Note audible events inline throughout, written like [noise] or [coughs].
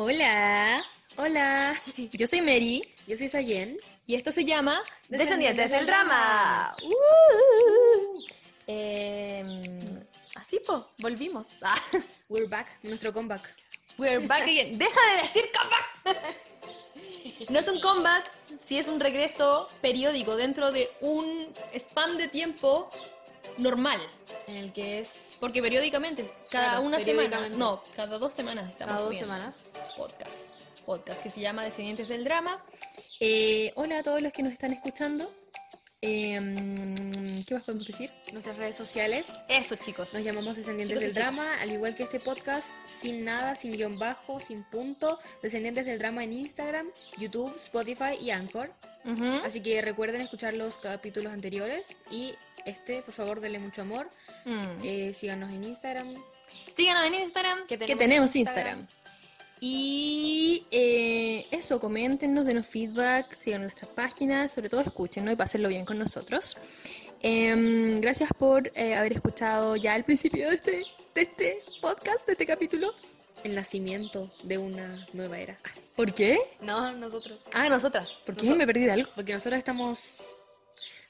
Hola, Hola, yo soy Mary yo soy Sayen. y esto se llama Descendientes del Drama. Uh. Em, así pues, volvimos. Ah, We're back, nuestro comeback. we're back again. Deja de decir comeback. No es un comeback, sí es un regreso periódico dentro de un span de tiempo normal. En el que es Porque periódicamente, cada Claro, una semana, no, cada dos semanas estamos cada dos subiendo. semanas. Podcast, podcast que se llama Descendientes del Drama. Eh, hola a todos los que nos están escuchando. Eh, ¿Qué más podemos decir? Nuestras redes sociales Eso, chicos. nos llamamos Descendientes Chicos del Drama, al igual que este podcast, sin nada, sin guion bajo, sin punto. Descendientes del Drama en Instagram, YouTube, Spotify y Anchor. Ujú. Así que recuerden escuchar los capítulos anteriores y este, por favor, denle mucho amor. Mm. Eh, síganos en Instagram. Síganos en Instagram, Que que tenemos tenemos, Instagram. Instagram. Y eh, eso, coméntenos, denos feedback, sigan nuestras páginas, sobre todo escúchenos y pásenlo bien con nosotros. Em, gracias por eh, haber escuchado ya el principio de este, de este podcast, de este capítulo. El nacimiento de una nueva era. ¿Por qué? No, nosotros. Ah, nosotras. ¿Por qué me perdí de algo? Porque nosotros estamos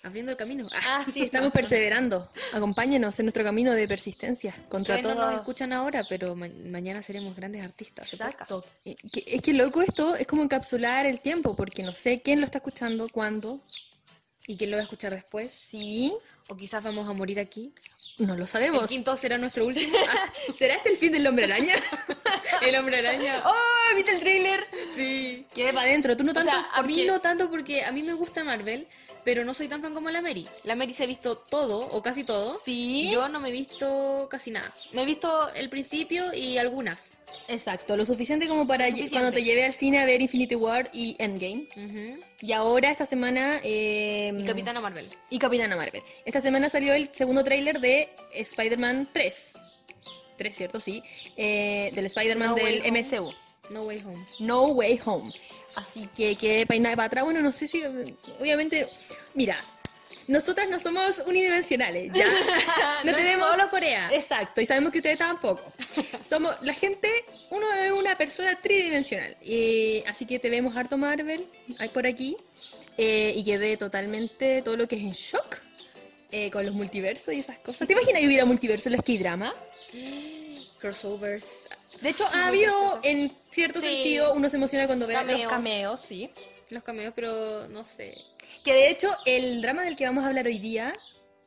abriendo el camino. Ah, sí, [laughs] estamos perseverando. Acompáñenos en nuestro camino de persistencia contra Ustedes no todo. nos escuchan ahora, pero ma- mañana seremos grandes artistas. Exacto. Eh, Es que loco esto es como encapsular el tiempo, porque no sé quién lo está escuchando, cuándo. ¿Y quién lo va a escuchar después? Sí, O quizás vamos a morir aquí. no lo sabemos. El quinto será nuestro último. Ah, [laughs] ¿Será este el fin del hombre araña? [laughs] el hombre araña. ¡Oh! ¿Viste el trailer? Sí. Quedé para adentro. Tú no O tanto. sea, a mí no tanto porque a mí me gusta Marvel, pero no soy tan fan como la Mary. La Mary se ha visto todo, o casi todo. Sí. Yo no me he visto casi nada. Me he visto el principio y algunas. Exacto, lo suficiente como para suficiente. cuando te lleve al cine a ver Infinity War y Endgame. Ujú. Y ahora, esta semana. eh, Y Capitana Marvel. y Capitana Marvel. Esta semana salió el segundo tráiler de Spider-Man 3. 3, ¿cierto? Sí. Eh, del Spider-Man No del. MCU. No Way Home. No Way Home. Así que, que para para atrás, bueno, no sé si. Obviamente. Mira, nosotras no somos unidimensionales, ¿ya? [laughs] No, tenemos. solo Corea. Exacto, y sabemos que ustedes tampoco. [laughs] Somos la gente, uno es una persona tridimensional. Eh, así que te vemos harto Marvel, hay por aquí. eh, y quedé totalmente todo lo que es en shock eh, con los multiversos y esas cosas. ¿Te imaginas que hubiera multiverso en los K-drama? [gasps] Crossovers. De hecho, ha habido en cierto Sí. sentido, uno se emociona cuando ve Cameos. los cameos, sí. Los cameos, pero no sé. Que de hecho, el drama del que vamos a hablar hoy día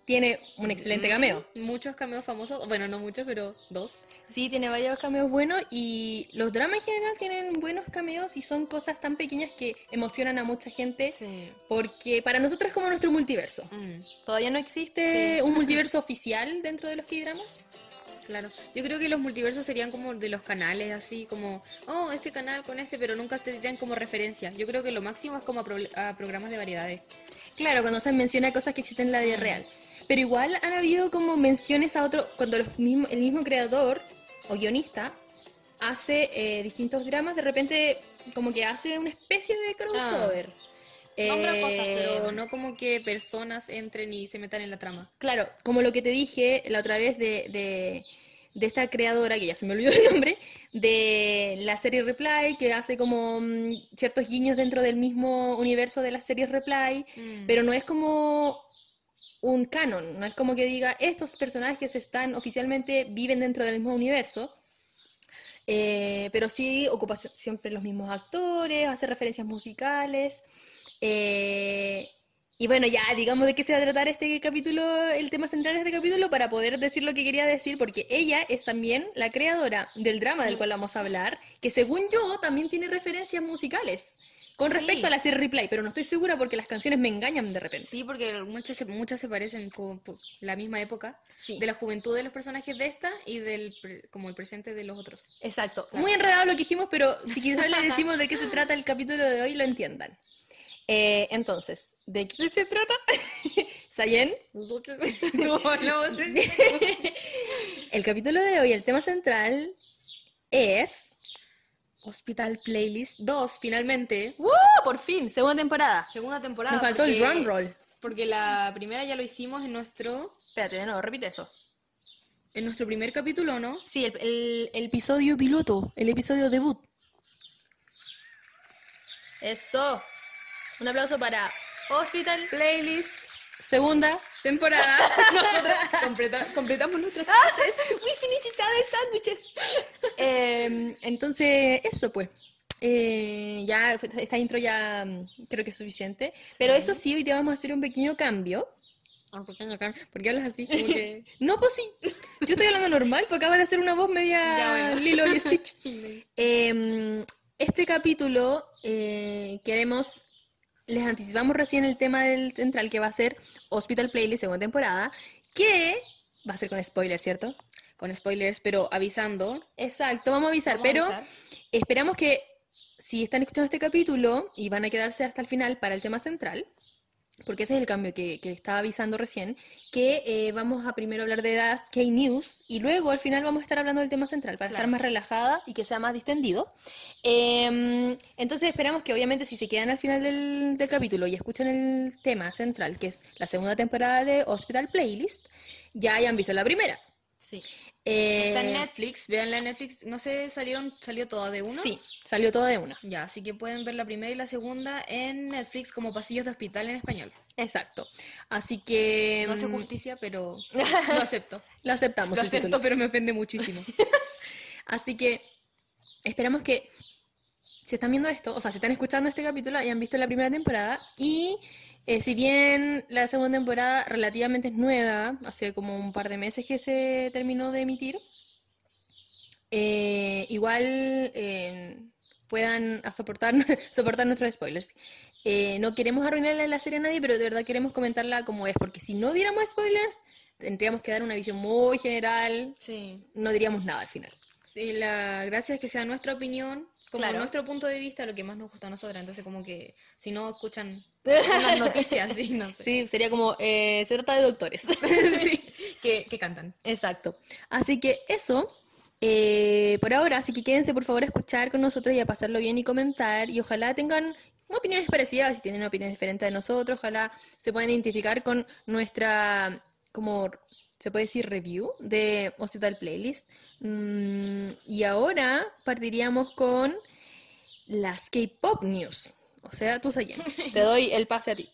tiene un excelente cameo. Muchos cameos famosos. Bueno, no muchos, pero dos. Sí, tiene varios cameos buenos y los dramas en general tienen buenos cameos y son cosas tan pequeñas que emocionan a mucha gente Sí. porque para nosotros es como nuestro multiverso. Mm, Todavía no existe Sí. un [laughs] multiverso oficial dentro de los K-dramas. Claro. Yo creo que los multiversos serían como de los canales, así como, oh, este canal con este, pero nunca te dirían como referencia. Yo creo que lo máximo es como a, pro- a programas de variedades. Claro, cuando se menciona cosas que existen en la vida real. Pero igual han habido como menciones a otro, cuando los mismo, el mismo creador o guionista hace eh, distintos dramas, de repente como que hace una especie de crossover. Nombra Eh, cosas, pero no como que personas entren y se metan en la trama. Claro, como lo que te dije la otra vez de, de, de esta creadora, que ya se me olvidó el nombre, de la serie Reply, que hace como mm, ciertos guiños dentro del mismo universo de la serie Reply, Mm. pero no es como un canon, no es como que diga estos personajes están oficialmente, viven dentro del mismo universo. Eh, pero sí ocupa si- siempre los mismos actores, hace referencias musicales. Eh, y bueno, ya digamos de qué se va a tratar este capítulo, el tema central de este capítulo, para poder decir lo que quería decir, porque ella es también la creadora del drama del cual vamos a hablar, que según yo también tiene referencias musicales con Sí. respecto a la serie Replay, pero no estoy segura porque las canciones me engañan de repente. Sí, porque muchas se, muchas se parecen como por la misma época. Sí. De la juventud de los personajes de esta y del como el presente de los otros. Exacto. Claro. Muy enredado lo que dijimos, pero si quizás le [laughs] decimos de qué se trata el capítulo de hoy, lo entiendan. Eh, entonces, ¿de qué se trata? [laughs] Sayen, [laughs] [laughs] el capítulo de hoy, el tema central es... Hospital Playlist 2, finalmente. ¡Woo! Por fin, segunda temporada. Segunda temporada. Nos faltó el drum roll. Porque la primera ya lo hicimos en nuestro Espérate, de nuevo, repite eso. en nuestro primer capítulo, ¿no? Sí, el, el- el episodio piloto, el episodio debut. Eso. Un aplauso para Hospital Playlist, Segunda. temporada. [laughs] Completa- completamos nuestras We finish each other sandwiches. Em, entonces, eso pues. Eh, ya, esta intro ya mm, creo que es suficiente. Pero eso sí, hoy te vamos a hacer un pequeño cambio. Ah, pequeño cambio. ¿Por qué hablas así? Como que... [laughs] No, pues sí. Yo estoy hablando normal, tú acabas de hacer una voz media [laughs] Ya, bueno. Lilo y Stitch. Em, este capítulo eh, queremos, les anticipamos recién el tema del central que va a ser Hospital Playlist segunda temporada, que va a ser con spoiler, ¿cierto? Con spoilers, pero avisando. Exacto, vamos a avisar, Vamos a pero avisar. esperamos que si están escuchando este capítulo y van a quedarse hasta el final para el tema central, porque ese es el cambio que, que estaba avisando recién, que eh, vamos a primero hablar de las K-News y luego al final vamos a estar hablando del tema central para estar más relajada y que sea más distendido. Em, entonces esperamos que obviamente si se quedan al final del, del capítulo y escuchan el tema central, que es la segunda temporada de Hospital Playlist, ya hayan visto la primera. Sí. Eh, Está en Netflix, véanla en Netflix. No sé, salieron, salió toda de uno. Sí, salió toda de una. Ya, así que pueden ver la primera y la segunda en Netflix como Pasillos de Hospital en español. Exacto. Así que No hace mm, justicia, pero [laughs] lo acepto. lo aceptamos. Lo acepto, título. pero me ofende muchísimo. [laughs] Así que esperamos que si están viendo esto, o sea, si están escuchando este capítulo, hayan visto la primera temporada y eh, si bien la segunda temporada relativamente es nueva, hace como un par de meses que se terminó de emitir, eh, igual eh, puedan a soportar, [laughs] soportar nuestros spoilers. Eh, no queremos arruinarle la serie a nadie, pero de verdad queremos comentarla como es, porque si no diéramos spoilers, tendríamos que dar una visión muy general, Sí. no diríamos nada al final. Y la gracia es que sea nuestra opinión, como Claro. nuestro punto de vista, lo que más nos gusta a nosotras. Entonces, como que si no escuchan [laughs] unas noticias, sí, no sé. Sí, sería como, eh, se trata de doctores. [laughs] Sí, que, que cantan. Exacto. Así que eso, eh, por ahora, así que quédense por favor a escuchar con nosotros y a pasarlo bien y comentar. Y ojalá tengan opiniones parecidas, si tienen opiniones diferentes de nosotros, ojalá se puedan identificar con nuestra, como se puede decir, review de Hospital Playlist. Mm, y ahora partiríamos con las K-Pop News. O sea, tú, Sayen, [laughs] te doy el pase a ti.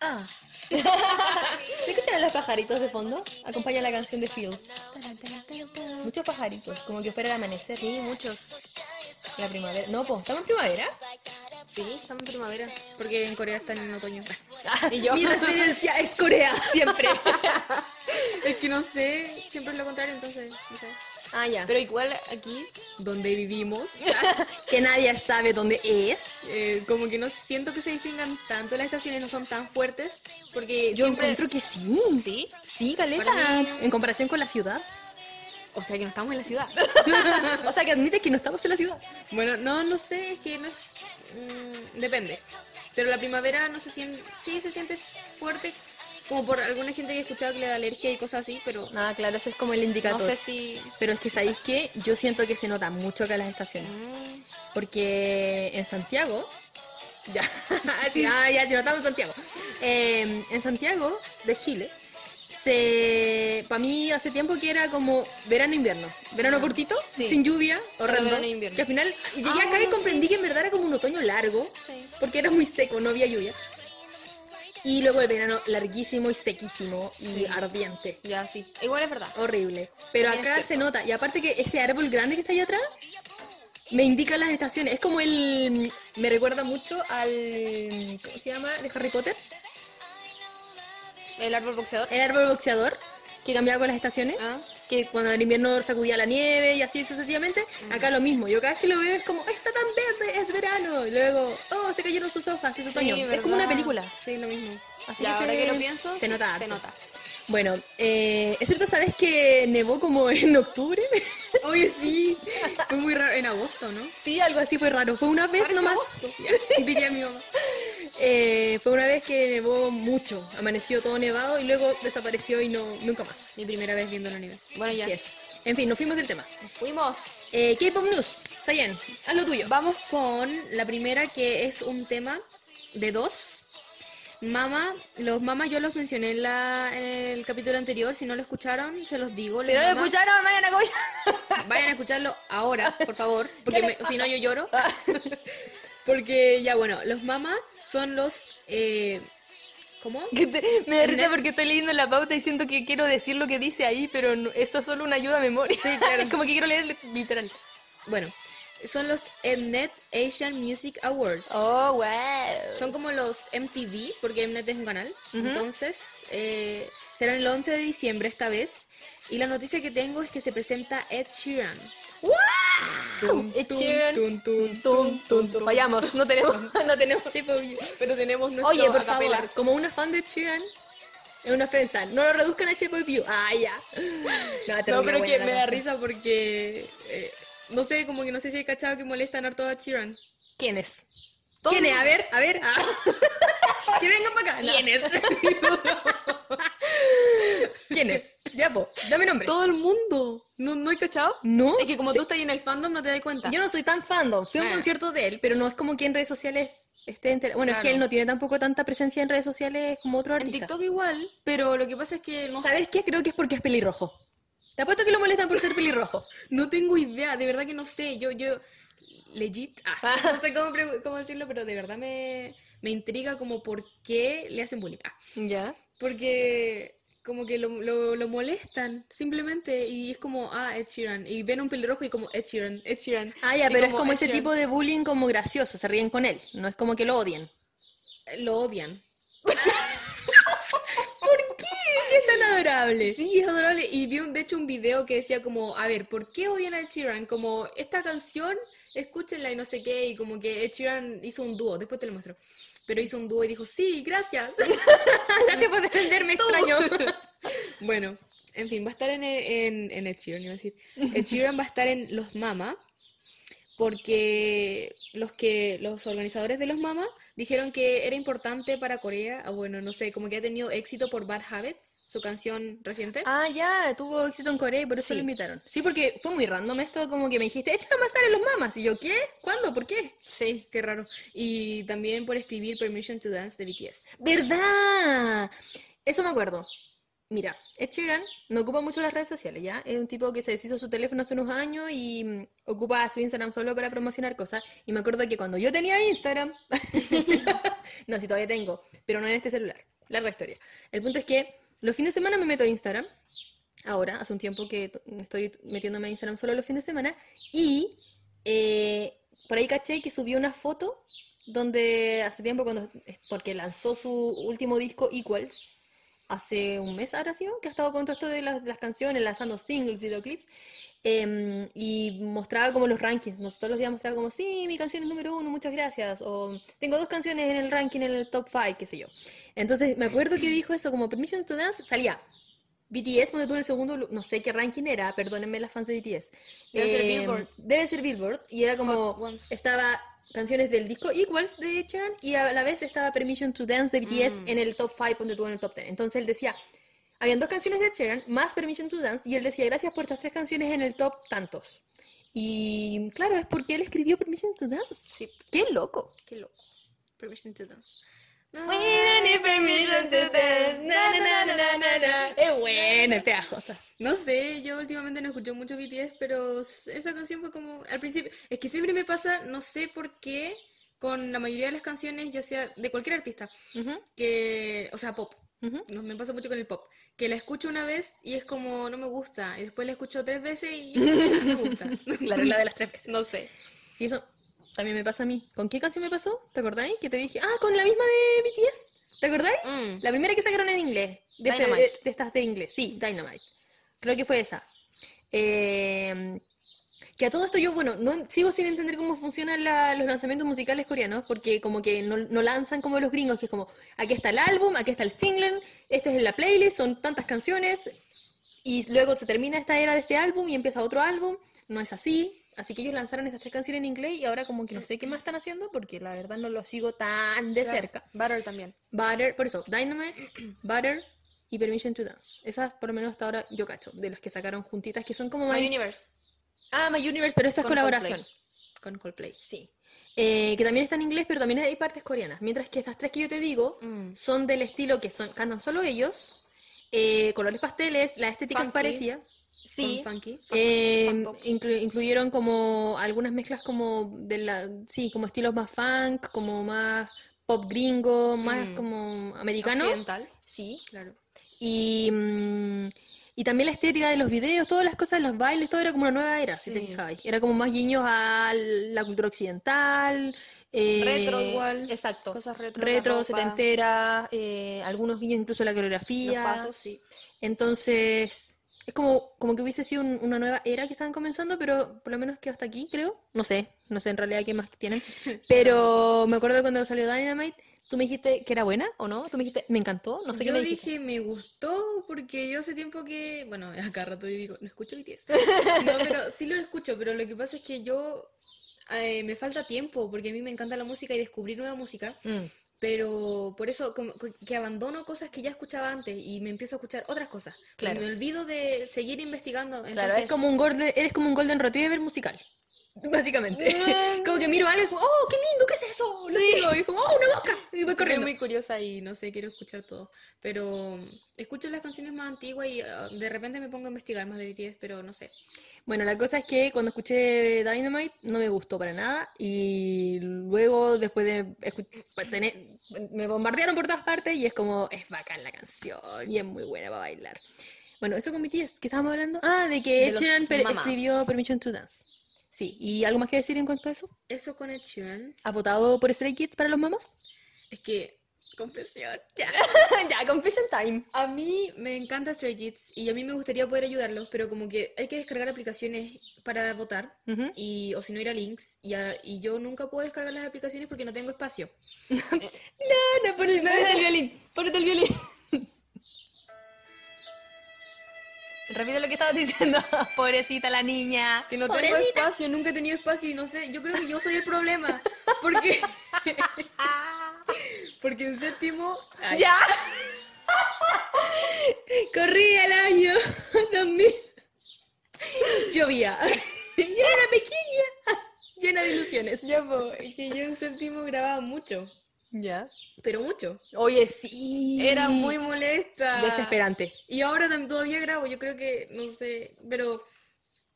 Ah. [laughs] ¿Se escuchan los pajaritos de fondo? Acompaña la canción de Fields. Muchos pajaritos, como que fuera el amanecer. Sí, muchos. La primavera. No, pues, ¿estamos en primavera? Sí, estamos en primavera. Porque en Corea están en otoño. [laughs] Y yo. Mi referencia es Corea, siempre. [laughs] es que no sé, siempre es lo contrario, entonces. no sé. ah, ya. Pero igual aquí, donde vivimos, [laughs] que nadie sabe dónde es. eh, como que no siento que se distingan tanto las estaciones, no son tan fuertes. Porque Yo siempre. encuentro que sí. Sí, Sí, Caleta. Para mí- En comparación con la ciudad. o sea que no estamos en la ciudad. o sea, que admites que no estamos en la ciudad. Bueno, no, no sé, es que no es. Mm, depende. Pero la primavera no se siente. Sí, se siente fuerte. Como por alguna gente que he escuchado que le da alergia y cosas así, pero. Ah, claro, ese es como el indicador. No sé si. Pero es que, ¿sabéis qué? Yo siento que se nota mucho acá en las estaciones. Mm, Porque en Santiago, ya, [laughs] sí, ah, ya, se notamos Santiago. Eh, en Santiago, de Chile, se, para mí hace tiempo que era como verano-invierno. Verano cortito, Sí. sin lluvia, Solo horrendo. verano e invierno. Que al final llegué Ah, acá y sí. comprendí que en verdad era como un otoño largo, Sí. porque era muy seco, no había lluvia. Y luego el verano larguísimo y sequísimo y ardiente. Ya, sí. Igual es verdad. Horrible. Pero También acá se nota. Y aparte que ese árbol grande que está allá atrás me indica las estaciones. Es como el... Me recuerda mucho al... ¿Cómo se llama? De Harry Potter. El árbol boxeador. El árbol boxeador que cambiaba con las estaciones. Ah. Que cuando en invierno sacudía la nieve y así sucesivamente. Acá lo mismo. Yo cada vez que lo veo es como, está tan verde, es verano. Y luego, oh, se cayeron sus hojas, es otoño. Sí, es como una película. Sí, lo mismo. Así que ahora se- que lo pienso, se nota Se nota. Bueno, eh, excepto, ¿sabes que nevó como [laughs] en octubre? Oye, sí. Fue muy raro. En agosto, ¿no? Sí, algo así fue raro. Fue una vez Parece nomás. agosto. Ya, [laughs] diría mi mamá. Eh, fue una vez que nevó mucho. Amaneció todo nevado y luego desapareció y no nunca más. Mi primera vez viendo la nieve. Bueno, ya. Así es. En fin, nos fuimos del tema. Fuimos. Eh, K-Pop News. Sayen, haz lo tuyo. Vamos con la primera que es un tema de dos. Mama, los mamas yo los mencioné en, la, en el capítulo anterior. Si no lo escucharon, se los digo. Si no lo escucharon, vayan a escuchar. [laughs] Vayan a escucharlo ahora, por favor, porque ¿Qué me- les si no yo lloro. [laughs] [laughs] porque ya bueno, los mamas son los eh, ¿cómo? Que te- me da risa porque estoy leyendo la pauta y siento que quiero decir lo que dice ahí, pero no- eso es solo una ayuda a memoria. Sí, claro. Como que quiero leer literal. Bueno, son los Mnet Asian Music Awards. Oh, wow. Son como los MTV, porque Mnet es un canal. Entonces, eh, serán el 11 de diciembre esta vez. Y la noticia que tengo es que se presenta Ed Sheeran. Tum, Ed Sheeran. tum. Fallamos, no tenemos, [laughs] no tenemos. Pero tenemos nuestro Oye, por favor, como una fan de Sheeran, es una ofensa. No lo reduzcan a Shape of You. Ah, ya. No, pero que me da risa porque... eh, no sé, como que no sé si he cachado que molestan harto a Sheeran. ¿Quién es? ¿Quién es? A ver, a ver. [laughs] que vengan para acá. ¿Quién es? [laughs] ¿Quién es? Ya, po, dame nombre. Todo el mundo. ¿No, no hay cachado? ¿No? Es que como Sí. tú estás ahí en el fandom no te das cuenta. Yo no soy tan fandom. Fui a un Ah. concierto de él, pero no es como que en redes sociales esté entera- Bueno, es que él no tiene tampoco tanta presencia en redes sociales como otro En artista. TikTok igual, pero lo que pasa es que no, ¿Sabes qué? Creo que es porque es pelirrojo. Te apuesto que lo molestan por ser pelirrojo. no tengo idea, de verdad que no sé. Yo, yo, legit, ah, no sé cómo, cómo decirlo, pero de verdad me, me intriga como por qué le hacen bullying. Ah, ¿Ya? porque como que lo, lo, lo molestan simplemente y es como, ah, Ed Sheeran. Y ven un pelirrojo y como, Ed Sheeran, Ed Sheeran. Ah, ya, pero es como Ed ese Sheeran. tipo de bullying como gracioso, se ríen con él. No es como que lo odien. Lo odian. [laughs] Sí, es adorable. Sí, es adorable. Y vi un, de hecho un video que decía como, a ver, ¿por qué odian a Ed Sheeran? Como, esta canción, escúchenla y no sé qué, y como que Ed Sheeran hizo un dúo, después te lo muestro. Pero hizo un dúo y dijo, sí, gracias. [laughs] Gracias por defenderme, extraño. [laughs] bueno, en fin, va a estar en, en, en Ed Sheeran, iba a decir. Ed Sheeran va a estar en Los Mama, porque los que los organizadores de Los Mama dijeron que era importante para Corea, bueno, no sé, como que ha tenido éxito por Bad Habits, su canción reciente. Ah, ya, tuvo éxito en Corea y por eso Sí. lo invitaron. Sí, porque fue muy random esto, como que me dijiste, échame más en los mamas. Y yo, ¿qué? ¿Cuándo? ¿Por qué? Sí, qué raro. Y también por escribir Permission to Dance de BTS. ¿Verdad? Eso me acuerdo. Mira, Ed Sheeran no ocupa mucho las redes sociales, ¿ya? Es un tipo que se deshizo su teléfono hace unos años y mm, ocupa su Instagram solo para promocionar cosas. Y me acuerdo que cuando yo tenía Instagram, [laughs] no, si todavía tengo, pero no en este celular. Larga historia. El punto es que los fines de semana me meto a Instagram. Ahora, hace un tiempo que estoy metiéndome a Instagram solo los fines de semana. Y eh, por ahí caché que subió una foto donde hace tiempo, cuando, porque lanzó su último disco Equals, hace un mes ahora sido, que ha estado con todo esto de las, de las canciones, lanzando singles, videoclips, em, y mostraba como los rankings. Nos, todos los días mostraba como, sí, mi canción es número uno, muchas gracias. O tengo dos canciones en el ranking, en el top 5, qué sé yo. Entonces me acuerdo que dijo eso como Permission to Dance, salía. BTS, ponte tú en el segundo, no sé qué ranking era, perdónenme las fans de BTS. Debe ser Em, Billboard. Debe ser Billboard, y era como, estaba canciones del disco Equals de Sharon y a la vez estaba Permission to Dance de BTS Mm. en el top 5, donde tuvo en el top 10. Entonces él decía, habían dos canciones de Sharon más Permission to Dance y él decía, gracias por estas tres canciones en el top tantos. Y claro, es porque él escribió Permission to Dance. Sí, ¡Qué loco! qué loco. Permission to Dance. Es buena, es pegajosa. No sé, yo últimamente no escucho mucho BTS, pero esa canción fue como al principio. Es que siempre me pasa, no sé por qué, con la mayoría de las canciones, ya sea de cualquier artista, que, o sea, pop. No, me pasa mucho con el pop. Que la escucho una vez y es como, no me gusta. Y después la escucho tres veces y [laughs] me gusta. La regla de las tres veces. No sé. Sí, eso también me pasa a mí. ¿Con qué canción me pasó? ¿Te acordáis? Que te dije, ah, con la misma de BTS. ¿Te acordáis? Mm. La primera que sacaron en inglés. De, este- Dynamite. de- de estas de inglés. Sí, Dynamite. Creo que fue esa. Eh, que a todo esto yo, bueno, no sigo sin entender cómo funcionan la- los lanzamientos musicales coreanos, porque como que no, no lanzan como los gringos, que es como, aquí está el álbum, aquí está el single, este es la playlist, son tantas canciones, y luego se termina esta era de este álbum y empieza otro álbum. No es así. Así que ellos lanzaron estas tres canciones en inglés y ahora como que no sé qué más están haciendo porque la verdad no lo sigo tan de cerca. Butter también. Butter, por eso, Dynamite, [clears throat] Butter y Permission to Dance. Esas por lo menos hasta ahora yo cacho, de las que sacaron juntitas, que son como My más... Universe. Ah, My Universe, pero esta es Con colaboración. Coldplay. Con Coldplay. Sí. eh, que también está en inglés, pero también hay partes coreanas. Mientras que estas tres que yo te digo Mm. son del estilo que son, cantan solo ellos, eh, colores pasteles, la estética es parecida. Sí. Con funky. Eh, Fun pop. inclu- incluyeron como algunas mezclas como de la, sí, como estilos más funk, como más pop gringo, más Mm. como americano. Occidental. Sí. Claro. Y, mm, y también la estética de los videos, todas las cosas, los bailes, todo era como una nueva era, si te fijabas. Era como más guiños a la cultura occidental. eh, Retro igual. Exacto. Cosas retro. Retro, ropa, setentera, eh, algunos guiños incluso a la Los coreografía. pasos, sí. Entonces, es como, como que hubiese sido un- una nueva era que estaban comenzando, pero por lo menos que hasta aquí, creo. No sé, no sé en realidad qué más tienen. [laughs] Pero me acuerdo cuando salió Dynamite, tú me dijiste que era buena o no. Tú me dijiste, me encantó, no sé qué yo me dijiste. dije, me gustó porque yo hace tiempo que, bueno, [laughs] acá rato yo digo, no escucho BTS. [laughs] No, pero sí lo escucho, pero lo que pasa es que yo eh, me falta tiempo porque a mí me encanta la música y descubrir nueva música, Mm. Pero por eso como que- abandono cosas que ya escuchaba antes y me empiezo a escuchar otras cosas. Claro. Me olvido de seguir investigando. Claro, Entonces, es como un golden, eres como un golden retriever musical. [laughs] Básicamente. Mm. como que miro algo y como, oh, qué lindo, ¿qué es eso? Lo sigo, y como, oh, una mosca. Y voy Soy corriendo. muy curiosa y no sé, quiero escuchar todo. Pero mm, escucho las canciones más antiguas y ah, de repente me pongo a investigar más de BTS, pero no sé. Bueno, la cosa es que cuando escuché Dynamite no me gustó para nada y luego después de tener, me bombardearon por todas partes y es como, es bacán la canción y es muy buena para bailar. Bueno, eso con BTS, ¿qué estábamos hablando? Ah, de que Ed Sheeran per- escribió Permission to Dance. Sí, ¿y algo más que decir en cuanto a eso? Eso con Ed Sheeran ¿Has votado por Stray Kids para los mamás? es que, confesión. [laughs] ya, confession time. A mí me encanta Stray Kids y a mí me gustaría poder ayudarlos, pero como que hay que descargar aplicaciones para votar y o si no ir a links y, a- y yo nunca puedo descargar las aplicaciones porque no tengo espacio. [laughs] No, no, ponete el violín. Ponete el violín. Repite lo que estabas diciendo. [laughs] Pobrecita la niña. Que no tengo espacio, nunca he tenido espacio y no sé, yo creo que yo soy el problema. Porque [laughs] porque en séptimo ay, Ya. [laughs] Corría el año 2000. Llovía. Y era una pequeña. Llena de ilusiones. ya, po, es que yo en séptimo grababa mucho, Ya. pero mucho. Oye, sí. Era muy molesta. desesperante. Y ahora todavía grabo, yo creo que, no sé, pero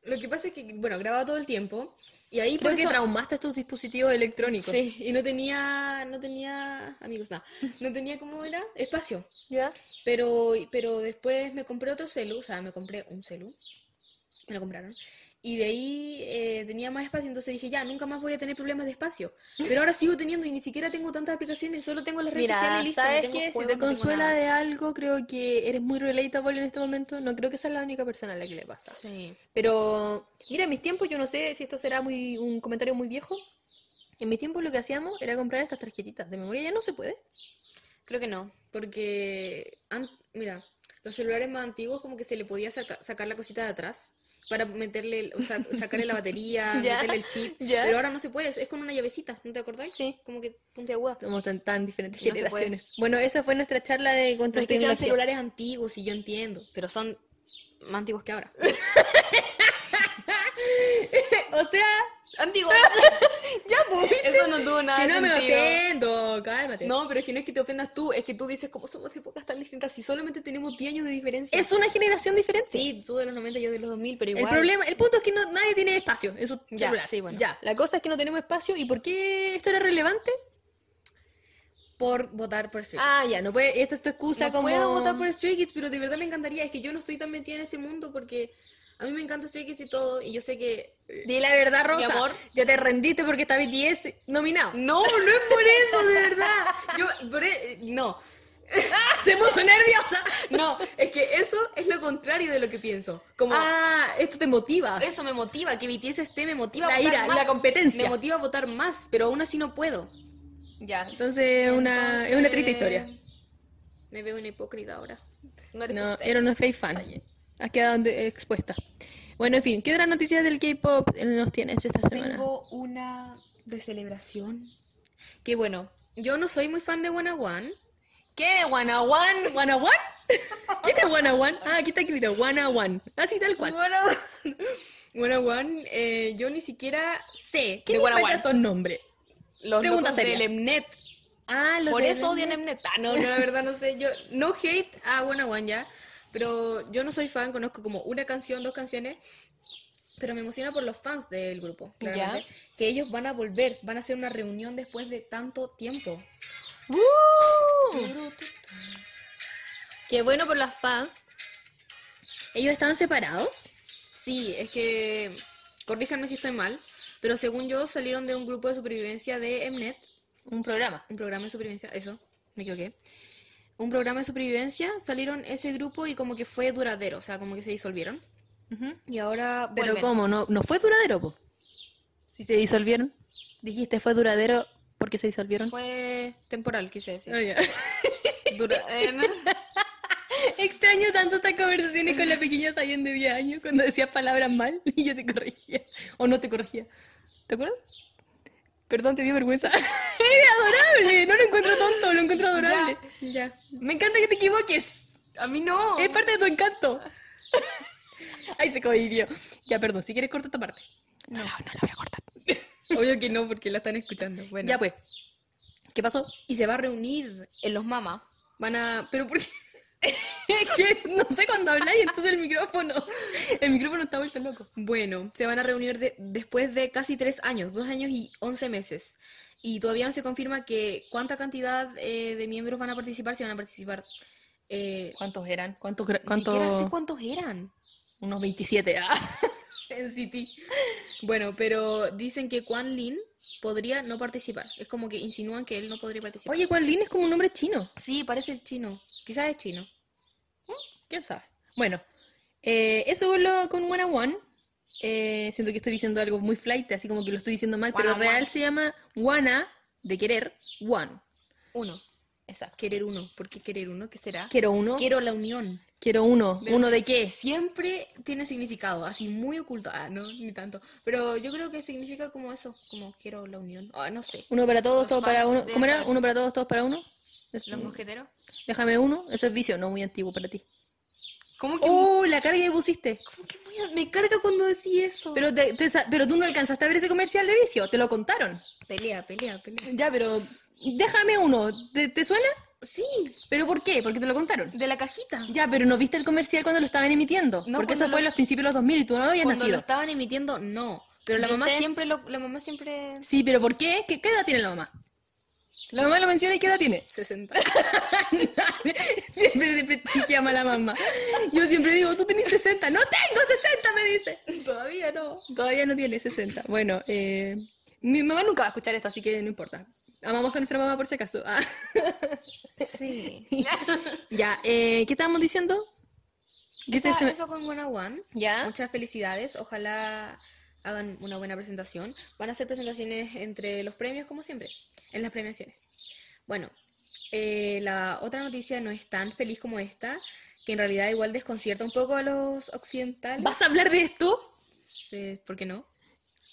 lo que pasa es que, bueno, grababa todo el tiempo y ahí Creo por que eso- traumaste tus dispositivos electrónicos. Sí, y no tenía, no tenía, amigos, nada, no tenía, ¿cómo era? Espacio. ¿Ya? Pero, pero después me compré otro celu, o sea, me compré un celu, me lo compraron. Y de ahí eh, tenía más espacio, entonces dije, ya, nunca más voy a tener problemas de espacio. Pero ahora sigo teniendo y ni siquiera tengo tantas aplicaciones, solo tengo las redes sociales Mira, y listo. no ¿sabes qué? Si te no consuela de algo, creo que eres muy relatable en este momento. No creo que sea la única persona a la que le pasa. Sí. Pero, mira, en mis tiempos, yo no sé si esto será muy un comentario muy viejo. En mis tiempos lo que hacíamos era comprar estas tarjetitas de memoria. Ya no se puede. Creo que no, porque, mira, los celulares más antiguos como que se le podía saca- sacar la cosita de atrás para meterle, o sea, [laughs] sacarle la batería, Ya, meterle el chip, ya. pero ahora no se puede, es con una llavecita, ¿no te acordáis? Sí. Como que puntiaguda. Somos tan, tan diferentes No generaciones. Bueno, esa fue nuestra charla de No contra es que sean celulares antiguos, y yo entiendo, pero son más antiguos que ahora. [laughs] O sea, ¡Antiguos! [laughs] pues. Eso no tuvo nada Si no me sentido. ofendo, cálmate. No, pero es que no es que te ofendas tú, es que tú dices como somos de épocas tan distintas, si solamente tenemos 10 años de diferencia. Es una generación diferente. Sí, tú de los 90, yo de los 2000, pero igual. El problema, el punto es que no, nadie tiene espacio en su Ya, celular. sí, bueno. Ya, la cosa es que no tenemos espacio. ¿Y por qué esto era relevante? Por votar por Stray Ah, ya, no puede, esta es tu excusa No como... puedo votar por Stray Kids, pero de verdad me encantaría. Es que yo no estoy tan metida en ese mundo porque a mí me encanta Stray Kids y todo. Y yo sé que. Di la verdad, Rosa. Amor. Ya te rendiste porque está BTS nominado. No, no es por eso, de verdad. Yo, por e- No, [laughs] Se puso nerviosa. no, es que eso es lo contrario de lo que pienso. Como. Ah, esto te motiva. Eso me motiva, que BTS esté, me motiva La a votar ira, más. la competencia. Me motiva a votar más, pero aún así no puedo. Ya, entonces, una, es una triste historia. Me veo una hipócrita ahora. No eres No, usted. era una fake fan. Has quedado expuesta. Bueno, en fin, ¿qué otras noticias del K-pop nos tienes esta semana? Tengo una de celebración. Que bueno, yo no soy muy fan de Wanna One. ¿Quién es One One? ¿One One? ¿Quién es One One? Ah, aquí está escrito One One. Así tal cual. One One, eh, yo ni siquiera sé ¿Quién inventa estos nombres? Los Pregunta seria. del Mnet. Ah, los Por de eso odian Mnet. Ah, no, no, la verdad no sé. Yo no hate a One One ya, pero yo no soy fan, conozco como una canción, dos canciones. Pero me emociona por los fans del grupo, claramente. Que ellos van a volver, van a hacer una reunión después de tanto tiempo. ¡Uh! Qué bueno por las fans. ¿Ellos estaban separados? Sí, es que, corríjanme si estoy mal, pero según yo salieron de un grupo de supervivencia de Mnet, Un programa. un programa de supervivencia, eso, me equivoqué. Un programa de supervivencia, salieron ese grupo y como que fue duradero, o sea, como que se disolvieron. Y ahora Pero vuelven. ¿cómo? ¿No, no fue duradero, po? Si se disolvieron. Dijiste fue duradero porque se disolvieron. Fue temporal, quise decir. Ah, ya. Dura- eh, no. Extraño tanto estas conversaciones con la pequeña Sayen de 10 años cuando decías palabras mal y yo te corregía. O no te corregía. ¿Te acuerdas? Perdón, te dio vergüenza. [laughs] ¡Es adorable! No lo encuentro tonto, lo encuentro adorable. Ya, ya. Me encanta que te equivoques. A mí no. Es parte de tu encanto. [laughs] Ay, se cohibió. Ya, perdón, si quieres corta esta parte. No, no la voy a cortar. [laughs] Obvio que no, porque la están escuchando. Bueno. Ya pues. ¿Qué pasó? Y se va a reunir en los mamas. Van a. ¿Pero por qué? No sé cuándo habláis, entonces el micrófono. El micrófono está vuelto loco. Bueno, se van a reunir de- después de casi tres años, dos años y once meses. Y todavía no se confirma que cuánta cantidad eh, de miembros van a participar, si van a participar. Eh, ¿Cuántos eran? ¿Cuántos? cuántos? sé cuántos eran. Unos 27. Ah. [laughs] en City. Bueno, pero dicen que Quan Lin podría no participar. Es como que insinúan que él no podría participar. Oye, Quan Lin es como un nombre chino. Sí, parece el chino. Quizás es chino. ¿Quién sabe? Bueno, eh, eso lo con One on One. Eh, siento que estoy diciendo algo muy flight, así como que lo estoy diciendo mal, One pero real one. se llama Wanna, de querer, One. Uno. Exacto. Querer uno. ¿Por qué querer uno? ¿Qué será? Quiero uno. Quiero la unión. Quiero uno. ¿Uno de qué? Siempre tiene significado, así muy oculto. Ah, no, ni tanto. Pero yo creo que significa como eso, como quiero la unión. Ah, no sé. Uno para todos, Los todo para uno. ¿Cómo era? Uno para todos, todos para uno. Es- ¿Los mosqueteros? Déjame uno. Eso es vicio, no muy antiguo para ti. ¿Cómo que, ¡Oh, la carga que pusiste! cómo que muy- me carga cuando decís eso? Pero, te- pero tú no alcanzaste a ver ese comercial de vicio, te lo contaron. pelea, pelea, pelea. Ya, pero déjame uno. ¿Te, te suena? Sí, ¿Pero por qué? Porque te lo contaron. de la cajita. Ya, pero no viste el comercial cuando lo estaban emitiendo. No, porque eso fue lo- en los principios de los 2000 y tú no habías Cuando lo nacido. estaban emitiendo, no. Pero la mamá siempre lo, la mamá siempre Sí, pero ¿por qué? ¿Qué, qué edad tiene la mamá? La mamá lo menciona y ¿qué edad tiene? 60. [laughs] siempre desprestigiamos a la mamá. Yo siempre digo, tú tenés 60. No tengo 60, me dice. Todavía no. Todavía no tiene 60. Bueno, eh, mi mamá nunca va a escuchar esto, así que no importa. Amamos a nuestra mamá por si acaso. Ah. Sí. [laughs] ya, eh, ¿qué estábamos diciendo? ¿Qué Esa- se- eso con One One. ¿Ya? Muchas felicidades. Ojalá hagan una buena presentación. Van a hacer presentaciones entre los premios, como siempre, en las premiaciones. Bueno, eh, la otra noticia no es tan feliz como esta, que en realidad igual desconcierta un poco a los occidentales. ¿Vas a hablar de esto? Sí, ¿Por qué no?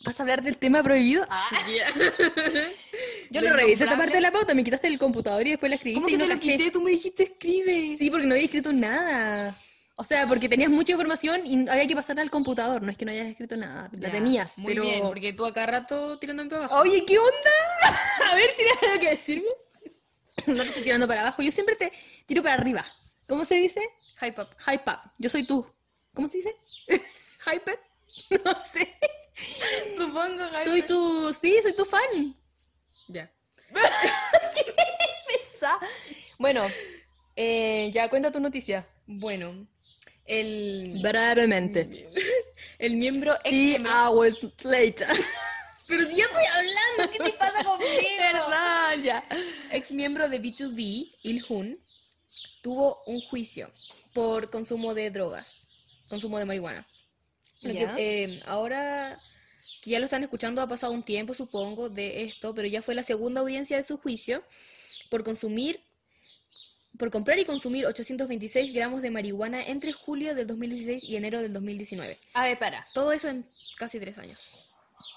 ¿Vas a hablar del tema prohibido? Ah. [laughs] [laughs] Yo Lo no revisé esta parte de la pauta, me quitaste el computador y después la escribiste ¿Cómo y que no te lo caché. quité? Tú me dijiste escribe. Sí, porque no había escrito nada. O sea, porque tenías mucha información y había que pasarla al computador. No es que no hayas escrito nada, la Ya, tenías, Muy pero... bien, porque tú acá rato tirándome para abajo. Oye, ¿qué onda? [laughs] A ver, ¿tienes algo que decirme? [clears throat] No te estoy tirando para abajo, yo siempre te tiro para arriba. ¿Cómo se dice? Hype up. Hype up. Yo soy tú. ¿Cómo se dice? [laughs] ¿Hyper? [laughs] No sé. Supongo, hype Soy tu... Sí, soy tu fan. Ya. Bueno, eh, ya cuenta tu noticia. Bueno, el, Brevemente. [laughs] el miembro ex hours later. [laughs] Pero si yo estoy hablando, ¿qué te pasa conmigo? [laughs] Verdad, ya. Ex miembro de B2B, Il-hun, tuvo un juicio por consumo de drogas, consumo de marihuana. Que, eh, ahora que ya lo están escuchando, ha pasado un tiempo, supongo, de esto, pero ya fue la segunda audiencia de su juicio por consumir, por comprar y consumir 826 gramos de marihuana entre julio del 2016 y enero del 2019. A ver, para. Todo eso en casi tres años.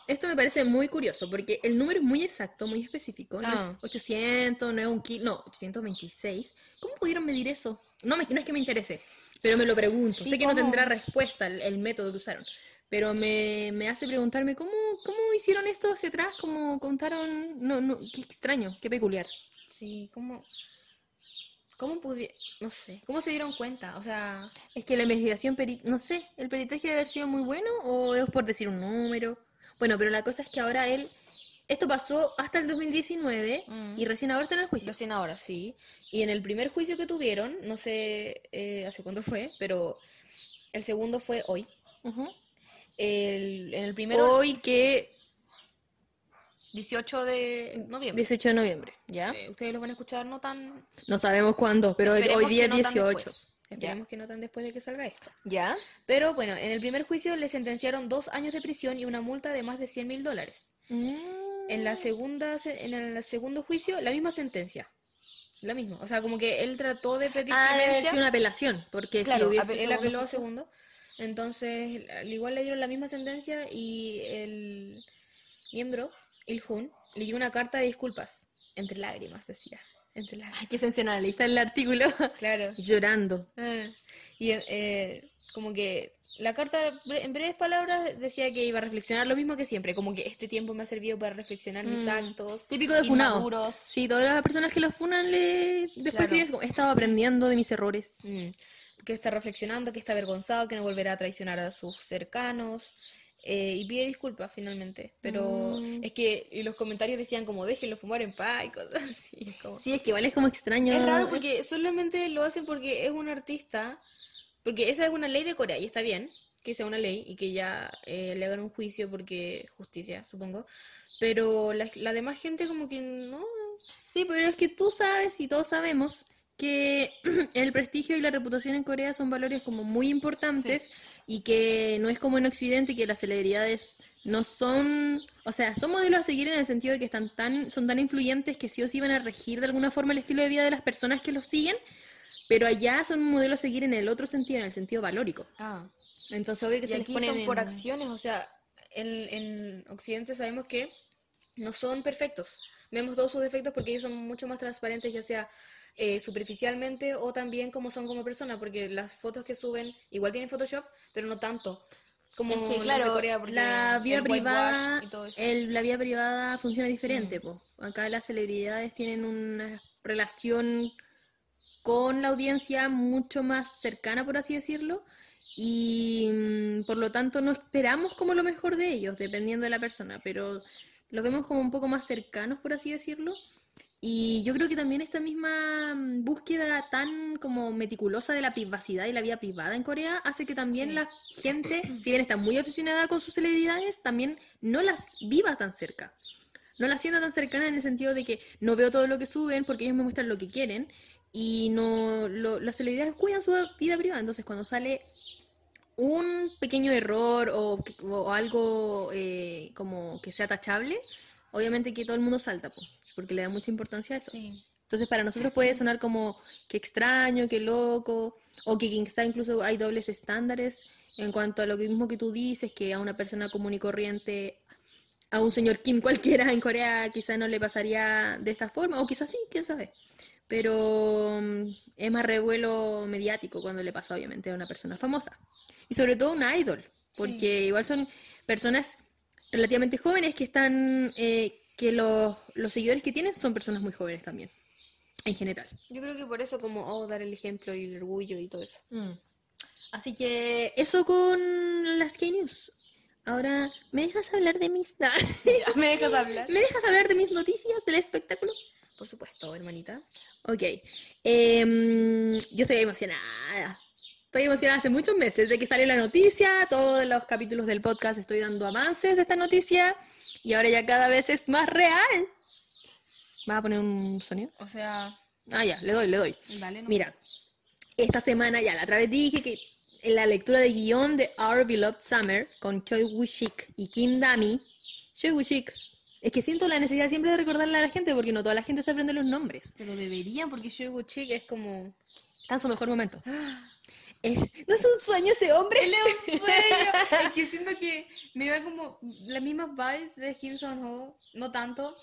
esto me parece muy curioso porque el número es muy exacto, muy específico. No Ah. es 800, no es un kilo, no, 826. ¿Cómo pudieron medir eso? No, me- no es que me interese, pero me lo pregunto. Sí, sé que no ¿cómo? tendrá respuesta el, el método que usaron, pero me, me hace preguntarme cómo, cómo hicieron esto hacia atrás, cómo contaron. No, no, qué extraño, qué peculiar. Sí, ¿cómo, cómo pudieron, no sé, cómo se dieron cuenta? O sea, Es que la investigación, peri- no sé, el peritaje debe haber sido muy bueno o es por decir un número. Bueno, pero la cosa es que ahora él, esto pasó hasta el 2019 Mm. y recién ahora está en el juicio. recién ahora, sí. Y en el primer juicio que tuvieron, no sé eh, hace cuánto fue, pero el segundo fue hoy. El, en el primero, Hoy que 18 de noviembre. 18 de noviembre, ¿ya? Eh, ustedes lo van a escuchar no tan... No sabemos cuándo, pero hoy, esperemos hoy día no es tan 18. después. Esperemos que no tan después de que salga esto. ¿Ya? Pero bueno, en el primer juicio le sentenciaron dos años de prisión y una multa de más de 100 mil dólares. En la segunda, se- en el segundo juicio, la misma sentencia. La misma. O sea, como que él trató de pedir Ah, clemencia. una apelación, porque Claro, si hubiese ape- él apeló a segundo. Entonces, al igual le dieron la misma sentencia y el miembro, Il-hun, leyó una carta de disculpas. Entre lágrimas, decía. Entre lágrimas. Ay, qué sensacionalista el artículo. [laughs] Claro. Llorando. Ah, Y eh, como que la carta, en breves palabras, decía que iba a reflexionar lo mismo que siempre, como que este tiempo me ha servido para reflexionar mis Mm, actos Típico de funado. Sí, todas las personas que lo funan le... después Claro. como, he estado aprendiendo de mis errores. Mm, que está reflexionando, que está avergonzado, que no volverá a traicionar a sus cercanos. Eh, y pide disculpas finalmente. Pero Mm. es que y los comentarios decían como déjenlo fumar en paz y cosas [laughs] así. como- Sí, es que igual es como extraño. Es raro porque solamente lo hacen porque es un artista, porque esa es una ley de Corea y está bien que sea una ley y que ya eh, le hagan un juicio porque justicia, supongo. Pero la, la demás gente como que no. Sí, pero es que tú sabes y todos sabemos que [clears throat] el prestigio y la reputación en Corea son valores como muy importantes y que no es como en Occidente que las celebridades no son, o sea, son modelos a seguir en el sentido de que están tan, son tan influyentes que sí o sí van a regir de alguna forma el estilo de vida de las personas que los siguen, pero allá son modelos a seguir en el otro sentido, en el sentido valórico. Ah. Entonces, obvio que Y se les aquí ponen son por en- acciones, o sea, en, en Occidente sabemos que no son perfectos. Vemos todos sus defectos porque ellos son mucho más transparentes, ya sea eh, superficialmente o también como son como personas, porque las fotos que suben igual tienen Photoshop, pero no tanto. Como Es que, de Corea, la vida privada, y todo eso. el- la vida privada funciona diferente, Mm. po. Acá las celebridades tienen una relación con la audiencia mucho más cercana, por así decirlo, y mm, por lo tanto no esperamos como lo mejor de ellos, dependiendo de la persona, pero los vemos como un poco más cercanos, por así decirlo. Y yo creo que también esta misma mm, búsqueda tan como meticulosa de la privacidad y la vida privada en Corea hace que también Sí. la gente, si bien está muy obsesionada con sus celebridades, también no las viva tan cerca. No las sienta tan cercana en el sentido de que no veo todo lo que suben porque ellos me muestran lo que quieren y no lo- las celebridades cuidan su vida privada. Entonces cuando sale un pequeño error o, o algo eh, como que sea tachable, obviamente que todo el mundo salta, po, porque le da mucha importancia a eso. Sí. Entonces para nosotros puede sonar como que extraño, que loco, o que quizá incluso hay dobles estándares en cuanto a lo mismo que tú dices, que a una persona común y corriente, a un señor Kim cualquiera en Corea quizá no le pasaría de esta forma, o quizás sí, quién sabe. Pero mm, es más revuelo mediático cuando le pasa obviamente a una persona famosa. Y sobre todo un idol, porque igual son personas relativamente jóvenes que están, eh, que los, los seguidores que tienen son personas muy jóvenes también, en general. Yo creo que por eso como, oh, dar el ejemplo y el orgullo y todo eso. Así que eso con las K-News. Ahora, ¿me dejas hablar de mis... [laughs] Ya, ¿Me dejas hablar? ¿Me dejas hablar de mis noticias del espectáculo? Por supuesto, hermanita. Ok. Em, yo estoy emocionada. Estoy emocionada hace muchos meses de que salió la noticia. Todos los capítulos del podcast estoy dando avances de esta noticia. Y ahora ya cada vez es más real. ¿Vas a poner un sonido? O sea, Ah, ya, le doy, le doy. dale, ¿no? Mira, esta semana ya la otra vez dije que en la lectura de guion de Our Beloved Summer con Choi Woo-shik y Kim Dami, Choi Woo-shik, es que siento la necesidad siempre de recordarle a la gente porque no toda la gente se aprende los nombres. Pero deberían, porque Shoigu Chick es como... Está en su mejor momento. ¿No es un sueño ese hombre? Él es un [laughs] sueño. es que siento que me da como las mismas vibes de Kim Son-ho, no tanto,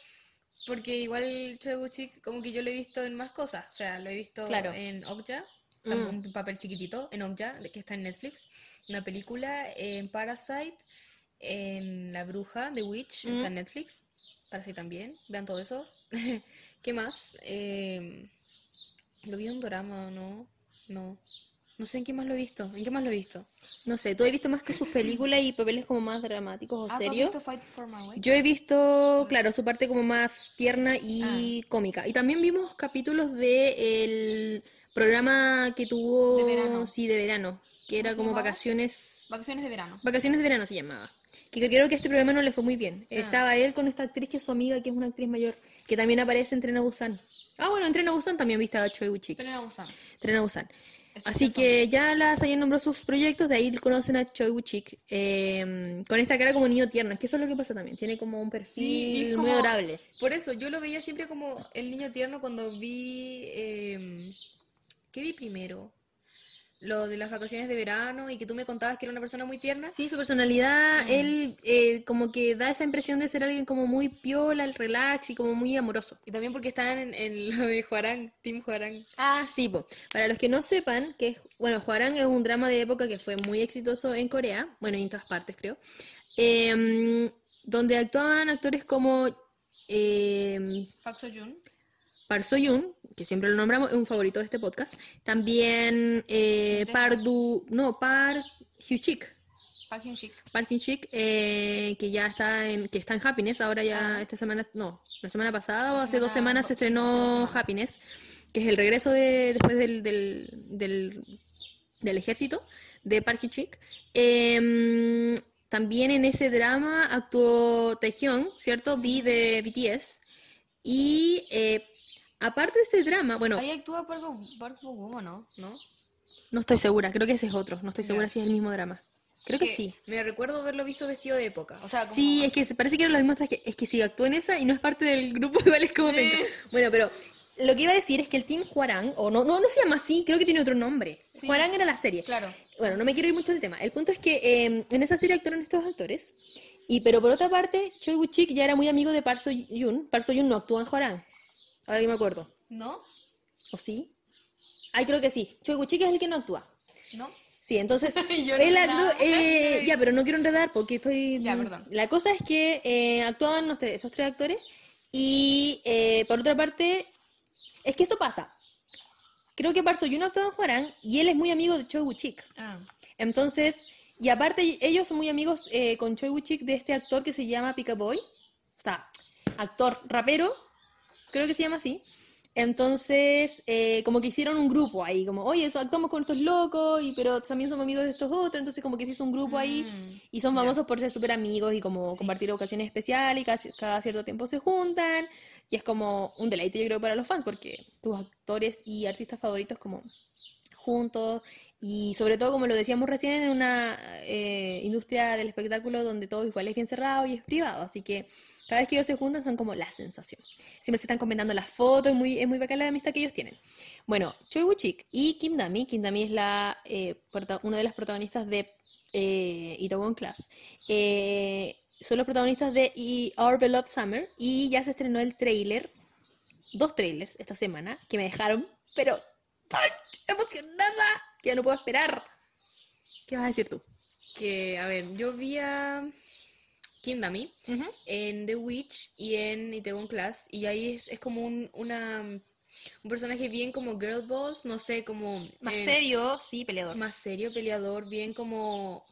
porque igual Choi como que yo lo he visto en más cosas, o sea, lo he visto Claro. en Okja, Mm. también un papel chiquitito en Okja, que está en Netflix, una película en Parasite, en La Bruja, The Witch, Mm. está en Netflix, Parasite también, vean todo eso. [laughs] ¿Qué más? Eh, ¿lo vi en un drama no? No. No sé en qué más lo he visto. ¿En qué más lo he visto? No sé, tú has visto más que sus películas y papeles como más dramáticos o Ah, ¿tú has serios. visto Fight for My Way? Yo he visto, claro, su parte como más tierna y cómica. Y también vimos capítulos de el programa que tuvo, De verano. sí, de verano, que era como llamaba? vacaciones, Vacaciones de verano. vacaciones de verano se llamaba. Que creo que a este programa no le fue muy bien. Ah. Estaba él con esta actriz que es su amiga, que es una actriz mayor, que también aparece en Tren a Busan. Ah, bueno, en Tren a Busan también viste a Choi Woo-sik. Selena Busan. Tren a Busan. Así que ya la Sayan nombró sus proyectos, de ahí conocen a Choi Woo-sik, eh, con esta cara como niño tierno. Es que eso es lo que pasa también, tiene como un perfil Sí, muy adorable. Por eso, yo lo veía siempre como el niño tierno cuando vi... eh, ¿Qué vi primero? Lo de las vacaciones de verano y que tú me contabas que era una persona muy tierna. Sí, su personalidad, Mm. él eh, como que da esa impresión de ser alguien como muy piola, el relax y como muy amoroso. Y también porque estaban en, en [laughs] lo de Juarán, Team Juarán. Ah, sí, po. Para los que no sepan, que es, bueno, Hwarang es un drama de época que fue muy exitoso en Corea, bueno, y en todas partes creo, em, donde actuaban actores como em, Park Seo-joon. Park Seo-yoon, que siempre lo nombramos, es un favorito de este podcast. También eh, Sí, Park Du, no, Park Hyuk-sik. Park Hyun-sik. Park Hyun-sik, eh, que ya está en, que está en Happiness, ahora ya Ajá. esta semana, no, la semana pasada o hace dos semana- semanas se dos estrenó semanas. Happiness, que es el regreso de, después del, del, del, del ejército de Park Hyun-sik. Em, también en ese drama actuó Taehyung, ¿cierto? V de BTS. Y eh, aparte de ese drama, bueno, Ahí actúa Park Bo- Park Bo-gum, ¿o no? ¿No? no estoy segura, creo que ese es otro, no estoy segura si es el mismo drama. Creo que Que sí. Me recuerdo haberlo visto vestido de época. O sea, como... Sí, es que parece que eran los mismos trajes. Es que sí, actuó en esa y no es parte del grupo, [laughs] igual es como. Eh. Bueno, pero lo que iba a decir es que el Team Juarán, o no, no, no se llama así, creo que tiene otro nombre. Sí. Juarán era la serie. Claro. Bueno, no me quiero ir mucho del tema. El punto es que eh, en esa serie actuaron estos actores. Y, pero por otra parte, Choi Woo-chik ya era muy amigo de Park Seo-yoon. Park Seo-yoon no actúa en Juarán. Ahora que me acuerdo. ¿No? ¿O sí? Ay, creo que sí. Choi Woo-chik es el que no actúa. ¿No? Sí, entonces [laughs] Yo no él eh, [laughs] ya, pero no quiero enredar porque estoy. Ya, perdón. La cosa es que eh, actuaban los tres- esos tres actores y eh, por otra parte es que eso pasa. Creo que Park Seo-yoon actuó en Hwarang y él es muy amigo de Choi Woo-chik. Ah. Entonces, y aparte ellos son muy amigos eh, con Choi Woo-chik de este actor que se llama Pika Boy, o sea, actor rapero, creo que se llama así. Entonces, eh, como que hicieron un grupo ahí, como, oye, actuamos con estos locos, y, pero también somos amigos de estos otros, entonces como que se hizo un grupo ahí, Mm, y son famosos por ser súper amigos y como Sí. compartir ocasiones especiales, y cada, cada cierto tiempo se juntan, y es como un deleite yo creo para los fans, porque tus actores y artistas favoritos como juntos, y sobre todo, como lo decíamos recién, en una eh, industria del espectáculo donde todo igual es bien cerrado y es privado, así que cada vez que ellos se juntan son como la sensación. Siempre se están comentando las fotos, es muy, es muy la amistad que ellos tienen. Bueno, Choi Woo-chik y Kim Dami, Kim Dami es la, eh, una de las protagonistas de eh, Itaewon Class, eh, son los protagonistas de Our Beloved Summer y ya se estrenó el tráiler, dos trailers esta semana que me dejaron, pero tan emocionada que ya no puedo esperar. ¿Qué vas a decir tú? Que, a ver, yo vi a Kim Dami en The Witch y en Itaewon Class y ahí es, es como un, una, un personaje bien como girl boss, no sé, como Más eh, serio, sí, peleador. más serio, peleador, bien como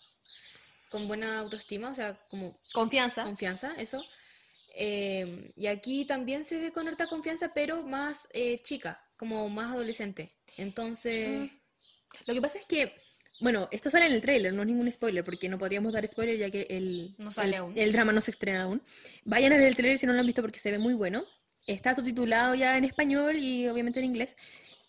con buena autoestima, o sea, como Confianza. confianza, eso. Eh, y aquí también se ve con harta confianza, pero más eh, chica, como más adolescente. Entonces, Mm. Lo que pasa es que, bueno, esto sale en el tráiler, no es ningún spoiler, porque no podríamos dar spoiler ya que el, No sale el, aún. el drama no se estrena aún. Vayan a ver el tráiler si no lo han visto porque se ve muy bueno. Está subtitulado ya en español y obviamente en inglés.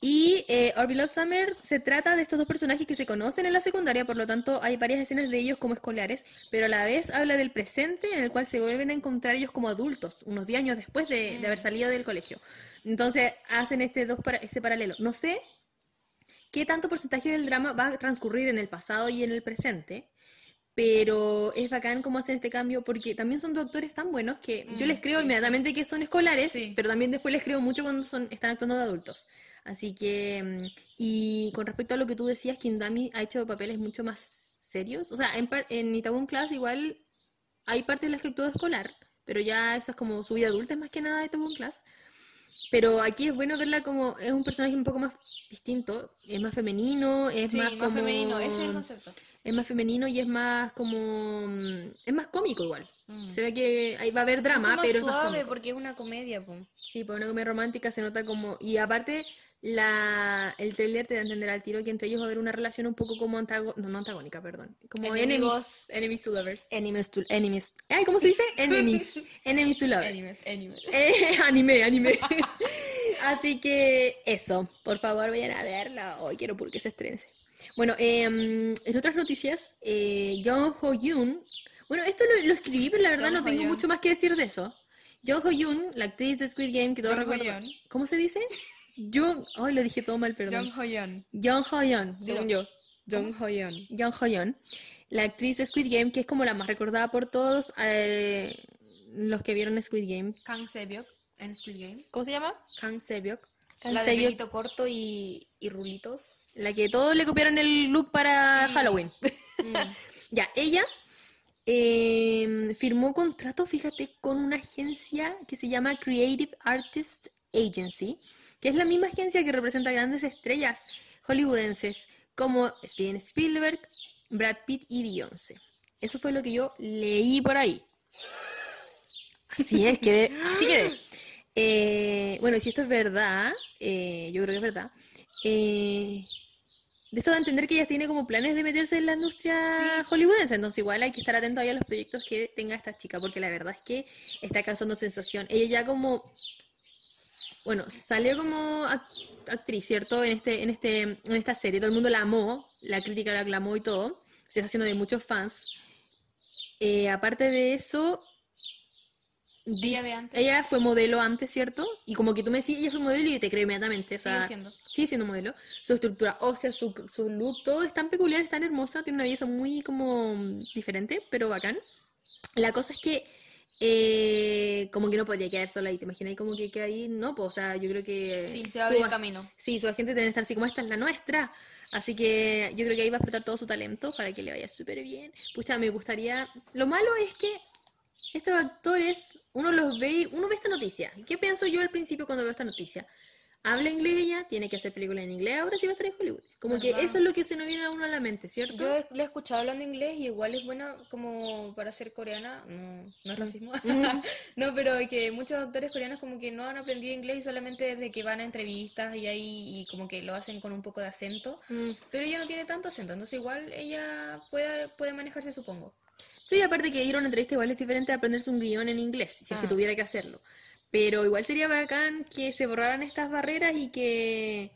Y eh, Our Beloved Summer se trata de estos dos personajes que se conocen en la secundaria, por lo tanto hay varias escenas de ellos como escolares, pero a la vez habla del presente en el cual se vuelven a encontrar ellos como adultos, unos 10 años después de, de haber salido del colegio. Entonces hacen este dos para, ese paralelo. No sé qué tanto porcentaje del drama va a transcurrir en el pasado y en el presente. Pero es bacán cómo hacen este cambio porque también son doctores tan buenos que yo Mm, les creo sí, inmediatamente que son escolares, Sí. pero también después les creo mucho cuando son, están actuando de adultos. Así que, mm, y con respecto a lo que tú decías, Kindami ha hecho papeles mucho más serios. O sea, en, en Itaewon Class igual hay partes en las que de escolar, pero ya esa es como su vida adulta es más que nada de Itaewon Class. Pero aquí es bueno verla como es un personaje un poco más distinto, es más femenino, es Sí, más más como femenino, ese es el concepto. es más femenino y es más como mm, es más cómico igual. Mm. Se ve que ahí va a haber drama, Mucho más pero es más suave cómico. porque es una comedia, po. Sí, por una comedia romántica se nota como y aparte la el tráiler te da a entender al tiro que entre ellos va a haber una relación un poco como antago- no, no antagónica, perdón, como enemies Enemigos, enemies to lovers. enemies to enemies. Ay, ¿cómo se dice? [laughs] Enemies. enemies to lovers. Enemies, enemies. Eh, anime, anime. [laughs] Así que eso, por favor vayan a verla. Hoy quiero porque se estrene. Bueno, em, en otras noticias, eh, Jung Ho Yoon. Bueno, esto lo, lo escribí, pero la verdad no tengo Ho-yoon. mucho más que decir de eso. Jung Ho Yoon, la actriz de Squid Game que todos recuerdan. ¿Cómo se dice? [laughs] Jung. Ay, lo dije todo mal, perdón. Jung Ho-yeon. Jung Ho Yoon. Según yo. Jung Ho-yeon. Jung Ho Yoon, la actriz de Squid Game, que es como la más recordada por todos eh, los que vieron Squid Game. Kang Sebyok en Squid Game. ¿Cómo se llama? Kang Sebyok. Kang la de Sebyok. pelito corto y, y rulitos. La que todos le copiaron el look para Sí. Halloween. Mm. [laughs] ya, ella eh, firmó contrato, fíjate, con una agencia que se llama Creative Artist Agency, que es la misma agencia que representa grandes estrellas hollywoodenses como Steven Spielberg, Brad Pitt y Beyoncé. Eso fue lo que yo leí por ahí. Así es, quedé, así quedé. Eh, bueno, si esto es verdad, eh, yo creo que es verdad, eh, de esto da a entender que ella tiene como planes de meterse en la industria hollywoodense, entonces igual hay que estar atento ahí a los proyectos que tenga esta chica, porque la verdad es que está causando sensación. Ella ya como, bueno, salió como act- actriz, ¿cierto? En este, en este, en esta serie, todo el mundo la amó, la crítica la aclamó y todo, se está haciendo de muchos fans. Eh, aparte de eso, Ella dis- de antes. ella fue modelo antes, ¿cierto? Y como que tú me decís, ella fue modelo y yo te creo inmediatamente. O sea, Sigue siendo. sigue siendo modelo. Su estructura ósea, su, su look, todo es tan peculiar, es tan hermosa, tiene una belleza muy como diferente, pero bacán. La cosa es que eh, como que no podría quedar sola ahí, ¿te imaginas? Y como que queda ahí, no, pues, o sea, yo creo que Sí, se va a su abrir ag- camino. Sí, su agente debe estar así como esta es la nuestra. Así que yo creo que ahí va a explotar todo su talento. Ojalá que le vaya súper bien. Pucha, me gustaría. Lo malo es que estos actores, uno los ve, uno ve esta noticia. ¿Qué pienso yo al principio cuando veo esta noticia? Habla inglés ella, tiene que hacer películas en inglés, ahora sí va a estar en Hollywood. Como que eso es lo que se nos viene a uno a la mente, ¿cierto? Yo la he escuchado hablando inglés y igual es buena como para ser coreana. No, no es racismo. [laughs] no, pero que muchos actores coreanos como que no han aprendido inglés y solamente desde que van a entrevistas y ahí y como que lo hacen con un poco de acento. Mm. Pero ella no tiene tanto acento, entonces igual ella puede, puede manejarse, supongo. Sí, aparte que ir a una entrevista igual es diferente a aprenderse un guion en inglés, si es que Ah. tuviera que hacerlo. Pero igual sería bacán que se borraran estas barreras y que,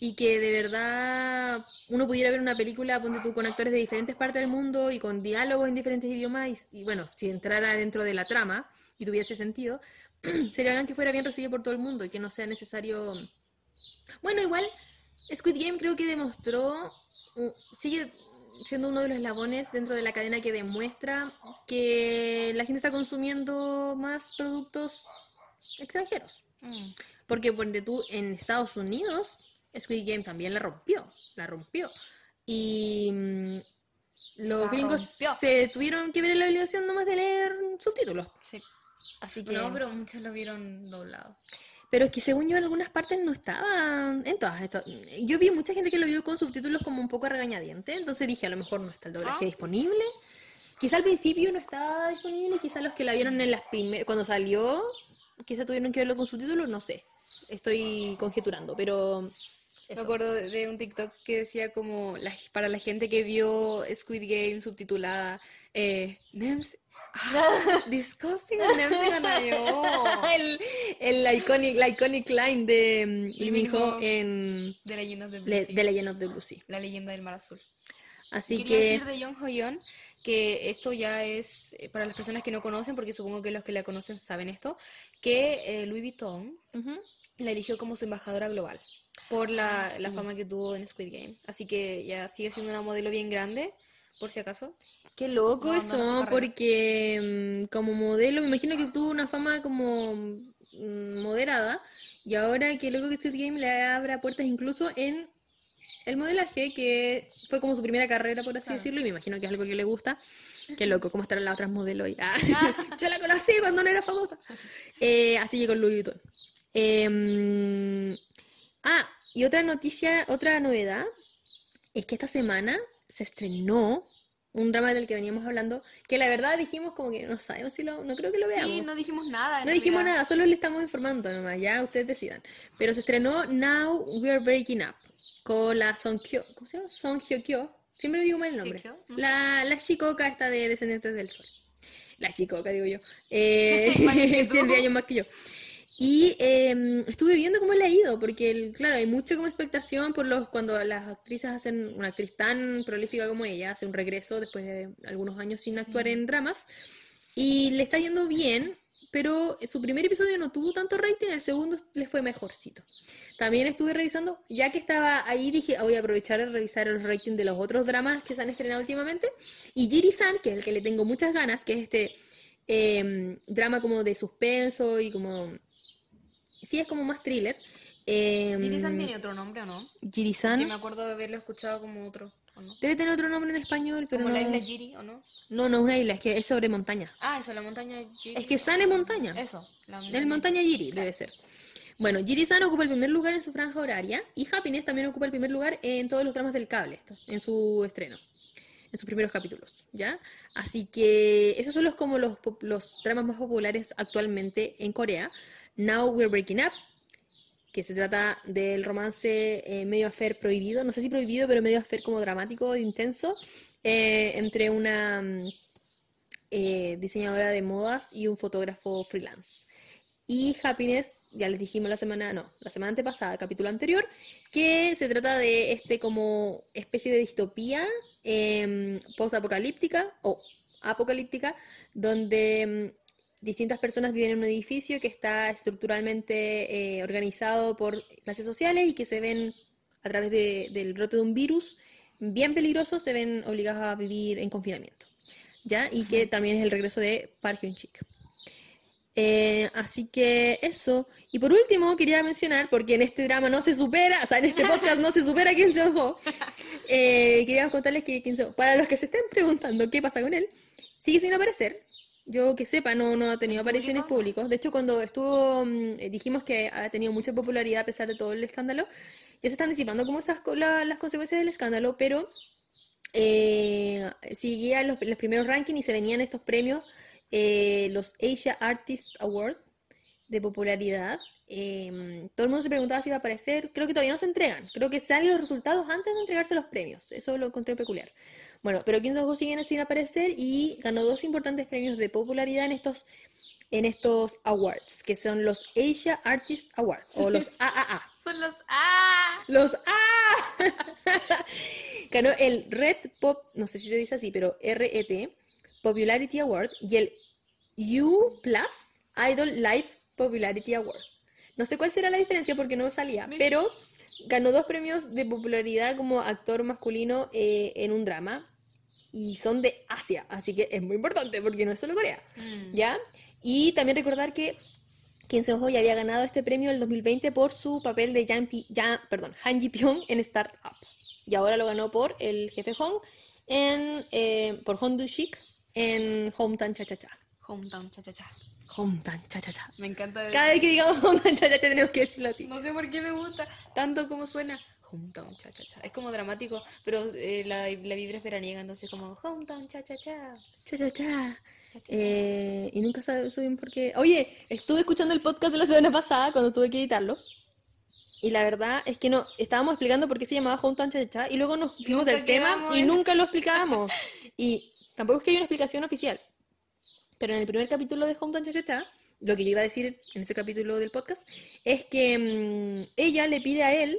y que de verdad uno pudiera ver una película, con actores de diferentes partes del mundo y con diálogos en diferentes idiomas y, bueno, si entrara dentro de la trama y tuviese sentido, [clears throat] sería bacán que fuera bien recibido por todo el mundo y que no sea necesario... Bueno, igual Squid Game creo que demostró, sigue siendo uno de los eslabones dentro de la cadena que demuestra que la gente está consumiendo más productos extranjeros. Mm. Porque ponte tú, en Estados Unidos, Squid Game también la rompió, la rompió. Y mm, los La gringos rompió. se tuvieron que ver en la obligación nomás de leer subtítulos. Sí. Así que... No, pero muchos lo vieron doblado. Pero es que según yo en algunas partes no estaba en todas. Yo vi mucha gente que lo vio con subtítulos como un poco a regañadiente, entonces dije a lo mejor no está el doblaje Ah. disponible. Quizá al principio no estaba disponible, quizá los que la vieron en las primeras, cuando salió, quizá tuvieron que verlo con subtítulos, no sé. Estoy conjeturando, pero Me eso. acuerdo de, de un TikTok que decía como la- para la gente que vio Squid Game subtitulada, eh, Nems, ah, [laughs] disgusting [laughs] el, el iconic, la iconic line de mm, Min Ho en De Leyendas de Le- Blue Sea, The Legend of the Blue Sea. la leyenda del mar azul. Así Quería que decir de que esto ya es, eh, para las personas que no conocen, porque supongo que los que la conocen saben esto, que eh, Louis Vuitton la eligió como su embajadora global por la, Ah, la fama que tuvo en Squid Game. Así que ya sigue siendo una modelo bien grande, por si acaso. Qué loco No, eso, no porque mm, como modelo, me imagino que tuvo una fama como mm, moderada, y ahora qué loco que Squid Game le abra puertas incluso en el modelaje, que fue como su primera carrera, por así Claro. decirlo, y me imagino que es algo que le gusta. Qué loco, cómo estarán las otras modelos. y- Ah, [laughs] [laughs] yo la conocí cuando no era famosa. Eh, así llegó Louis Vuitton. Em, ah, y otra noticia, otra novedad, es que esta semana se estrenó un drama del que veníamos hablando, que la verdad dijimos como que no sabemos si lo, no creo que lo veamos. Sí, no dijimos nada. No dijimos nada, solo le estamos informando nomás, ya ustedes decidan. Pero se estrenó Now We're Breaking Up con la Song Kyo, ¿cómo se llama? Song Hyo Kyo. Siempre digo mal el nombre. Hyo-kyo. La, la chicoca esta de Descendientes del Sol. La chicoca, digo yo. [laughs] Eh, tiene 10 años más que yo. Y eh, estuve viendo cómo le ha ido, porque el- claro, hay mucha como expectación por los cuando las actrices hacen, una actriz tan prolífica como ella, hace un regreso después de algunos años sin actuar en dramas, y le está yendo bien, pero su primer episodio no tuvo tanto rating, el segundo le fue mejorcito. También estuve revisando, ya que estaba ahí, dije, "Ah, voy a aprovechar de revisar el rating de los otros dramas que se han estrenado últimamente. Y Jiri-san, que es el que le tengo muchas ganas, que es este em, drama como de suspenso y como... Sí, es como más thriller. Em, ¿Jiri-san tiene otro nombre o no? Jiri-san Que me acuerdo de haberlo escuchado como otro, ¿o no? debe tener otro nombre en español, pero Como no... la isla Jiri, ¿o no? No, no es una isla, es que es sobre montaña. Ah, eso, la montaña Jiri. Es que San es montaña. Eso, la El montaña Jiri debe ser. Bueno, Jiri-san ocupa el primer lugar en su franja horaria y Happiness también ocupa el primer lugar en todos los dramas del cable, esto, en su estreno, en sus primeros capítulos, ¿ya? Así que esos son los como los, los dramas más populares actualmente en Corea. Now We're Breaking Up, que se trata del romance eh, medio affair prohibido, no sé si prohibido, pero medio affair como dramático, intenso, eh, entre una mm, eh, diseñadora de modas y un fotógrafo freelance. Y Happiness, ya les dijimos la semana, no, la semana antepasada, capítulo anterior, que se trata de este como especie de distopía eh, post-apocalíptica o apocalíptica, donde mm, distintas personas viven en un edificio que está estructuralmente eh, organizado por clases sociales y que se ven a través de- del brote de un virus bien peligroso, se ven obligados a vivir en confinamiento. ¿Ya? Y que también es el regreso de Park Hyun-sik. Eh, así que eso. Y por último, quería mencionar, porque en este drama no se supera, o sea, en este [laughs] podcast no se supera Kim Seon-ho, eh, quería contarles que Kim Seon- para los que se estén preguntando qué pasa con él, sigue sin aparecer. Yo que sepa, no, no ha tenido apariciones públicas. De hecho, cuando estuvo, mm, eh, dijimos que ha tenido mucha popularidad a pesar de todo el escándalo, ya se están disipando como esas, la- las consecuencias del escándalo, pero eh, seguía los, los primeros rankings y se venían estos premios, eh, los Asia Artist Award de popularidad. Eh, todo el mundo se preguntaba si iba a aparecer. Creo que todavía no se entregan. Creo que salen los resultados antes de entregarse los premios. Eso lo encontré peculiar. Bueno, pero Kim Jong-un sigue sin aparecer y ganó dos importantes premios de popularidad en estos, en estos awards, que son los Asia Artist Awards o los [laughs] AAA. Son los ¡Ah! Los A. [laughs] Ganó el Red Pop, no sé si se dice así, pero RET Popularity Award y el U Plus Idol Life Popularity Award. No sé cuál será la diferencia porque no salía, Mira. pero ganó dos premios de popularidad como actor masculino eh, en un drama y son de Asia, así que es muy importante porque no es solo Corea. Mm. ¿Ya? Y también recordar que Kim Seon-ho ya había ganado este premio en el 2020 por su papel de Pi- perdón, Han Ji-pyong en Startup. Y ahora lo ganó por el jefe Hong en, eh, por Hong Du-sik en Hometown Cha-Cha-Cha. Hometown, cha cha cha. Hometown Cha-Cha-Cha. Me encanta. de- Cada vez que digamos Hometown Cha-Cha-Cha tenemos que decirlo así. No sé por qué me gusta tanto como suena. Hometown, cha cha cha. Es como dramático, pero eh, la, la vibra es veraniega, entonces como hometown, cha cha cha. Cha, cha, cha. Eh, y nunca sabes bien por qué. Oye, estuve escuchando el podcast de la semana pasada cuando tuve que editarlo. Y la verdad es que no, estábamos explicando por qué se llamaba Hometown Cha Cha Cha y luego nos fuimos del tema y en- nunca lo explicábamos. Y tampoco es que haya una explicación oficial. Pero en el primer capítulo de Hometown Cha Cha Cha, lo que yo iba a decir en ese capítulo del podcast es que mm, ella le pide a él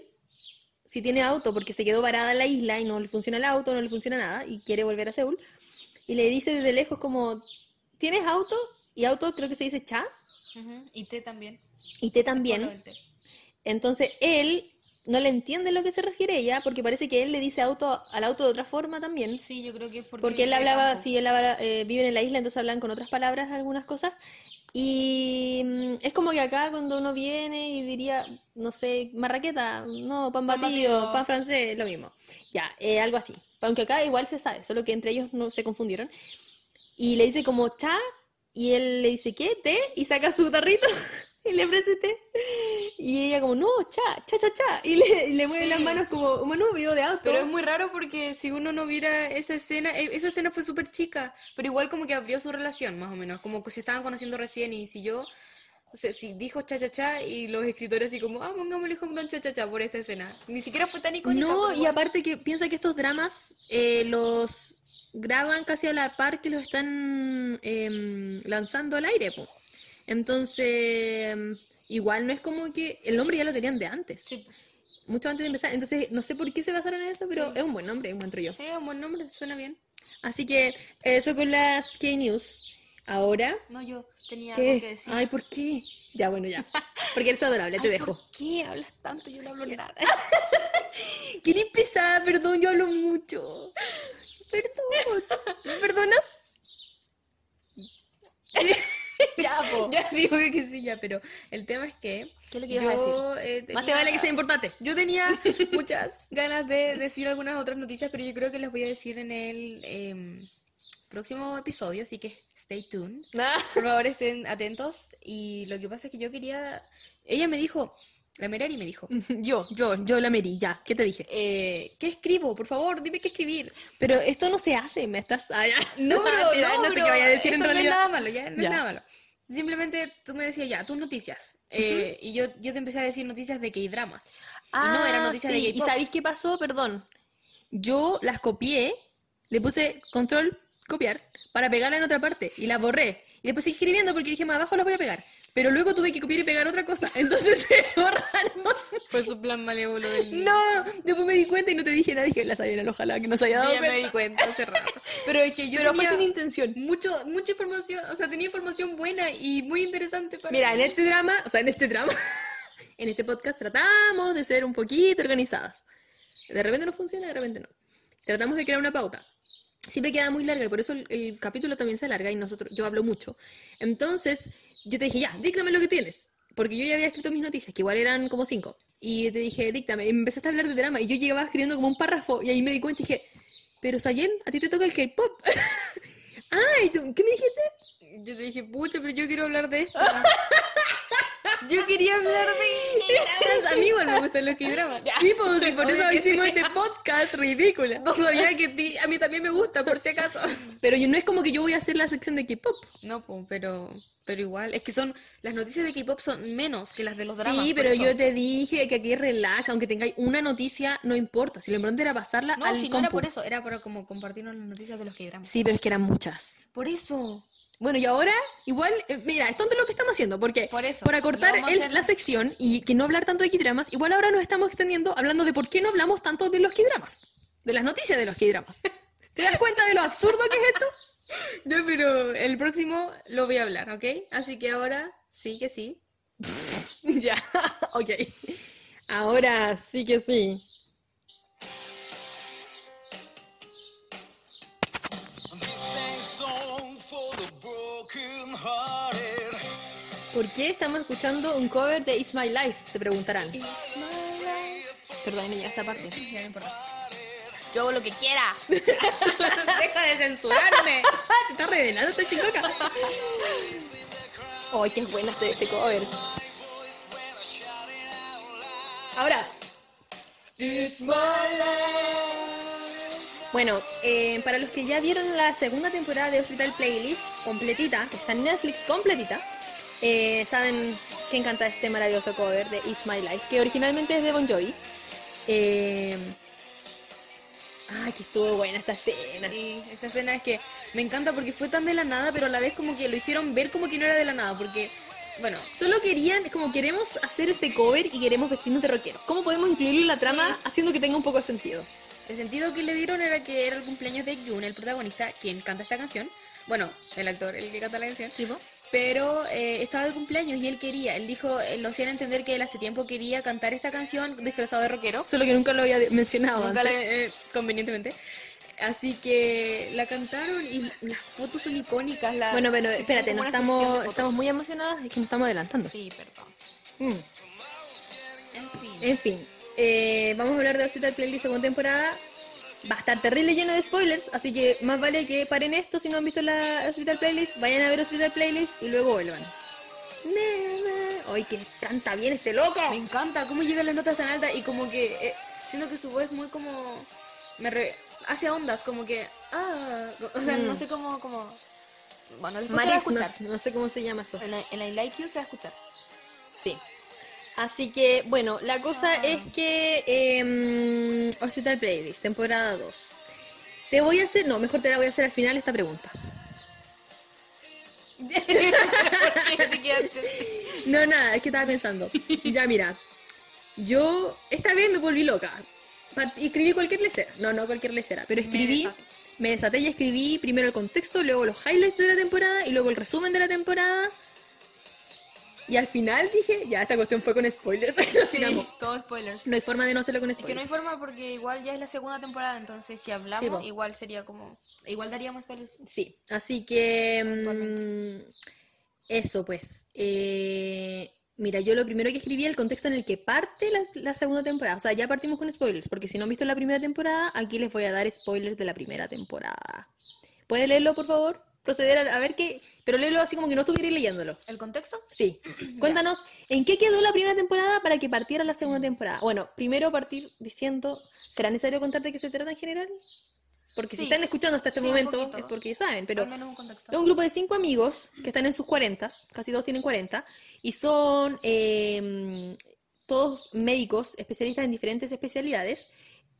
si tiene auto porque se quedó varada en la isla y no le funciona el auto, no le funciona nada y quiere volver a Seúl. Y le dice desde lejos como, ¿tienes auto? Y auto creo que se dice cha Ujú, Y té también. y té también. Entonces él no le entiende lo que se refiere ella, porque parece que él le dice auto al auto de otra forma también. Sí, yo creo que es porque... Porque él hablaba, sí, él habla, eh, vive en la isla, entonces hablan con otras palabras algunas cosas. Y mm, es como que acá cuando uno viene y diría, no sé, marraqueta, no, pan Pan batido, batido. pan francés, lo mismo. Ya, eh, algo así. Aunque acá igual se sabe, solo que entre ellos no se confundieron. Y le dice como cha, y él le dice, ¿qué? ¿Té? Y saca su tarrito [laughs] y le ofrece té. Y ella como, no, cha, cha, cha, cha. Y le, y le mueve Sí. las manos como un video de auto. Pero es muy raro porque si uno no viera esa escena, eh, esa escena fue súper chica, pero igual como que abrió su relación, más o menos, como que se estaban conociendo recién y si yo, o sea, si dijo cha cha cha y los escritores así como, ah, pongámosle Hometown cha cha cha por esta escena. Ni siquiera fue tan icónica. No, y aparte que piensa que estos dramas eh, los graban casi a la par que los están em, lanzando al aire, po. Entonces, igual no es como que el nombre ya lo tenían de antes, Sí, mucho antes de empezar. Entonces, no sé por qué se basaron en eso, pero Sí. es un buen nombre, encuentro yo. sí, es un buen nombre, suena bien. Así que eso con las K-News. Ahora, No, yo tenía ¿qué? algo que decir. Ay, ¿por qué? Ya, bueno, ya. [laughs] Porque eres adorable, te Ay, dejo. ¿Por qué hablas tanto? Yo no hablo nada. [laughs] Qué pesada, perdón, yo hablo mucho. Perdón. [laughs] ¿Me perdonas? [laughs] ya, po. ya, sí, obvio que sí, ya, pero el tema es que ¿Qué es lo que ibas a yo eh, Más te tenía- vale que sea importante. Yo tenía muchas [laughs] ganas de decir algunas otras noticias, pero yo creo que las voy a decir en el em, próximo episodio, así que stay tuned. Por favor, estén atentos. Y lo que pasa es que yo quería... Ella me dijo, la Merari me dijo, [laughs] yo, yo, yo la Mary, ya. ¿Qué te dije? eh, ¿qué escribo? Por favor, dime qué escribir. Pero esto no se hace, me estás. Ah, ya. [laughs] No, [laughs] Mentira, no, no sé qué vaya a decir en esto no es realidad. nada malo, ya, no Ya. es nada malo. Simplemente tú me decías, ya, tus noticias. Eh, y yo, yo te empecé a decir noticias de K-dramas. y no, eran noticias Ah, sí, de ¿Y sabéis qué pasó? Perdón. Yo las copié, le puse control, copiar, para pegarla en otra parte, y las borré. Y después seguí escribiendo porque dije, más abajo las voy a pegar. Pero luego tuve que copiar y pegar otra cosa, [laughs] entonces se borraron. Fue su plan malévolo del... No, después me di cuenta y no te dije nada, dije, la sabían, ojalá que no se haya Yo dado ya me di cuenta hace rato. [laughs] Pero es que yo Pero fue tenía sin intención. mucho, mucha información, o sea, tenía información buena y muy interesante para Mira, en este drama, o sea, en este drama, [laughs] en este podcast tratamos de ser un poquito organizadas. De repente no funciona, de repente no. Tratamos de crear una pauta. Siempre queda muy larga y por eso el, el capítulo también se alarga y nosotros, yo hablo mucho. Entonces, yo te dije, ya, díctame lo que tienes. Porque yo ya había escrito mis noticias, que igual eran como cinco. Y te dije, díctame. Y me empezaste a hablar de drama y yo llegaba escribiendo como un párrafo y ahí me di cuenta y dije, pero Sayen, a ti te toca el K-pop. [laughs] Ay, ¿tú- ¿qué me dijiste? Yo te dije, pucha, pero yo quiero hablar de esto. [laughs] yo quería hablar de. A mí igual me gustan los K-dramas. Sí, pues, y por [laughs] eso hicimos este podcast ridícula. No sabía que ti- a mí también me gusta, por si acaso. [laughs] Pero yo, no es como que yo voy a hacer la sección de K-pop. No, po, pero, pero igual. Es que son. Las noticias de K-pop son menos que las de los dramas. Sí, por pero eso. yo te dije que aquí relax, aunque tengáis una noticia, no importa. Si lo importante era pasarla No, al si no era compu. por eso, era para como compartirnos las noticias de los K-dramas. Sí, pero es que eran muchas. Por eso. Bueno, y ahora, igual, eh, mira, es tonto lo que estamos haciendo, porque Por eso, acortar lo vamos a el- hacer- la sección y que no hablar tanto de K-dramas, igual ahora nos estamos extendiendo hablando de por qué no hablamos tanto de los K-dramas, de las noticias de los K-dramas. [laughs] ¿Te das cuenta de lo absurdo que es esto? [laughs] No, pero el próximo lo voy a hablar, ¿ok? Así que ahora sí que sí. [laughs] ya, ok. Ahora sí que sí. ¿Por qué estamos escuchando un cover de It's My Life? Se preguntarán. Perdón, no llega esa parte. Ya no importa. [laughs] Yo hago lo que quiera. [laughs] Deja de censurarme. [laughs] Se está revelando esta chicoca. Ay, qué buena este, este cover. Ahora. It's my Bueno, eh, para los que ya vieron la segunda temporada de Hospital Playlist completita, que está en Netflix completita, eh, saben quién canta este maravilloso cover de It's My Life, que originalmente es de Bon Jovi. Eh, Ay, que estuvo buena esta escena. Sí, esta escena es que me encanta porque fue tan de la nada, pero a la vez como que lo hicieron ver como que no era de la nada, porque, bueno, Solo querían, como queremos hacer este cover y queremos vestirnos de rockeros. ¿Cómo podemos incluirlo en la trama haciendo que tenga un poco de sentido? el sentido que le dieron era que era el cumpleaños de Jun, el protagonista, quien canta esta canción. Bueno, el actor, el que canta la canción. ¿Tipo? Pero eh, estaba de cumpleaños y él quería, él dijo, eh, lo hacían entender que él hace tiempo quería cantar esta canción disfrazado de rockero. Solo que nunca lo había mencionado Nunca antes. le- eh, convenientemente. Así que la cantaron y las fotos son icónicas. La, Bueno, pero espérate, no estamos, estamos muy emocionadas, es que nos estamos adelantando. Sí, perdón. Mm. En fin. En fin, eh, vamos a hablar de Hospital Playlist segunda temporada. Va a estar terrible lleno de spoilers, así que más vale que paren esto si no han visto la Hospital Playlist, vayan a ver Hospital Playlist y luego vuelvan. ¡Ay, que canta bien este loco! Me encanta cómo llegan las notas tan altas y como que eh, siento que su voz es muy como me re- hace ondas como que ah o sea no Mm. sé cómo como bueno después se va a escuchar no sé cómo se llama eso. en la, en la I Like You se va a escuchar Sí. Así que, bueno, la cosa Ah. es que em, Hospital Playlist, temporada 2. Te voy a hacer, no, mejor te la voy a hacer al final esta pregunta. [laughs] No, nada, es que estaba pensando. Ya, mira, yo esta vez me volví loca. Escribí cualquier lecera. No, no cualquier lecera, pero escribí, desaté. me desaté y escribí primero el contexto, luego los highlights de la temporada y luego el resumen de la temporada. Y al final dije, ya, esta cuestión fue con spoilers. [laughs] Sí, todo spoilers No hay forma de no hacerlo con es que no hay spoilers. forma porque igual ya es la segunda temporada entonces si hablamos Sí, igual sería como igual daríamos spoilers Sí, así que mm, eso pues. Eh, mira, yo lo primero que escribí el contexto en el que parte la, la segunda temporada. O sea, ya partimos con spoilers, porque si no han visto la primera temporada, aquí les voy a dar spoilers de la primera temporada. ¿Puedes leerlo, por favor? Proceder a, a ver qué... Pero léelo así como que no estuviera leyéndolo. el contexto Sí. [clears throat] [clears throat] Cuéntanos, ¿en qué quedó la primera temporada para que partiera la segunda temporada? Bueno, primero partir diciendo, ¿será necesario contarte qué se trata en general? Porque si están escuchando hasta este Sí, momento es porque saben, pero al menos un contexto es un grupo de cinco amigos que están en sus cuarentas, casi todos tienen 40, y son eh, todos médicos especialistas en diferentes especialidades,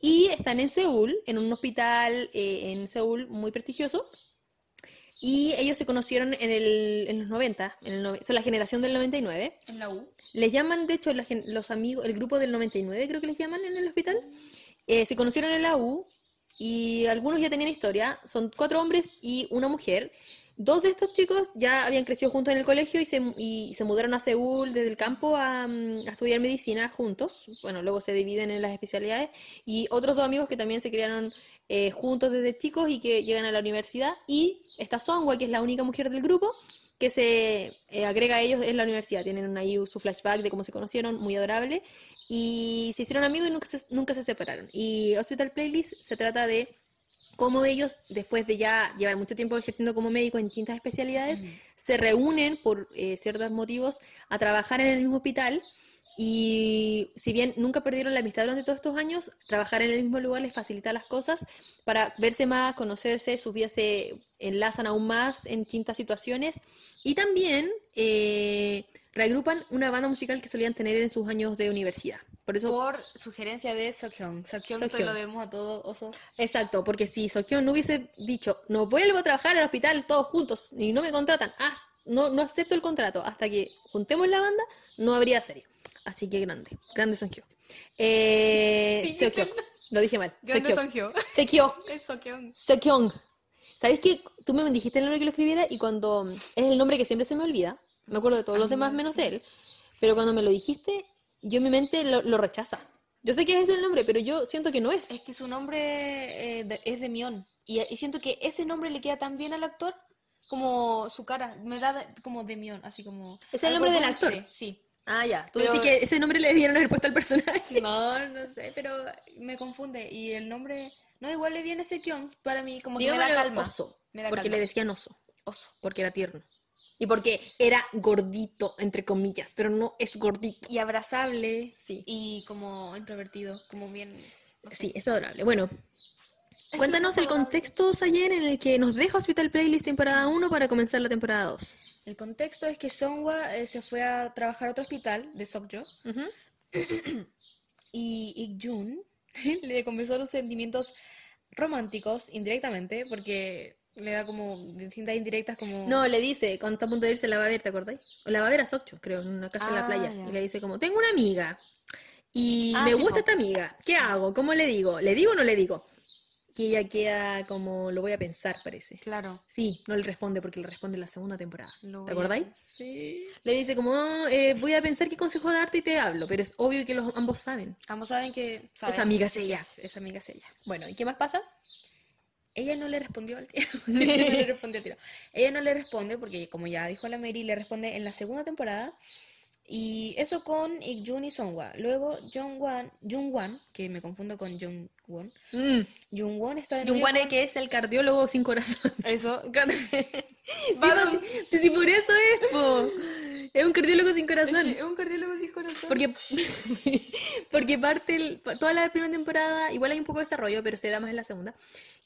y están en Seúl, en un hospital eh, en Seúl muy prestigioso, y ellos se conocieron en, el, en los 90, en el nove- son la generación del 99. en la U Les llaman, de hecho, la los amigos, el grupo del 99 creo que les llaman en el hospital. Eh, se conocieron en la U y algunos ya tenían historia. Son cuatro hombres y una mujer. Dos de estos chicos ya habían crecido juntos en el colegio y se, y se mudaron a Seúl desde el campo a, mm, a estudiar medicina juntos. Bueno, luego se dividen en las especialidades. Y otros dos amigos que también se criaron eh, juntos desde chicos y que llegan a la universidad. Y esta Songwa, que es la única mujer del grupo, que se eh, agrega a ellos en la universidad. Tienen ahí su flashback de cómo se conocieron, muy adorable. Y se hicieron amigos y nunca se, nunca se separaron. Y Hospital Playlist se trata de cómo ellos, después de ya llevar mucho tiempo ejerciendo como médicos en distintas especialidades, se reúnen por eh, ciertos motivos a trabajar en el mismo hospital. Y si bien nunca perdieron la amistad durante todos estos años, trabajar en el mismo lugar les facilita las cosas para verse más, conocerse, sus vidas se enlazan aún más en distintas situaciones. Y también eh, reagrupan una banda musical que solían tener en sus años de universidad. Por eso por sugerencia de Sokyung te Sokyung. lo debemos a todo oso Exacto, porque si Sokyun no hubiese dicho, no vuelvo a trabajar al hospital todos juntos y no me contratan, haz- no, no acepto el contrato hasta que juntemos la banda, no habría serie. Así que grande, grande Songhyun. Eh, Seokyeok, lo dije mal. grande. Songhyun Seokyeok. [laughs] es Sokyung Seokyeong. ¿Sabes qué? Tú me dijiste el nombre que lo escribiera y cuando es el nombre que siempre se me olvida, me acuerdo de todos los Ah, demás menos sí. de él, pero cuando me lo dijiste, yo en mi mente lo, lo rechaza. Yo sé que es el nombre, pero yo siento que no es. Es que su nombre eh, de- es de Mion. Y, y siento que ese nombre le queda tan bien al actor como su cara. Me da como de Mion, así como. ¿Es el nombre del actor? Sí. Ah, ya. Tú Pero- decís que ese nombre le debieron haber puesto al personaje. [laughs] No, no sé, pero me confunde. Y el nombre. No, igual le viene ese Kyung para mí, como que me da calma. oso. Me da porque calma. le decían oso. Oso. Porque era tierno. Y porque era gordito, entre comillas, pero no es gordito. Y abrazable. Sí. Y como introvertido, como bien. no sé. Sí, es adorable. Bueno, cuéntanos el contexto, Sayen, en el que nos deja Hospital Playlist temporada 1 para comenzar la temporada 2. El contexto es que Songwa eh, se fue a trabajar a otro hospital de Sokjo y Ik-jun [laughs] le comenzó los sentimientos románticos indirectamente porque le da como distintas indirectas como No, le dice, cuando está a punto de irse, la va a ver, ¿te acordáis? O la va a ver a Socho, creo, en una casa en la Ah, playa. ya. Y le dice como, tengo una amiga. Y Ah, me sí, gusta po. esta amiga. ¿Qué hago? ¿Cómo le digo? ¿Le digo o no le digo? Que ella queda como, lo voy a pensar, parece. Claro. Sí, no le responde porque le responde en la segunda temporada. Lo ¿Te a-? Sí. Le dice como, "Oh, eh, voy a pensar qué consejo darte y te hablo, pero es obvio que los ambos saben. Ambos saben que... saben amiga es ella. Es, es amiga es ella. Bueno, ¿y qué más pasa? Ella no le respondió al tiro. [laughs] No le respondió al tiro. Ella no le responde porque, como ya dijo la Mary, le responde en la segunda temporada. Y eso con Ik-jun y Songwa. Luego, Jung-wan, Jung-wan, que me confundo con Jung-won. Mm. Jung-won está Jung Wane, con- que es el cardiólogo sin corazón. [laughs] Eso. [laughs] Sí, [laughs] si, si por eso es, po. Es un cardiólogo sin corazón. Es un cardiólogo sin corazón. Porque, porque parte el- toda la primera temporada, igual hay un poco de desarrollo, pero se da más en la segunda,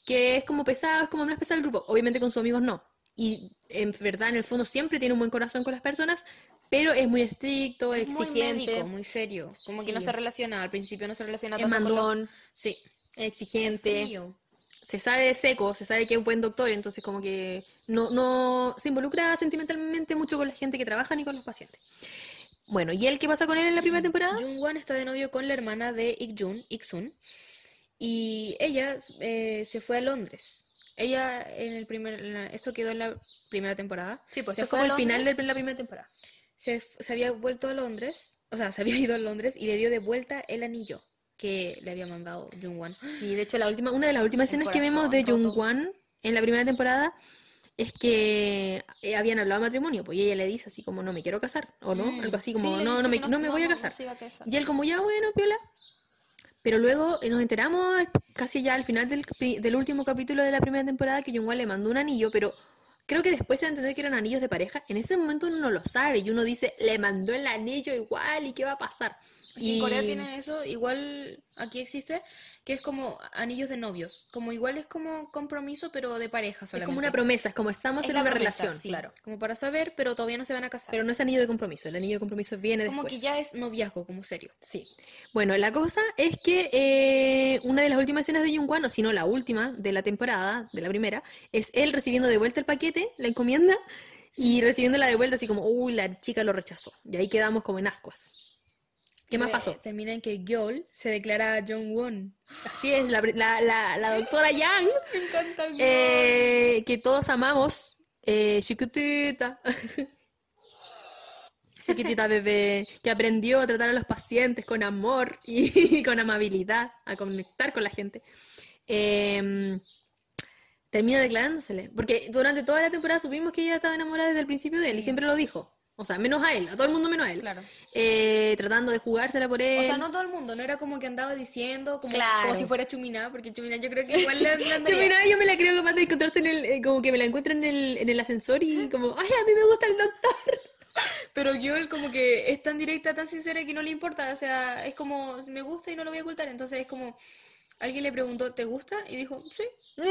que es como pesado, es como más pesado el grupo. Obviamente con sus amigos no. Y en verdad, en el fondo, siempre tiene un buen corazón con las personas, pero es muy estricto, es muy exigente, médico, muy serio. Como que no se relaciona, al principio no se relaciona es tanto con lo- mandón, Sí. exigente. Se sabe de seco, se sabe que es un buen doctor, entonces como que no, no se involucra sentimentalmente mucho con la gente que trabaja ni con los pacientes. Bueno, ¿y él qué pasa con él en la primera temporada? Jung-wan está de novio con la hermana de Ik-jun, Ik-sun, y ella eh, se fue a Londres. Ella en el primer, en la- esto quedó en la primera temporada. Sí, pues se fue el final de la primera temporada. se, se había vuelto a Londres, o sea, se había [laughs] ido a Londres y le dio de vuelta el anillo que le había mandado Jung-wan. Sí, de hecho, la última, una de las últimas escenas que vemos de. Jung-wan en la primera temporada es que eh, habían hablado de matrimonio, pues y ella le dice así como, no me quiero casar, o no, Mm. algo así Sí, como, he no, no me, no me voy a casar. a casar. Y él como, ya, bueno, piola. Pero luego eh, nos enteramos casi ya al final del, del último capítulo de la primera temporada que Jung-wan le mandó un anillo, pero creo que después a entender que eran anillos de pareja. En ese momento uno no lo sabe y uno dice, le mandó el anillo igual y qué va a pasar. Aquí En Corea tienen eso, igual aquí existe, que es como anillos de novios. Como igual es como compromiso, pero de pareja Es como una promesa, es como estamos Es en una promesa, relación, sí, claro. Como para saber, pero todavía no se van a casar. Pero no es anillo de compromiso, el anillo de compromiso viene como después. que ya es noviazgo, como serio. Sí. Bueno, la cosa es que eh, una de las últimas escenas de Jungwon, o si no la última de la temporada, de la primera, es él recibiendo de vuelta el paquete, la encomienda, y recibiéndola de vuelta así como, uy, la chica lo rechazó. Y ahí quedamos como en ascuas. ¿Qué más pasó? Termina en que Gyol se declara a Jong-won. Así es, la, la, la, la doctora Yang, Me encanta eh, que todos amamos, eh, chiquitita. [laughs] Chiquitita bebé, que aprendió a tratar a los pacientes con amor y [laughs] con amabilidad, a conectar con la gente. Em, termina declarándosele, porque durante toda la temporada supimos que ella estaba enamorada desde el principio de él y siempre lo dijo. O sea, menos a él, a todo el mundo menos a él. Claro. Eh, tratando de jugársela por él. O sea, no todo el mundo, no era como que andaba diciendo como, Claro. como si fuera Chumina, porque Chumina yo creo que igual le, le Yo, [laughs] andaría. mira, yo me la creo capaz de encontrarse en el, eh, como que me la encuentro en el, en el ascensor y como, ay, a mí me gusta el doctor. [laughs] Pero Gyol como que es tan directa, tan sincera que no le importa, o sea, es como, me gusta y no lo voy a ocultar, entonces es como, alguien le preguntó, ¿te gusta? Y dijo, sí. [laughs]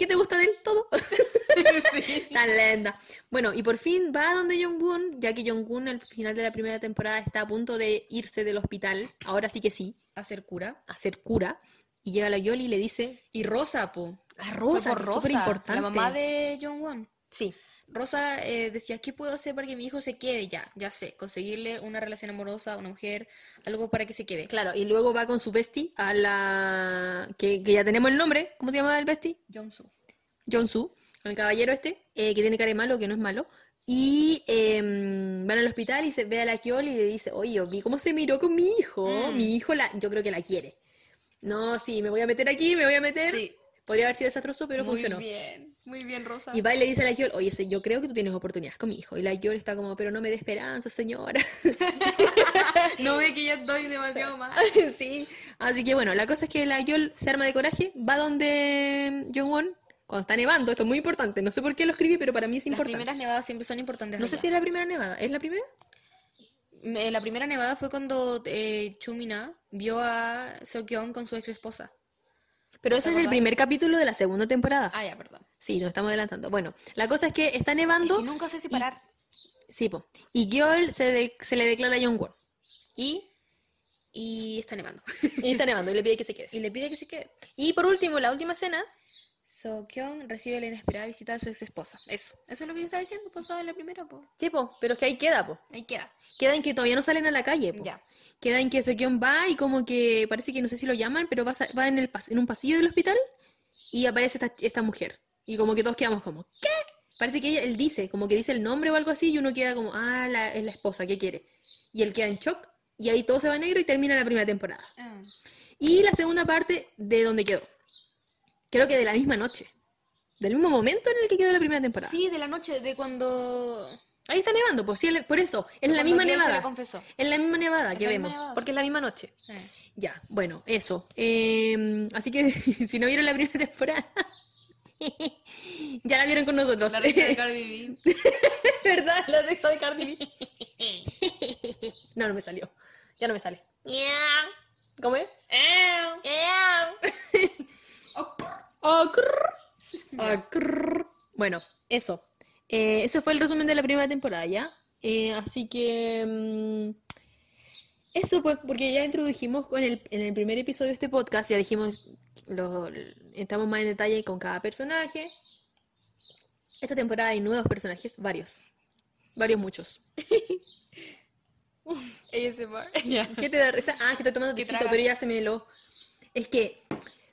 ¿Qué te gusta de él? Todo. [laughs] Tan lenda. Bueno, y por fin va donde Jong-un, ya que Jong-un al final de la primera temporada está a punto de irse del hospital, ahora sí que sí, A ser cura. a ser cura, y llega la Yoli y le dice, Y Rosa, po. la Fue Rosa, Rosa, súper importante. la mamá de Jong-won. Sí, Rosa eh, decía, ¿qué puedo hacer para que mi hijo se quede? Ya, ya sé, conseguirle una relación amorosa una mujer, algo para que se quede. claro, y luego va con su bestie a la... que, que ya tenemos el nombre, ¿cómo se llama el bestie? Jong-soo. Jong-soo, el caballero este, eh, que tiene cara de malo, que no es malo. Y em, van al hospital y se ve a la Kyoli y le dice, oye, yo vi cómo se miró con mi hijo. Mm. Mi hijo, la, yo creo que la quiere. No, sí, me voy a meter aquí, me voy a meter. Sí. Podría haber sido desastroso, pero Muy funcionó. bien, muy bien, Rosa. Y va y le dice a la Kyoli, oye, yo creo que tú tienes oportunidades con mi hijo. Y la Kyoli está como, pero no me dé esperanza, señora. [laughs] No ve que ya estoy demasiado mal. [laughs] sí. Así que bueno, la cosa es que la Yol se arma de coraje, va donde Jong-won cuando está nevando. Esto es muy importante. No sé por qué lo escribí, pero para mí es Las importante. primeras nevadas siempre son importantes. No sé si es la primera nevada. ¿Es la primera? Me- La primera nevada fue cuando eh, Chumina vio a Seokyeon con su ex esposa. Pero ¿Te ese es el primer capítulo de la segunda temporada. Ah, ya, perdón. Sí, nos estamos adelantando. Bueno, la cosa es que está nevando. Que nunca sé separar. Sí, po. Y Gyol se, de- se le declara a Jongwon. Y, Y está nevando. [laughs] y está nevando y le pide que se quede. y le pide que se quede. Y por último, la última escena. Seokyeon recibe la inesperada visita de su ex esposa. Eso. Eso es lo que yo estaba diciendo. Pasó en la primera, po. Sí, po, pero es que ahí queda, po. Ahí queda. Queda en que todavía no salen a la calle, po. Ya. Queda en que Seokyeon va y como que parece que no sé si lo llaman, pero va, va en, el pas- en un pasillo del hospital y aparece esta, esta mujer. Y como que todos quedamos como, ¿qué? Parece que él dice, como que dice el nombre o algo así, y uno queda como, ah, la, es la esposa, ¿qué quiere? Y él queda en shock, y ahí todo se va negro y termina la primera temporada. Ah. Y la segunda parte de donde quedó. Creo que de la misma noche. Del mismo momento en el que quedó la primera temporada. Sí, de la noche, de cuando... Ahí está nevando, pues sí, por eso. Es la misma nevada. Es la misma nevada que vemos, nevada, porque es la misma noche. Eh. Ya, bueno, eso. Eh, así que [laughs] si no vieron la primera temporada, ya la vieron con nosotros. La risa de Cardi B. [laughs] ¿Verdad? La risa de Cardi B. no, no me salió. Ya no me sale. ¿Cómo es? Bueno, eso. Eh, ese fue el resumen de la primera temporada, ¿ya? Eh, así que... mm, eso pues, porque ya introdujimos con el, en el primer episodio de este podcast, ya dijimos, lo, entramos más en detalle con cada personaje. Esta temporada hay nuevos personajes, varios. Varios muchos. [laughs] ASMR. [laughs] ¿Qué te da risa? Ah, que estoy tomando ¿Qué tecito, pero ya se me lo... Es que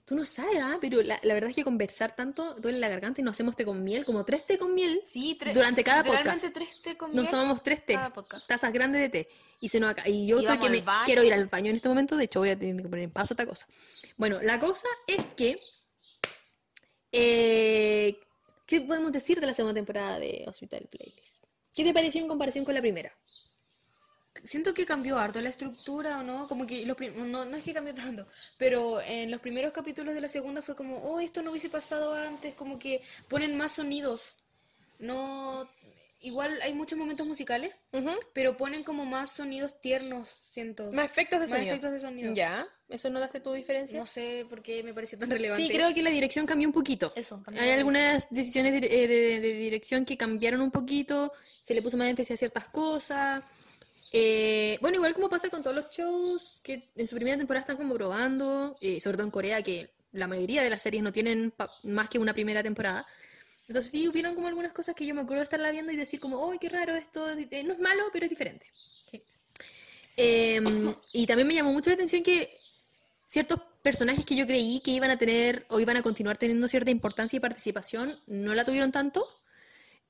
tú no sabes, ¿ah? Pero la, la verdad es que conversar tanto duele la garganta y nos hacemos té con miel, como tres té con miel. Sí, tres- Durante cada podcast. tres té con Nos miel tomamos tres tés, tazas grandes de té. Y se nos. Y yo Y estoy que me baño. quiero ir al baño en este momento. De hecho, voy a tener que poner en paso esta cosa. Bueno, la cosa es que. eh, ¿Qué podemos decir de la segunda temporada de Hospital Playlist? ¿Qué te pareció en comparación con la primera? Siento que cambió harto la estructura, ¿o no? Como que los no, no es que cambió tanto, pero en los primeros capítulos de la segunda fue como, oh, esto no hubiese pasado antes, como que ponen más sonidos. No, igual hay muchos momentos musicales, pero ponen como más sonidos tiernos, siento. Más efectos de Más sonido. efectos de sonido. Ya, ¿eso no hace tu diferencia? No sé por qué me pareció tan relevante. Sí, creo que la dirección cambió un poquito. Eso, cambió Hay algunas decisiones de, de- de- de dirección que cambiaron un poquito, se le puso más énfasis a ciertas cosas. Eh, bueno, igual como pasa con todos los shows, que en su primera temporada están como probando, eh, sobre todo en Corea, que la mayoría de las series no tienen más que una primera temporada. Entonces sí, hubieron como algunas cosas que yo me acuerdo de estarla viendo y decir como, ¡ay, qué raro esto! Eh, no es malo, pero es diferente. Sí. Em, y también me llamó mucho la atención que ciertos personajes que yo creí que iban a tener o iban a continuar teniendo cierta importancia y participación no la tuvieron tanto.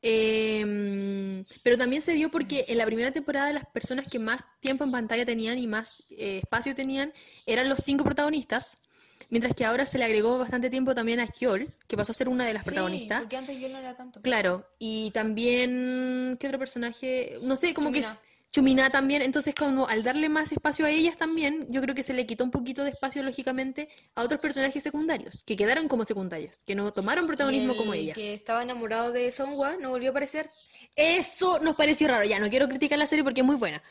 Em, pero también se dio porque en la primera temporada las personas que más tiempo en pantalla tenían y más eh, espacio tenían eran los cinco protagonistas, mientras que ahora se le agregó bastante tiempo también a Hyol, que pasó a ser una de las Sí, protagonistas. porque antes yo no era tanto. Claro, y también, ¿qué otro personaje? No sé, como Chumina. que Chumina también, entonces como al darle más espacio a ellas también, yo creo que se le quitó un poquito de espacio, lógicamente, a otros personajes secundarios, que quedaron como secundarios, que no tomaron protagonismo como el ellas. que estaba enamorado de Songhua no volvió a aparecer. Eso nos pareció raro, ya no quiero criticar la serie porque es muy buena,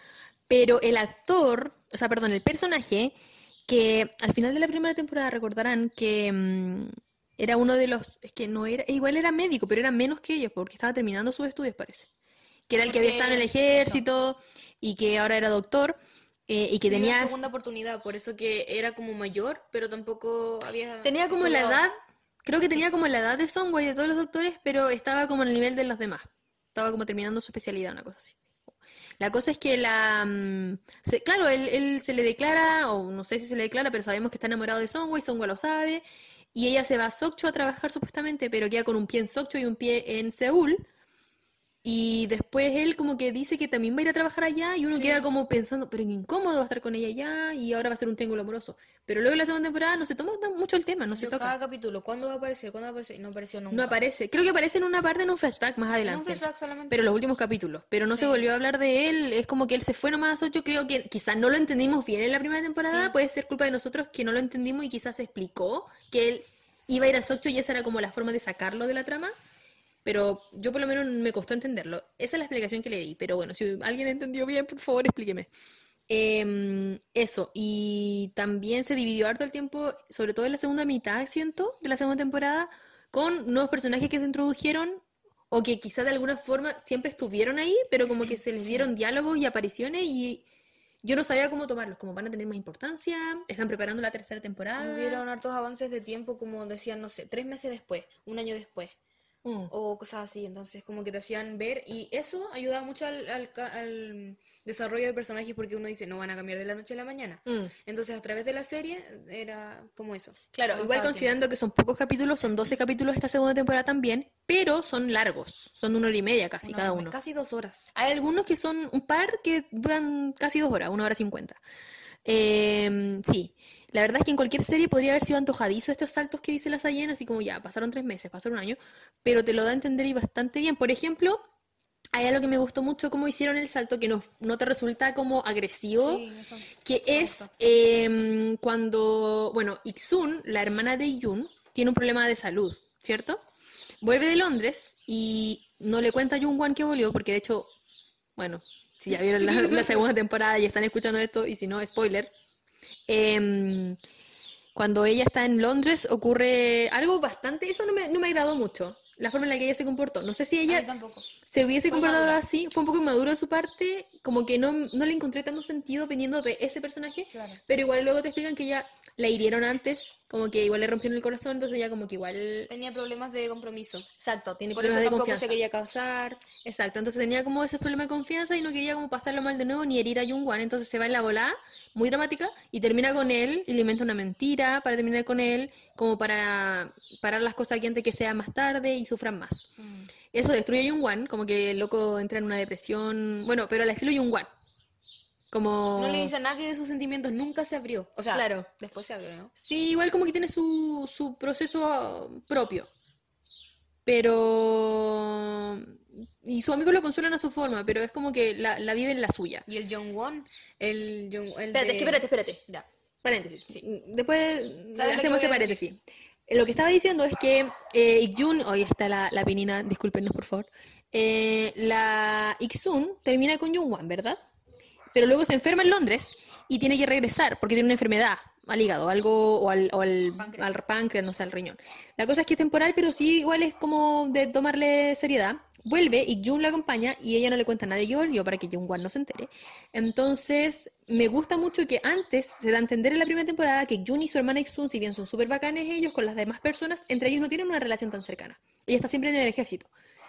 pero el actor, o sea, perdón, el personaje, que al final de la primera temporada recordarán que mm, era uno de los, es que no era, igual era médico, pero era menos que ellos, porque estaba terminando sus estudios, parece. Que era el que había estado en el ejército y que ahora era doctor eh, y que Tenía tenía, una segunda oportunidad, por eso que era como mayor, pero tampoco había tenía como la edad, creo que tenía como la edad de Songway de todos los doctores, pero estaba como en el nivel de los demás. Estaba como terminando su especialidad, una cosa así. La cosa es que la... mm, se- claro, él, él se le declara, o no sé si se le declara, pero sabemos que está enamorado de Songway, Songway lo sabe, y ella se va a Sokcho a trabajar supuestamente, pero queda con un pie en Sokcho y un pie en Seúl. Y después él como que dice que también va a ir a trabajar allá y uno Sí. queda como pensando, pero incómodo va a estar con ella allá y ahora va a ser un triángulo amoroso. Pero luego en la segunda temporada no se toma tan mucho el tema, no se toca. cada capítulo, ¿cuándo va a aparecer? ¿Cuándo va a aparecer? Y no apareció nunca. No aparece. Creo que aparece en una parte en un flashback más En un adelante. flashback solamente. Pero los últimos capítulos. Pero no se volvió a hablar de él. Es como que él se fue nomás a 8. Creo que quizás no lo entendimos bien en la primera temporada. Sí. Puede ser culpa de nosotros que no lo entendimos y quizás se explicó que él iba a ir a Socho y esa era como la forma de sacarlo de la trama. Pero yo por lo menos me costó entenderlo. Esa es la explicación que le di. Pero bueno, si alguien entendió bien, por favor explíqueme. Em, eso, y también se dividió harto el tiempo, sobre todo en la segunda mitad, siento, de la segunda temporada, con nuevos personajes que se introdujeron o que quizás de alguna forma siempre estuvieron ahí, pero como que se les dieron diálogos y apariciones y yo no sabía cómo tomarlos, como van a tener más importancia, están preparando la tercera temporada. Hubieron hartos avances de tiempo, como decían, no sé, tres meses después, un año después. Mm. o cosas así. Entonces, como que te hacían ver y eso ayudaba mucho al, al ca- al desarrollo de personajes porque uno dice, no van a cambiar de la noche a la mañana. Mm. Entonces, a través de la serie era como eso. Claro, igual considerando que son pocos capítulos, son 12 capítulos esta segunda temporada también, pero son largos, son una hora y media casi Una cada uno. Casi dos horas. Hay algunos que son un par que duran casi dos horas, una hora cincuenta. Eh, sí, la verdad es que en cualquier serie podría haber sido antojadizo estos saltos que dice la Sayen, así como ya, pasaron tres meses, pasaron un año, pero te lo da a entender y bastante bien. Por ejemplo, hay algo que me gustó mucho cómo hicieron el salto, que no, no te resulta como agresivo, Sí, eso. que es em, cuando, bueno, Iksun, la hermana de Yun, tiene un problema de salud, ¿cierto? Vuelve de Londres y no le cuenta a Jungwan que volvió, porque de hecho, bueno, si ya vieron la, la segunda temporada y están escuchando esto, y si no, spoiler. Em, cuando ella está en Londres ocurre algo bastante, eso no me, no me agradó mucho, la forma en la que ella se comportó. No sé si ella tampoco. Se hubiese Fue comportado madura. así, fue un poco inmaduro de su parte, como que no, no le encontré tanto sentido viniendo de ese personaje, Claro. pero igual luego te explican que ya la hirieron antes, como que igual le rompieron el corazón, entonces ya como que igual... Tenía problemas de compromiso. Exacto, tiene Por eso problemas de tampoco confianza. se quería casar. Exacto, entonces tenía como ese problema de confianza y no quería como pasarlo mal de nuevo ni herir a Jungwan, entonces se va en la volada, muy dramática, y termina con él y le inventa una mentira para terminar con él, como para parar las cosas aquí antes que sea más tarde y sufran más. Eso destruye a Jungwan, como que el loco entra en una depresión, bueno, pero al estilo Jungwan. Como... No le dice a nadie de sus sentimientos, nunca se abrió. O sea, Claro. después se abrió, ¿no? Sí, igual como que tiene su, su proceso propio. Pero... Y sus amigos lo consuelan a su forma, pero es como que la, la vive en la suya. Y el Jong-won, el, Jong- el Espérate, de... es que espérate, espérate. Ya. Paréntesis. Después ¿Sabes lo que hacemos ese paréntesis. Lo que estaba diciendo es que eh, hoy está la, la penina, discúlpenos por favor. Eh, la Iksun termina con Jungwan, ¿verdad? Pero luego se enferma en Londres y tiene que regresar porque tiene una enfermedad al hígado, algo, o al, o al, Páncreas. al páncreas, no sé, al riñón. La cosa es que es temporal, pero sí igual es como de tomarle seriedad. Vuelve y Jun la acompaña y ella no le cuenta a nadie que volvió para que Jungwan no se entere. Entonces, me gusta mucho que antes se da a entender en la primera temporada que Jun y su hermana Iksun, si bien son súper bacanes ellos con las demás personas, entre ellos no tienen una relación tan cercana. Ella está siempre en el ejército.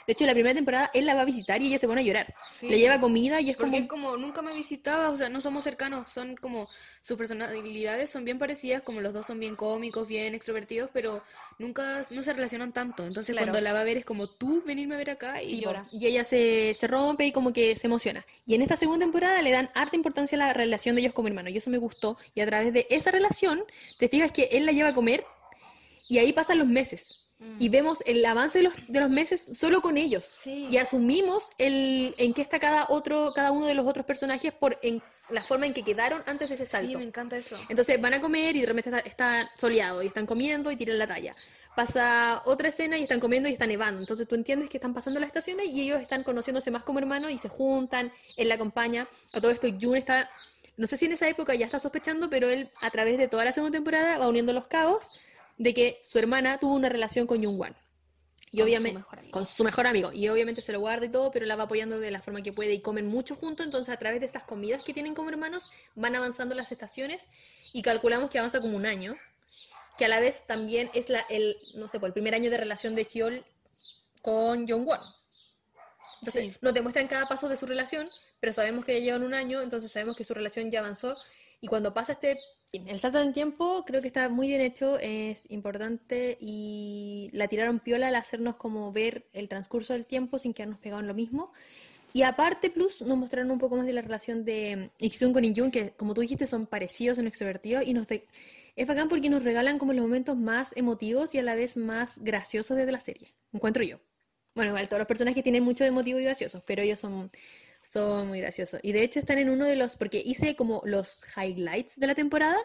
De hecho, la primera temporada él la va a visitar y ella se pone a llorar. Sí. Le lleva comida y es Porque como... es como, nunca me visitaba, o sea, no somos cercanos, son como, sus personalidades son bien parecidas, como los dos son bien cómicos, bien extrovertidos, pero nunca, no se relacionan tanto. Entonces Claro. cuando la va a ver es como, tú venirme a ver acá y Sí, llora. y ella se, se rompe y como que se emociona. Y en esta segunda temporada le dan harta importancia a la relación de ellos como hermanos. Y eso me gustó. Y a través de esa relación, te fijas que él la lleva a comer y ahí pasan los meses. Y vemos el avance de los, de los meses solo con ellos. Sí. Y asumimos el, en qué está cada otro, cada uno de los otros personajes por en la forma en que quedaron antes de ese Sí, salto. me encanta eso. Entonces van a comer y de repente está, está soleado y están comiendo y tiran la talla. Pasa otra escena y están comiendo y está nevando. Entonces tú entiendes que están pasando las estaciones y ellos están conociéndose más como hermanos y se juntan, él la acompaña. A todo esto Jun está, no sé si en esa época ya está sospechando, pero él a través de toda la segunda temporada va uniendo los cabos de que su hermana tuvo una relación con Jungwan. Y Con obviamente con su mejor amigo y obviamente se lo guarda y todo, pero la va apoyando de la forma que puede y comen mucho juntos, entonces a través de estas comidas que tienen como hermanos van avanzando las estaciones y calculamos que avanza como un año, que a la vez también es la el no sé, por el primer año de relación de Hyol con Jongwon. Entonces, Sí. no te muestran cada paso de su relación, pero sabemos que ya llevan un año, entonces sabemos que su relación ya avanzó. Y cuando pasa este, el salto del tiempo, creo que está muy bien hecho, es importante y la tiraron piola al hacernos como ver el transcurso del tiempo sin quedarnos pegados en lo mismo. Y aparte, plus, nos mostraron un poco más de la relación de Iksun con Injun, que como tú dijiste, son parecidos en extrovertidos y nos de- es bacán porque nos regalan como los momentos más emotivos y a la vez más graciosos de la serie, encuentro yo. Bueno, igual todos los personajes tienen mucho de emotivos y graciosos, pero ellos son, son muy graciosos. Y de hecho están en uno de los, porque hice como los highlights de la temporada,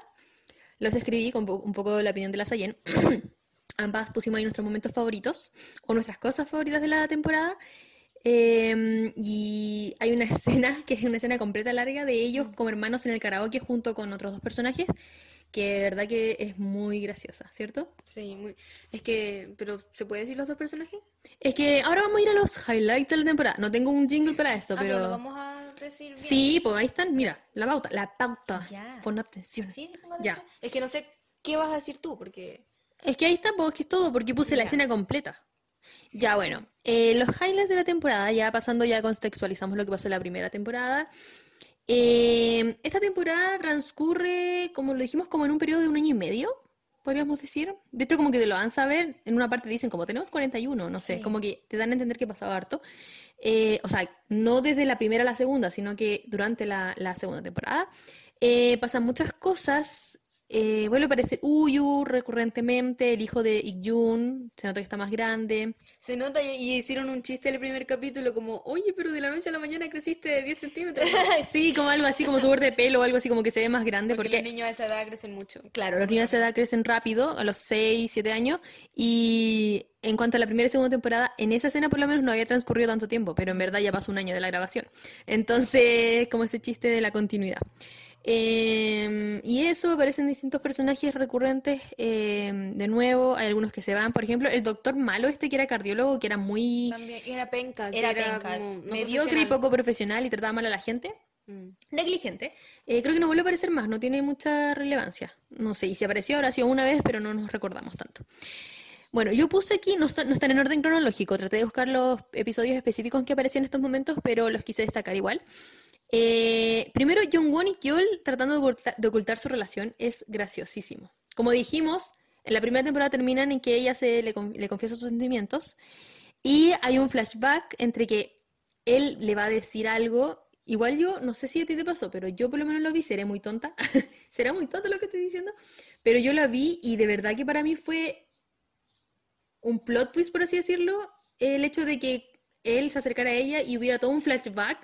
los escribí con un poco la opinión de la Sayen. [coughs] Ambas pusimos ahí nuestros momentos favoritos o nuestras cosas favoritas de la temporada. Eh, y hay una [laughs] escena que es una escena completa larga de ellos como hermanos en el karaoke junto con otros dos personajes que de verdad que es muy graciosa, ¿cierto? Sí, muy... Es que, pero ¿se puede decir los dos personajes? Es que ahora vamos a ir a los highlights de la temporada. No tengo un jingle para esto, Ah, pero pero... lo vamos a decir bien. Sí, pues ahí están, mira, la pauta, la pauta. Ya. Pon atención. Sí, sí, pongo Ya. atención. Es que no sé qué vas a decir tú, porque... Es que ahí está, pues que es todo, porque puse la Ya. escena completa. Ya, bueno, eh, los highlights de la temporada, ya pasando, ya contextualizamos lo que pasó en la primera temporada. Eh, esta temporada transcurre, como lo dijimos, como en un periodo de un año y medio, podríamos decir. De hecho, como que te lo van a saber, en una parte dicen como tenemos 41, no sé, Sí. como que te dan a entender que pasaba harto. Eh, o sea, no desde la primera a la segunda, sino que durante la, la segunda temporada. Eh, pasan muchas cosas. Eh, vuelve a aparecer Uyu recurrentemente, el hijo de Ik-jun, se nota que está más grande. Se nota y, y hicieron un chiste en el primer capítulo como, oye, pero de la noche a la mañana creciste 10 centímetros. [laughs] Sí, como algo así, como su corte de pelo o algo así, como que se ve más grande. Porque Porque, los niños a esa edad crecen mucho. claro, los niños de esa edad crecen rápido, a los 6, 7 años. Y en cuanto a la primera y segunda temporada, en esa escena por lo menos no había transcurrido tanto tiempo, pero en verdad ya pasó un año de la grabación. Entonces, como ese chiste de la continuidad. Eh, y eso, aparecen distintos personajes recurrentes eh, de nuevo. Hay algunos que se van, por ejemplo, el doctor malo este que era cardiólogo, que era muy También era penca, que era era penca, como no mediocre y poco profesional y trataba mal a la gente. Mm. Negligente. Eh, creo que no vuelve a aparecer más, no tiene mucha relevancia. No sé, y si apareció habrá sido una vez, pero no nos recordamos tanto. Bueno, yo puse aquí, no, está- no están en orden cronológico, traté de buscar los episodios específicos que aparecían en estos momentos, pero los quise destacar igual. Eh, primero, Jong-won y Kyol tratando de oculta- de ocultar su relación es graciosísimo. Como dijimos, en la primera temporada terminan en que ella se le, le confiesa sus sentimientos y hay un flashback entre que él le va a decir algo. Igual yo, no sé si a ti te pasó, pero yo por lo menos lo vi, seré muy tonta. [laughs] Será muy tonta lo que estoy diciendo. Pero yo la vi y de verdad que para mí fue un plot twist, por así decirlo, el hecho de que él se acercara a ella y hubiera todo un flashback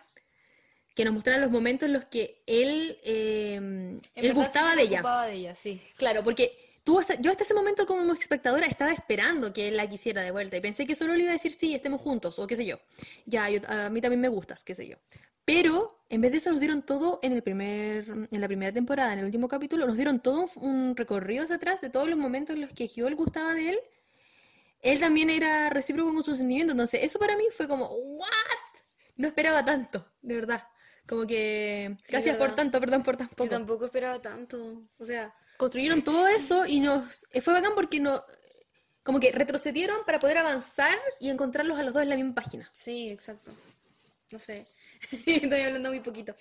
que nos mostrara los momentos en los que él, eh, él gustaba de ella. de ella, sí. Claro, porque tú hasta- yo hasta ese momento como espectadora estaba esperando que él la quisiera de vuelta y pensé que solo le iba a decir sí, estemos juntos o qué sé yo. Ya, yo- a mí también me gustas, qué sé yo. Pero en vez de eso nos dieron todo en el primer, en la primera temporada, en el último capítulo, nos dieron todo un, un recorrido hacia atrás de todos los momentos en los que Hyol gustaba de él. Él también era recíproco con sus sentimientos, entonces eso para mí fue como, ¿what? No esperaba tanto, de verdad. Como que, Sí, gracias por tanto, perdón por tan Yo poco tampoco esperaba tanto. O sea, construyeron todo eso y nos eh, fue bacán porque no como que retrocedieron para poder avanzar y encontrarlos a los dos en la misma página. sí, exacto. No sé. [laughs] Estoy hablando muy poquito.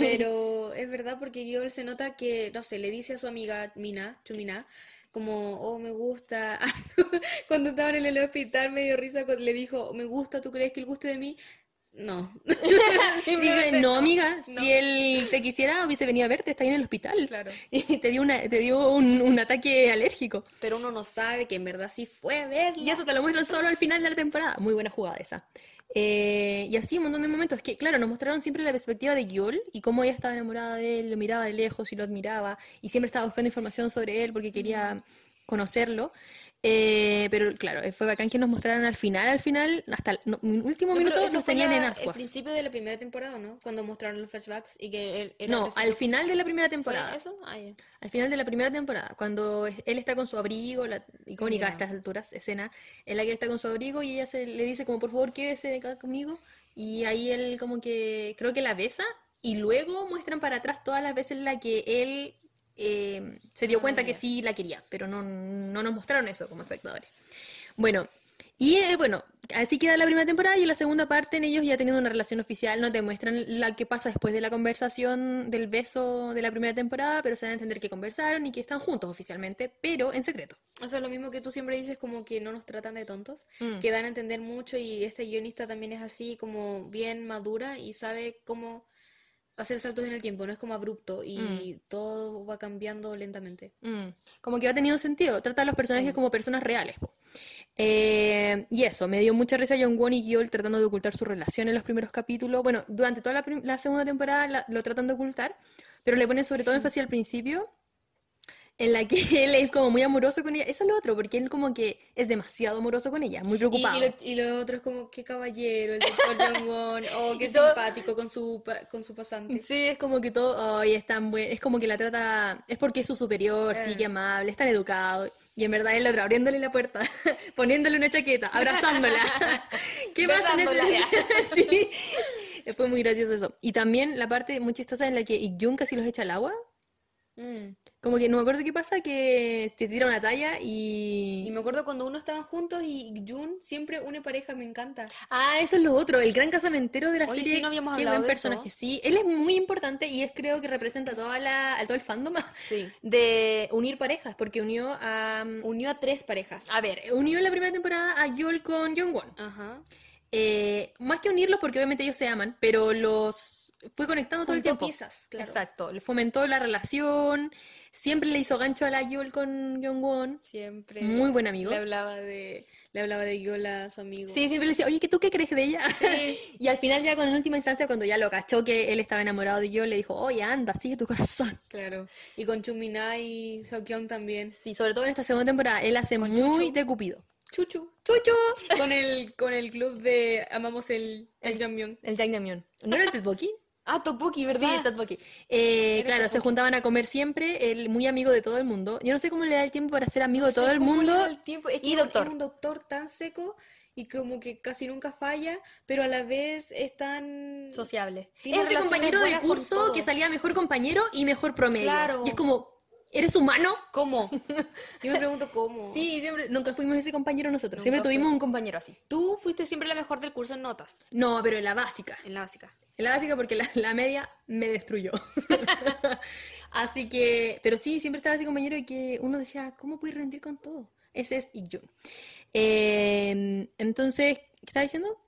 Pero [laughs] es verdad porque Yol se nota que, no sé, le dice a su amiga Mina, Chumina, como, oh, me gusta. [laughs] Cuando estaban en el hospital me dio risa le dijo, me gusta, ¿tú crees que él guste de mí? No. [laughs] Dije, no, amiga, no. si él te quisiera hubiese venido a verte, está ahí en el hospital. Claro. [laughs] Y te dio una, te dio un, un ataque alérgico. Pero uno no sabe que en verdad sí fue a verla. Y eso te lo muestran solo al final de la temporada. Muy buena jugada esa. Eh, y así un montón de momentos que, claro, nos mostraron siempre la perspectiva de Gyul y cómo ella estaba enamorada de él, lo miraba de lejos y lo admiraba y siempre estaba buscando información sobre él porque quería conocerlo. Eh, pero claro, fue bacán que nos mostraran al final, al final, hasta el no, último No, minuto nos tenían la- en ascuas. principio de la primera temporada, ¿no? Cuando mostraron los flashbacks y que él era No, al final de la primera ¿Fue temporada. eso? Ah. Al final de la primera temporada, cuando él está con su abrigo, la icónica a estas alturas, escena en la que él está con su abrigo y ella se, le dice como por favor quédese acá conmigo y ahí él como que creo que la besa y luego muestran para atrás todas las veces en las que él eh, se dio Ah, cuenta que sí la quería, pero no, no nos mostraron eso como espectadores. Bueno, y eh, bueno, así queda la primera temporada y en la segunda parte en ellos ya teniendo una relación oficial, no te muestran la que pasa después de la conversación del beso de la primera temporada, pero se da a entender que conversaron y que están juntos oficialmente, pero en secreto. Eso es lo mismo que tú siempre dices, como que no nos tratan de tontos, Mm. que dan a entender mucho y este guionista también es así, como bien madura y sabe cómo hacer saltos en el tiempo, no es como abrupto y todo va cambiando lentamente. Mm, Como que ha tenido sentido, trata a los personajes como personas reales. Eh, y eso, me dio mucha risa John Won y Gyul tratando de ocultar su relación en los primeros capítulos. Bueno, durante toda la, segunda temporada la- lo tratan de ocultar, pero le ponen sobre todo énfasis al principio, en la que [laughs] él es como muy amoroso con ella. Eso es lo otro, porque él como que es demasiado amoroso con ella, muy Y, preocupado. y lo, y lo otro es como, qué caballero, el doctor [laughs] Jong-won, oh, qué Y todo- simpático con su, con su pasante. Sí, es como que todo, ay, es tan buen, es como que la trata, es porque es su superior, sí, Eh. que amable, es tan educado. Y en verdad el otro abriéndole la puerta, [laughs] poniéndole una chaqueta, abrazándola. ¿Qué más se Besándola, necesita? sí. Fue muy gracioso eso. Y también la parte muy chistosa en la que Jung casi los echa al agua. Mm. Como que no me acuerdo qué pasa, que te tira una talla y... Y me acuerdo cuando uno estaban juntos y Jun siempre une pareja, me encanta. Ah, eso es lo otro, el gran casamentero de la Oye, serie. sí, no habíamos qué hablado buen de eso. personaje. Sí, él es muy importante y es creo que representa toda la, a todo el fandom [laughs] Sí. de unir parejas, porque unió a... Unió a tres parejas. A ver, unió en la primera temporada a Yol con Jongwon. Ajá. Eh, más que unirlos, porque obviamente ellos se aman, pero los fue conectando todo el tiempo. piezas, claro. Exacto, fomentó la relación, siempre le hizo gancho a la Yol con Jongwon. Siempre. Muy buen amigo. Le hablaba de, le hablaba de Yola, su amigo. Sí, siempre le decía, oye, ¿que tú qué crees de ella? Sí. [laughs] Y al final ya con en última instancia, cuando ya lo cachó que él estaba enamorado de Yol, le dijo, oye, anda, sigue tu corazón. Claro. Y con Chumina y Seokyeon también. Sí, sobre todo en esta segunda temporada, él hace Con muy Chuchu. de cupido. Chuchu. ¡Chuchu! Con el, con el club de Amamos el, el Jangmyeon. El Jangmyeon. ¿No era el Tteokbokki? Ah, Tteokbokki, Sí, ¿verdad? el tteokbokki. Eh, claro, se tteokbokki. juntaban a comer siempre, él muy amigo de todo el mundo. Yo no sé cómo le da el tiempo para ser amigo de No sé todo el mundo. el tiempo. Es que y doctor. Es un doctor tan seco y como que casi nunca falla, pero a la vez es tan... Sociable. Tiene es relaciones compañero de curso que salía mejor compañero y mejor promedio. Claro. Y es como, ¿eres humano? ¿Cómo? [laughs] Yo me pregunto cómo. Sí, siempre, nunca fuimos ese compañero nosotros. Nunca siempre tuvimos un compañero así. Tú fuiste siempre la mejor del curso en notas, No, pero en la básica. en la básica. En la básica porque la, la media me destruyó. [laughs] Así que, pero sí, siempre estaba ese compañero y que uno decía, ¿cómo puedes rendir con todo? Ese es Ikjun. Eh, entonces, ¿qué estaba diciendo?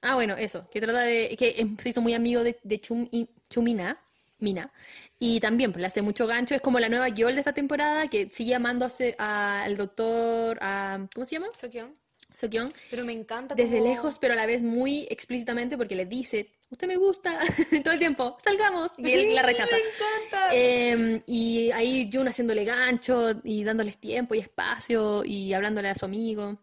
Ah, bueno, eso, que trata de, que eh, se hizo muy amigo de, de Chum, Chumina, Mina, y también pues, le hace mucho gancho, es como la nueva Gyol de esta temporada, que sigue amando al doctor, a, ¿cómo se llama? Seokyeon. Seokyeon, Pero me encanta desde como- lejos, pero a la vez muy explícitamente porque le dice, usted me gusta [laughs] todo el tiempo, salgamos, y él la rechaza. [laughs] Me encanta. Eh, y ahí Jun haciéndole gancho y dándoles tiempo y espacio y hablándole a su amigo.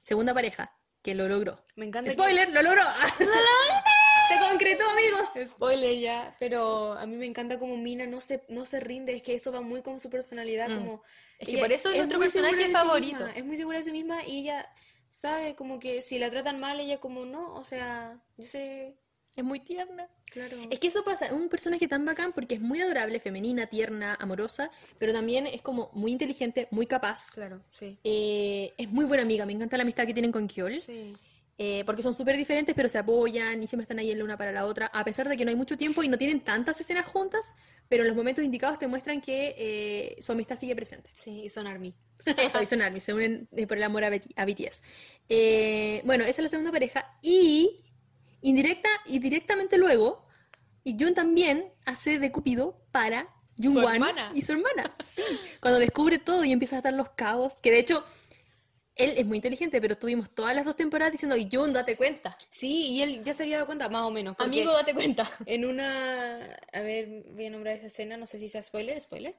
Segunda pareja, que lo logró. Me encanta. que- Spoiler, lo logró. [laughs] Se concretó, amigos. Spoiler ya, pero a mí me encanta como Mina no se, no se rinde, es que eso va muy con su personalidad, Mm. como... Es que por eso es nuestro personaje de sí favorito. misma, es muy segura de sí misma y ella sabe como que si la tratan mal, ella como no, o sea, yo sé, Es muy tierna. claro. Es que eso pasa, es un personaje tan bacán porque es muy adorable, femenina, tierna, amorosa, pero también es como muy inteligente, muy capaz. Claro, sí. Eh, es muy buena amiga, me encanta la amistad que tienen con Kyol. Sí. Eh, porque son súper diferentes, pero se apoyan y siempre están ahí en la una para la otra, a pesar de que no hay mucho tiempo y no tienen tantas escenas juntas, pero en los momentos indicados te muestran que eh, su amistad sigue presente. Sí, y son Army. [laughs] Eso, y son ARMY, se unen por el amor a, BT a BTS. Eh, bueno, esa es la segunda pareja. Y indirecta y directamente luego, y Jun también hace de Cupido para Jungwan hermana. y su hermana. [laughs] Sí, cuando descubre todo y empieza a dar los cabos, que de hecho él es muy inteligente, pero tuvimos todas las dos temporadas diciendo, y Jun, date cuenta. Sí, y él ya se había dado cuenta, más o menos. Amigo, date cuenta. En una. A ver, voy a nombrar esa escena, no sé si sea spoiler, spoiler.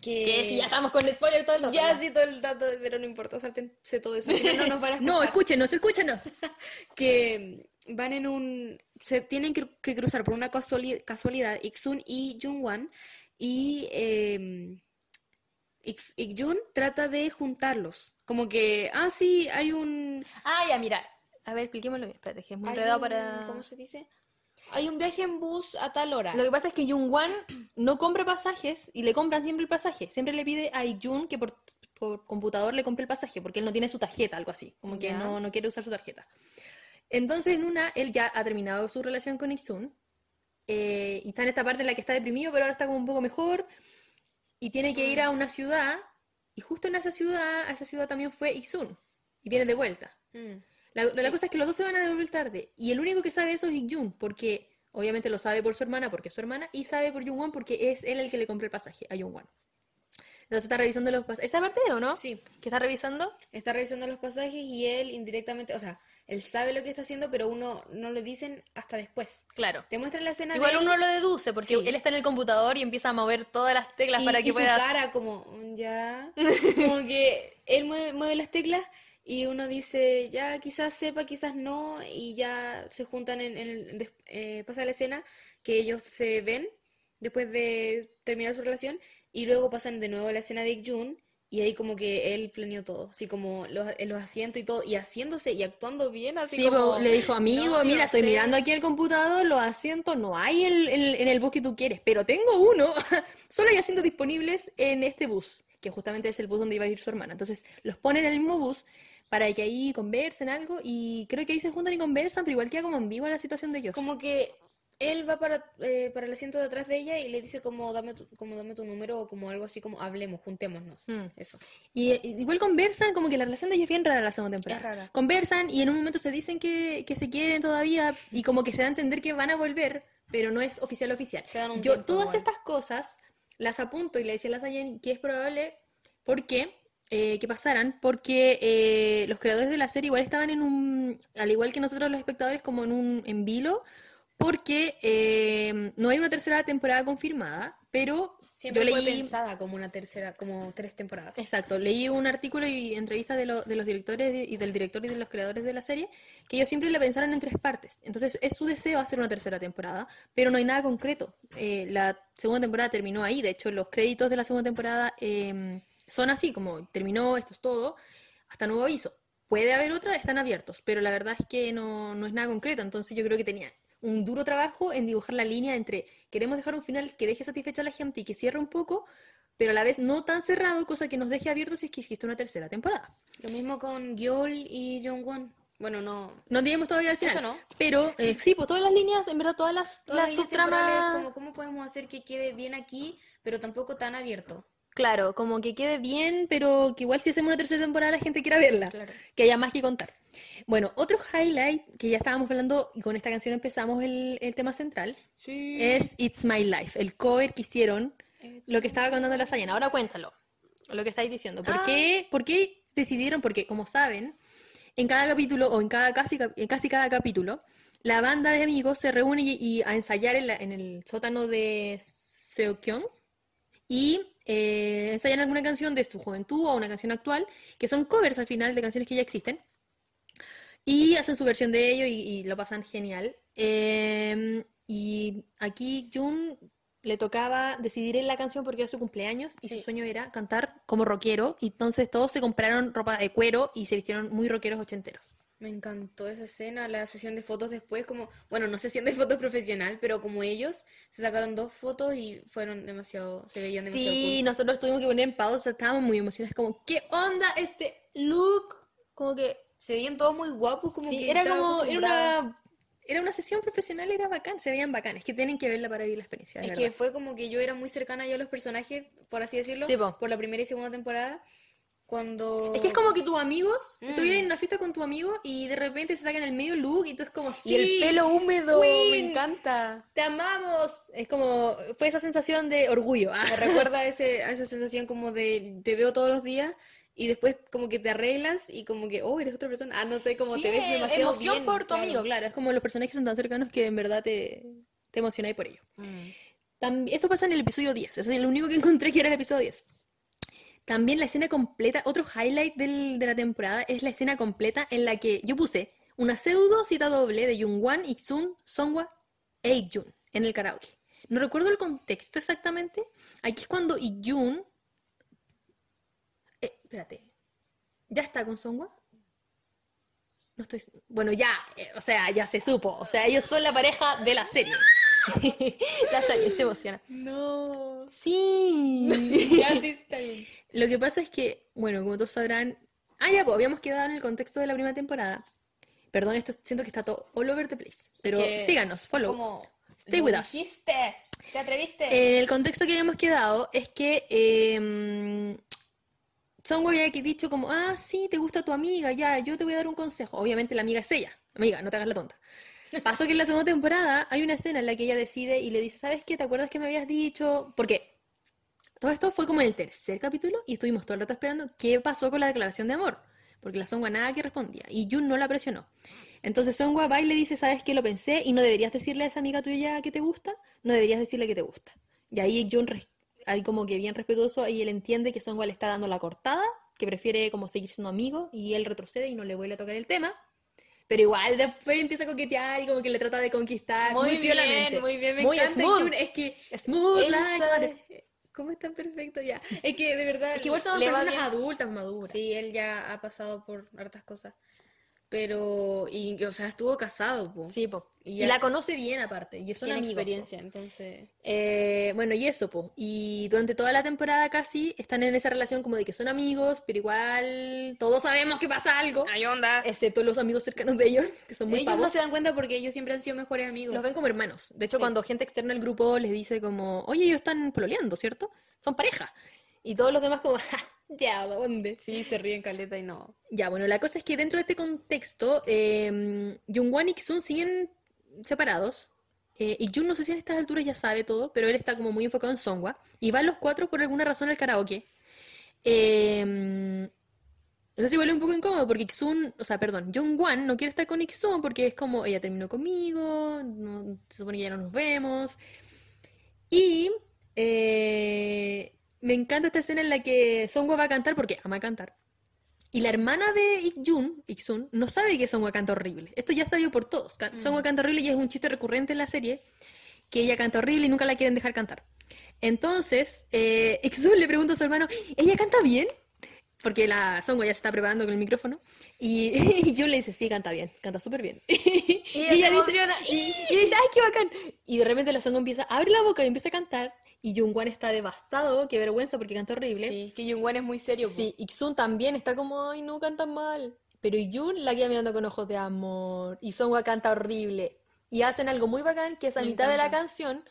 Que. Que si ya estamos con spoiler todo el rato. Ya sí todo el dato, pero no importa, sáltense todo eso. no, no nos van a No, escúchenos, escúchenos. [laughs] que van en un... Se tienen que, que cruzar por una casuali- casualidad Iksun y Jungwan y eh, trata de juntarlos. Como que, ah, sí, hay un... Ah, ya, mira. A ver, expliquémoslo bien. Espérate, que es muy enredado un- para... ¿Cómo se dice? Hay un viaje en bus a tal hora. Lo que pasa es que Jungwan no compra pasajes y le compran siempre el pasaje. Siempre le pide a Jun que por, por computador le compre el pasaje porque él no tiene su tarjeta, algo así. Como que no, no quiere usar su tarjeta. Entonces, en una, él ya ha terminado su relación con Iksun. eh, y está en esta parte en la que está deprimido, pero ahora está como un poco mejor. Y tiene que ir a una ciudad. Y justo en esa ciudad, a esa ciudad también fue Iksun. Y viene de vuelta. Mm. La, la Sí. cosa es que los dos se van a devolver tarde. Y el único que sabe eso es Jun, porque obviamente lo sabe por su hermana, porque es su hermana, y sabe por Jungwon, porque es él el que le compró el pasaje a Jungwon. Entonces está revisando los pasajes. ¿Esa parte o no? Sí, ¿Que está revisando? está revisando los pasajes y él indirectamente, o sea, él sabe lo que está haciendo, pero uno no lo dicen hasta después. Claro. Te muestran la escena Igual de él uno lo deduce, porque Sí. él está en el computador y empieza a mover todas las teclas y, para que y pueda. su cara como, "Mm, ya, como que él mueve, mueve las teclas y uno dice, ya quizás sepa, quizás no, y ya se juntan en, en el, eh, pasa la escena que ellos se ven después de terminar su relación y luego pasan de nuevo a la escena de Jun Y ahí como que él planeó todo, así como los, los asientos y todo, y haciéndose y actuando bien, así Sí, como... le dijo, amigo, "No, yo mira, no estoy sé". mirando aquí el computador, los asientos no hay en, en- en el bus que tú quieres, pero tengo uno, [laughs] solo hay asientos disponibles en este bus, que justamente es el bus donde iba a ir su hermana. Entonces los ponen en el mismo bus para que ahí conversen algo y creo que ahí se juntan y conversan, pero igual queda como en vivo la situación de ellos. Como que él va para, eh, para el asiento de atrás de ella y le dice como dame tu, como dame tu número o como algo así como hablemos, juntémonos. Mm. Eso. Y eh, igual conversan, como que la relación de ellos es bien rara la segunda temporada. Es rara. Conversan y en un momento se dicen que, que se quieren todavía y como que se da a entender que van a volver, pero no es oficial oficial. Se dan un Yo tiempo todas igual. estas cosas las apunto y le decía a la Sayen que es probable porque eh, que pasaran, porque eh, los creadores de la serie igual estaban en un, al igual que nosotros los espectadores, como en un en vilo, porque eh, no hay una tercera temporada confirmada, pero Siempre yo fue leí... pensada como una tercera, como tres temporadas. Exacto, leí un artículo y entrevistas de, lo- de los directores de- y del director y de los creadores de la serie que ellos siempre la pensaron en tres partes. Entonces es su deseo hacer una tercera temporada, pero no hay nada concreto. Eh, la segunda temporada terminó ahí, de hecho los créditos de la segunda temporada eh, son así, como terminó, esto es todo, hasta nuevo aviso. Puede haber otra, están abiertos, pero la verdad es que no, no es nada concreto, entonces yo creo que tenía un duro trabajo en dibujar la línea entre queremos dejar un final que deje satisfecha a la gente y que cierre un poco, pero a la vez no tan cerrado, cosa que nos deje abiertos si es que existe una tercera temporada. Lo mismo con Gyul y Jongwon. Bueno, no. No digamos todavía al final. Eso no. Pero eh, sí, pues todas las líneas, en verdad, todas las, Todas las las subtramas. como cómo podemos hacer que quede bien aquí, pero tampoco tan abierto. Claro, como que quede bien, pero que igual si hacemos una tercera temporada la gente quiera verla. Claro. Que haya más que contar. Bueno, otro highlight que ya estábamos hablando, y con esta canción empezamos el, el tema central, Sí. es It's My Life, el cover que hicieron, lo que estaba contando la Sayana. Ahora cuéntalo, lo que estáis diciendo. ¿Por Ah. qué, por qué decidieron? Porque, como saben, en cada capítulo, o en cada casi, cap- en casi cada capítulo, la banda de amigos se reúne y, y a ensayar en, la- en el sótano de Seokyeong y eh, ensayan alguna canción de su juventud o una canción actual, que son covers al final de canciones que ya existen. Y hacen su versión de ello y, y lo pasan genial. Eh, y aquí Jun le tocaba decidir en la canción porque era su cumpleaños y su sueño era cantar como rockero. Y entonces todos se compraron ropa de cuero y se vistieron muy rockeros ochenteros. Me encantó esa escena, la sesión de fotos después, como, bueno, no sesión de fotos profesional, pero como ellos se sacaron dos fotos y fueron demasiado, se veían demasiado Sí, cool. nosotros tuvimos que poner en pausa, estábamos muy emocionados, como, ¿qué onda este look? Como que Se veían todos muy guapos, como Sí, que era como, era una, era una sesión profesional, era bacán, se veían bacanes, que tienen que verla para vivir la experiencia, Es verdad. que fue como que yo era muy cercana ya a los personajes, por así decirlo, Sí, po. por la primera y segunda temporada, cuando... Es que es como que tus amigos, Mm. estuvieran en una fiesta con tu amigo y de repente se sacan el medio look y tú es como, Y el "Sí, pelo húmedo, me Queen. encanta. te amamos. Es como, fue esa sensación de orgullo. Me [laughs] recuerda a, ese, a esa sensación como de te veo todos los días y después como que te arreglas y como que, oh, eres otra persona. Ah, no sé, como Sí, te ves demasiado emoción bien, por tu claro. amigo, claro. Es como los personajes son tan cercanos que en verdad te, te emocionáis por ello. Mm. También, esto pasa en el episodio 10, ese es el único que [laughs] encontré que era el episodio 10. También la escena completa, otro highlight del- de la temporada es la escena completa en la que yo puse una pseudo cita doble de Jungwan, Iksun, Songwa e Ikjun en el karaoke. No recuerdo el contexto exactamente. Aquí es cuando Ikjun... Eh, espérate. ¿Ya está con Songwa? No estoy... Bueno, ya, eh, o sea, ya se supo. O sea, ellos son la pareja de la serie. [laughs] la serie se emociona. No. Sí. [laughs] Ya sí está bien. Lo que pasa es que, bueno, como todos sabrán. Ah, ya, pues habíamos quedado en el contexto de la primera temporada. Perdón, esto siento que está todo all over the place. Pero que síganos, follow. Como, Stay with us. hiciste, te atreviste. En el contexto que habíamos quedado es que eh, Songwa había que dicho como, ah, sí, te gusta tu amiga, ya, yo te voy a dar un consejo. Obviamente la amiga es ella. Amiga, no te hagas la tonta. Pasó que en la segunda temporada hay una escena en la que ella decide y le dice, ¿sabes qué? ¿Te acuerdas que me habías dicho? Porque todo esto fue como en el tercer capítulo y estuvimos todo el rato esperando qué pasó con la declaración de amor. Porque la Songwa nada que respondía y Jun no la presionó. Entonces Songwa va y le dice, ¿sabes qué? Lo pensé y no deberías decirle a esa amiga tuya que te gusta, no deberías decirle que te gusta. Y ahí Jun, ahí como que bien respetuoso, y él entiende que Songwa le está dando la cortada, que prefiere como seguir siendo amigo y él retrocede y no le vuelve a tocar el tema. Pero igual después empieza a coquetear y como que le trata de conquistar muy, muy bien, muy bien, me Muy encanta smooth. Es que Smooth like. ¿Cómo es tan perfecto ya? Es que de verdad. Es que igual va personas adultas, maduras. Sí, él ya ha pasado por hartas cosas. Pero, y, o sea, estuvo casado, po. Sí, po. Y Y, ya- la conoce bien aparte, y son Tiene amigos. po. experiencia, entonces. Eh, bueno, y eso, po. Y durante toda la temporada casi están en esa relación como de que son amigos, pero igual todos sabemos que pasa algo, ¡Ay, onda! excepto los amigos cercanos de ellos, que son muy Ellos no pavos. se dan cuenta porque ellos siempre han sido mejores amigos. Los ven como hermanos. De hecho, Sí. cuando gente externa al grupo les dice como, oye, ellos están pololeando, ¿cierto? Son pareja. Y todos los demás como, [laughs] "Ja, ya, ¿dónde? Sí, se ríen caleta y no. Ya, bueno, la cosa es que dentro de este contexto, eh, Jungwon y Ksun siguen separados. eh, y Jun no sé si en estas alturas ya sabe todo, pero él está como muy enfocado en Songwa. Y van los cuatro por alguna razón al karaoke. Eh, eso se vuelve un poco incómodo porque Iksun, o sea, perdón, Jungwon no quiere estar con Iksun porque es como, ella terminó conmigo, no- se supone que ya no nos vemos. Y eh, me encanta esta escena en la que Songwa va a cantar porque ama cantar. Y la hermana de Ik-jun, Ik-sun, no sabe que Songwa canta horrible. Esto ya sabido por todos. Ca- Songwa canta horrible y es un chiste recurrente en la serie, que ella canta horrible y nunca la quieren dejar cantar. Entonces, eh, Ik-sun le pregunta a su hermano, ¿ella canta bien? Porque la Songwa ya se está preparando con el micrófono. Y, [laughs] y Jun le dice, sí, canta bien, canta súper bien. [laughs] y ella ella dice, y, y dice, ¡ay, qué bacán! Y de repente la Songwa empieza, abre la boca y empieza a cantar. Y Jungwon está devastado, qué vergüenza porque canta horrible. Sí, que Jungwon es muy serio. Sí, Iksun también está como, ay, no cantan mal. Pero Yun la queda mirando con ojos de amor. Y Songwa canta horrible. Y hacen algo muy bacán, que es a Me mitad de la canción,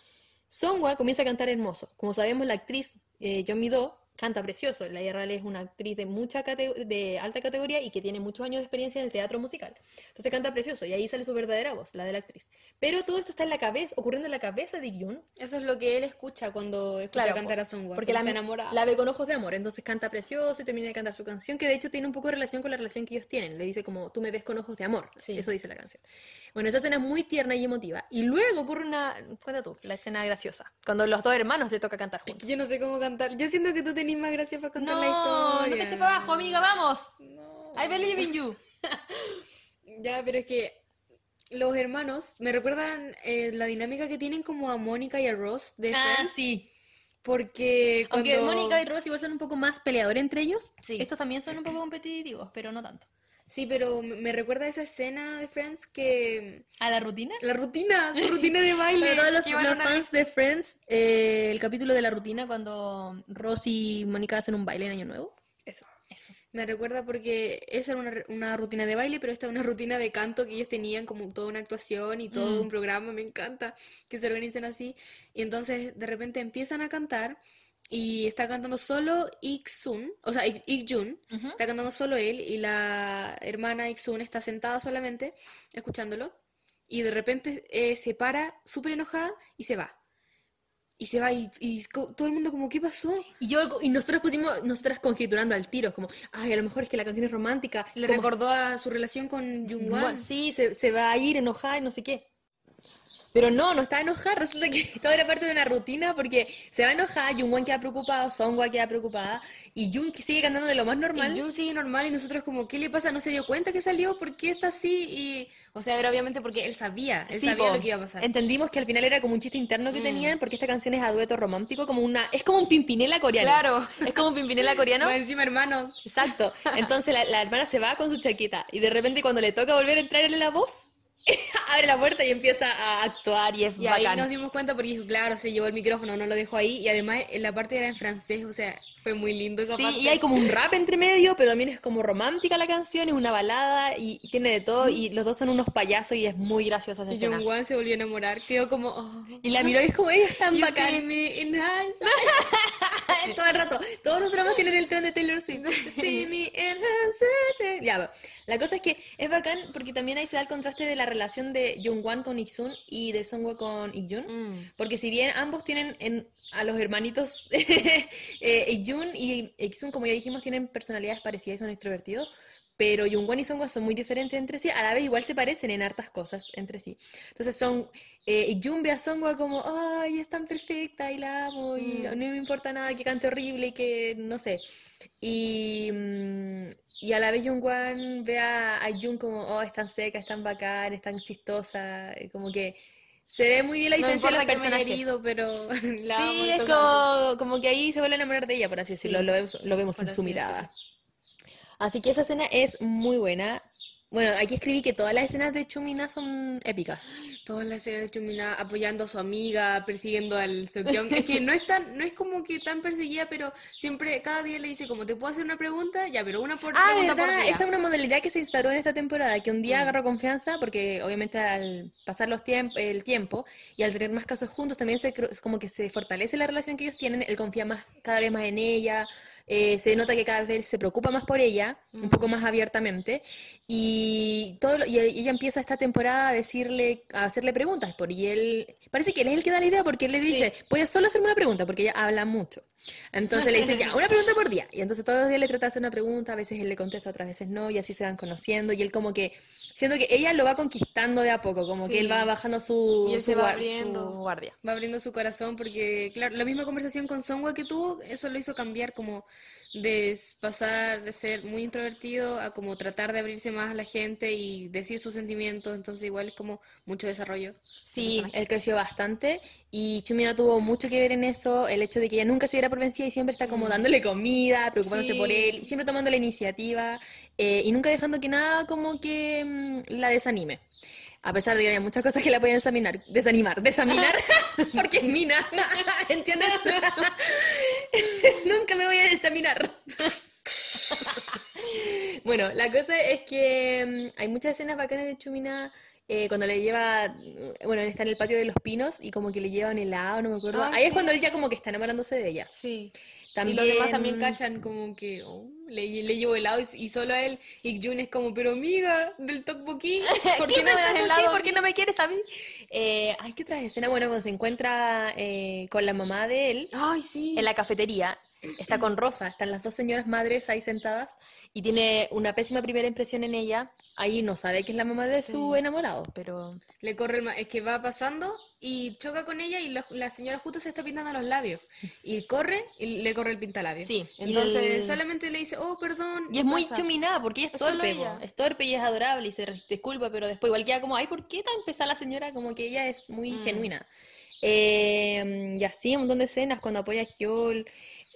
Songwa comienza a cantar hermoso. Como sabemos, la actriz eh, Yeon Mi-do canta precioso. La real es una actriz de mucha de alta categoría y que tiene muchos años de experiencia en el teatro musical. Entonces canta precioso y ahí sale su verdadera voz, la de la actriz. Pero todo esto está en la cabeza, ocurriendo en la cabeza de Yun, Eso es lo que él escucha cuando escucha Claro, cantar a porque la, enamorada. la ve con ojos de amor, entonces canta precioso y termina de cantar su canción, que de hecho tiene un poco de relación con la relación que ellos tienen. Le dice como, tú me ves con ojos de amor. Sí. Eso dice la canción. Bueno, esa escena es muy tierna y emotiva. Y luego ocurre una, cuenta tú, la escena graciosa, cuando los dos hermanos le toca cantar juntos. Yo no sé cómo cantar. Yo siento que tú tenés más gracia para contar la No, historia. no te eches para abajo, amiga, vamos. No. I believe in you. [laughs] Ya, pero es que los hermanos me recuerdan eh, la dinámica que tienen como a Mónica y a Ross de Ah, Friends. sí. Porque cuando... Aunque Mónica y Ross igual son un poco más peleadores entre ellos, Sí. estos también son un poco competitivos, pero no tanto. Sí, pero me me recuerda a esa escena de Friends que... ¿A la rutina? La rutina, su rutina de baile. Para todos los, los fans de Friends, eh, el capítulo de la rutina cuando Ross y Mónica hacen un baile en Año Nuevo. Eso. Me recuerda porque esa era una, una rutina de baile, pero esta es una rutina de canto que ellos tenían como toda una actuación y todo Mm. un programa, me encanta que se organicen así. Y entonces de repente empiezan a cantar y está cantando solo Ik-sun, o sea, Ik- Ik-jun, Ujú. está cantando solo él y la hermana Ik-sun está sentada solamente escuchándolo y de repente eh, se para súper enojada y se va. Y se va y, y todo el mundo como, ¿qué pasó? Y yo y nosotros pusimos, nosotras conjeturando al tiro, como, ay, a lo mejor es que la canción es romántica. Le como- recordó a su relación con Jungwon. Sí, se, se va a ir enojada y no sé qué. Pero no, no está enojada, resulta que [laughs] todo era parte de una rutina porque se va a enojar, Jungwon queda preocupado, Songwa queda preocupada y Jung sigue cantando de lo más normal. Y Jun sigue normal y nosotros como, ¿qué le pasa? No se dio cuenta que salió, ¿por qué está así? Y, o sea, era obviamente porque él sabía, él Sí, sabía po. lo que iba a pasar. Entendimos que al final era como un chiste interno que Mm. tenían porque esta canción es a dueto romántico, como una, es como un pimpinela coreano. Claro. Es como un pimpinela coreano. [laughs] Encima, hermanos. Exacto. Entonces la, la hermana se va con su chaqueta y de repente cuando le toca volver a entrar en la voz, [laughs] abre la puerta y empieza a actuar y es Y ahí nos dimos cuenta porque dijo, claro, se llevó el micrófono, no lo dejó ahí. Y además en la parte era en francés, o sea, fue muy lindo esa Sí, parte. y hay como un rap entre medio, pero también es como romántica la canción, es una balada y tiene de todo y los dos son unos payasos y es muy graciosa esa Y escena. Jungwon se volvió a enamorar, quedó como, oh, Y la miró y es como, ella es tan bacán. [laughs] Todo el rato. Todos los dramas tienen el tren de Taylor Swift. [laughs] See me in. Ya, la cosa es que es bacán porque también ahí se da el contraste de la relación de Jungwan con Iksun y de Songwa con Ikjun. Mm. Porque si bien ambos tienen en- a los hermanitos [laughs] eh, Ikjun y Iksun, como ya dijimos, tienen personalidades parecidas y son extrovertidos, pero Jungwon y Songwa son muy diferentes entre sí, a la vez igual se parecen en hartas cosas entre sí. Entonces son, eh, Ikjun ve a Songwa como, ay, es tan perfecta y la amo y Mm. no me importa nada que cante horrible y que, no sé. Y, mm, y a la vez Jungwon ve a, a Jun como, oh, es tan seca, es tan bacán, es tan chistosa, como que Se ve muy bien la No diferencia de los personajes. herido, pero [laughs] la Sí, es como, como que ahí se vuelve a enamorar de ella, por así decirlo, Sí, lo vemos, lo vemos en su mirada. Así que esa escena es muy buena. Bueno, aquí escribí que todas las escenas de Chumina son épicas. Todas las escenas de Chumina apoyando a su amiga, persiguiendo al Seokyeong. Es que no es tan, no es como que tan perseguida, pero siempre, cada día le dice como, ¿te puedo hacer una pregunta? Ya, pero una por, Ah, pregunta por día. Esa es una modalidad que se instauró en esta temporada, que un día Mm. agarró confianza, porque obviamente al pasar los tiemp- el tiempo y al tener más casos juntos, también se, como que se fortalece la relación que ellos tienen, él confía más, cada vez más en ella, eh, se nota que cada vez se preocupa más por ella, un poco más abiertamente, y, todo, lo- y ella empieza esta temporada a decirle, a hacerle preguntas, por, y él, parece que él es el que da la idea, porque él le dice, puedes solo hacerme una pregunta, porque ella habla mucho. Entonces le dice, ya, una pregunta por día. Y entonces todos los días le trata de hacer una pregunta, a veces él le contesta, otras veces no, y así se van conociendo. Y él como que, siento que ella lo va conquistando de a poco, como que él va bajando su, Y él su, se va abriendo. su guardia. Va abriendo su corazón porque, claro, la misma conversación con Songwa que tuvo, eso lo hizo cambiar como de pasar de ser muy introvertido a como tratar de abrirse más a la gente y decir sus sentimientos, entonces igual es como mucho desarrollo. Sí, él creció bastante y Chumina tuvo mucho que ver en eso, el hecho de que ella nunca se diera por vencida y siempre está como dándole comida, preocupándose por él, y siempre tomando la iniciativa eh, y nunca dejando que nada como que mm, la desanime. A pesar de que había muchas cosas que la podían desanimar, desanimar, desaminar, [laughs] [laughs] porque es mina, [laughs] ¿entiendes? Desaminar. [laughs] Bueno, la cosa es que mm, hay muchas escenas bacanas de Chumina eh, cuando le lleva, mm, bueno, él está en el patio de los pinos y como que le llevan helado, no me acuerdo. Ay, Ahí es cuando él ya como que está enamorándose de ella. Sí. También, Y los demás también cachan como que oh, le, le llevo helado y, y solo a él. Y Jun es como, pero amiga, del tteokbokki, [laughs] ¿por qué no me das ¿Por qué? helado? ¿Por qué no me quieres a mí? Eh, hay que otra escena, bueno, cuando se encuentra eh, con la mamá de él Ay, sí. en la cafetería, está con Rosa, están las dos señoras madres ahí sentadas y tiene una pésima primera impresión en ella. Ahí no sabe que es la mamá de su enamorado, pero... Le corre el ma- es que va pasando y choca con ella y la, la señora justo se está pintando los labios. Y corre y le corre el pintalabios. Sí, y Entonces el- solamente le dice, oh, perdón. Y es muy chuminada porque ella es torpe, ella. es torpe y es adorable y se disculpa, pero después igual queda como, ay, ¿por qué tan pesada la señora? Como que ella es muy Mm. genuina. Eh, y así, un montón de escenas cuando apoya a Hyol,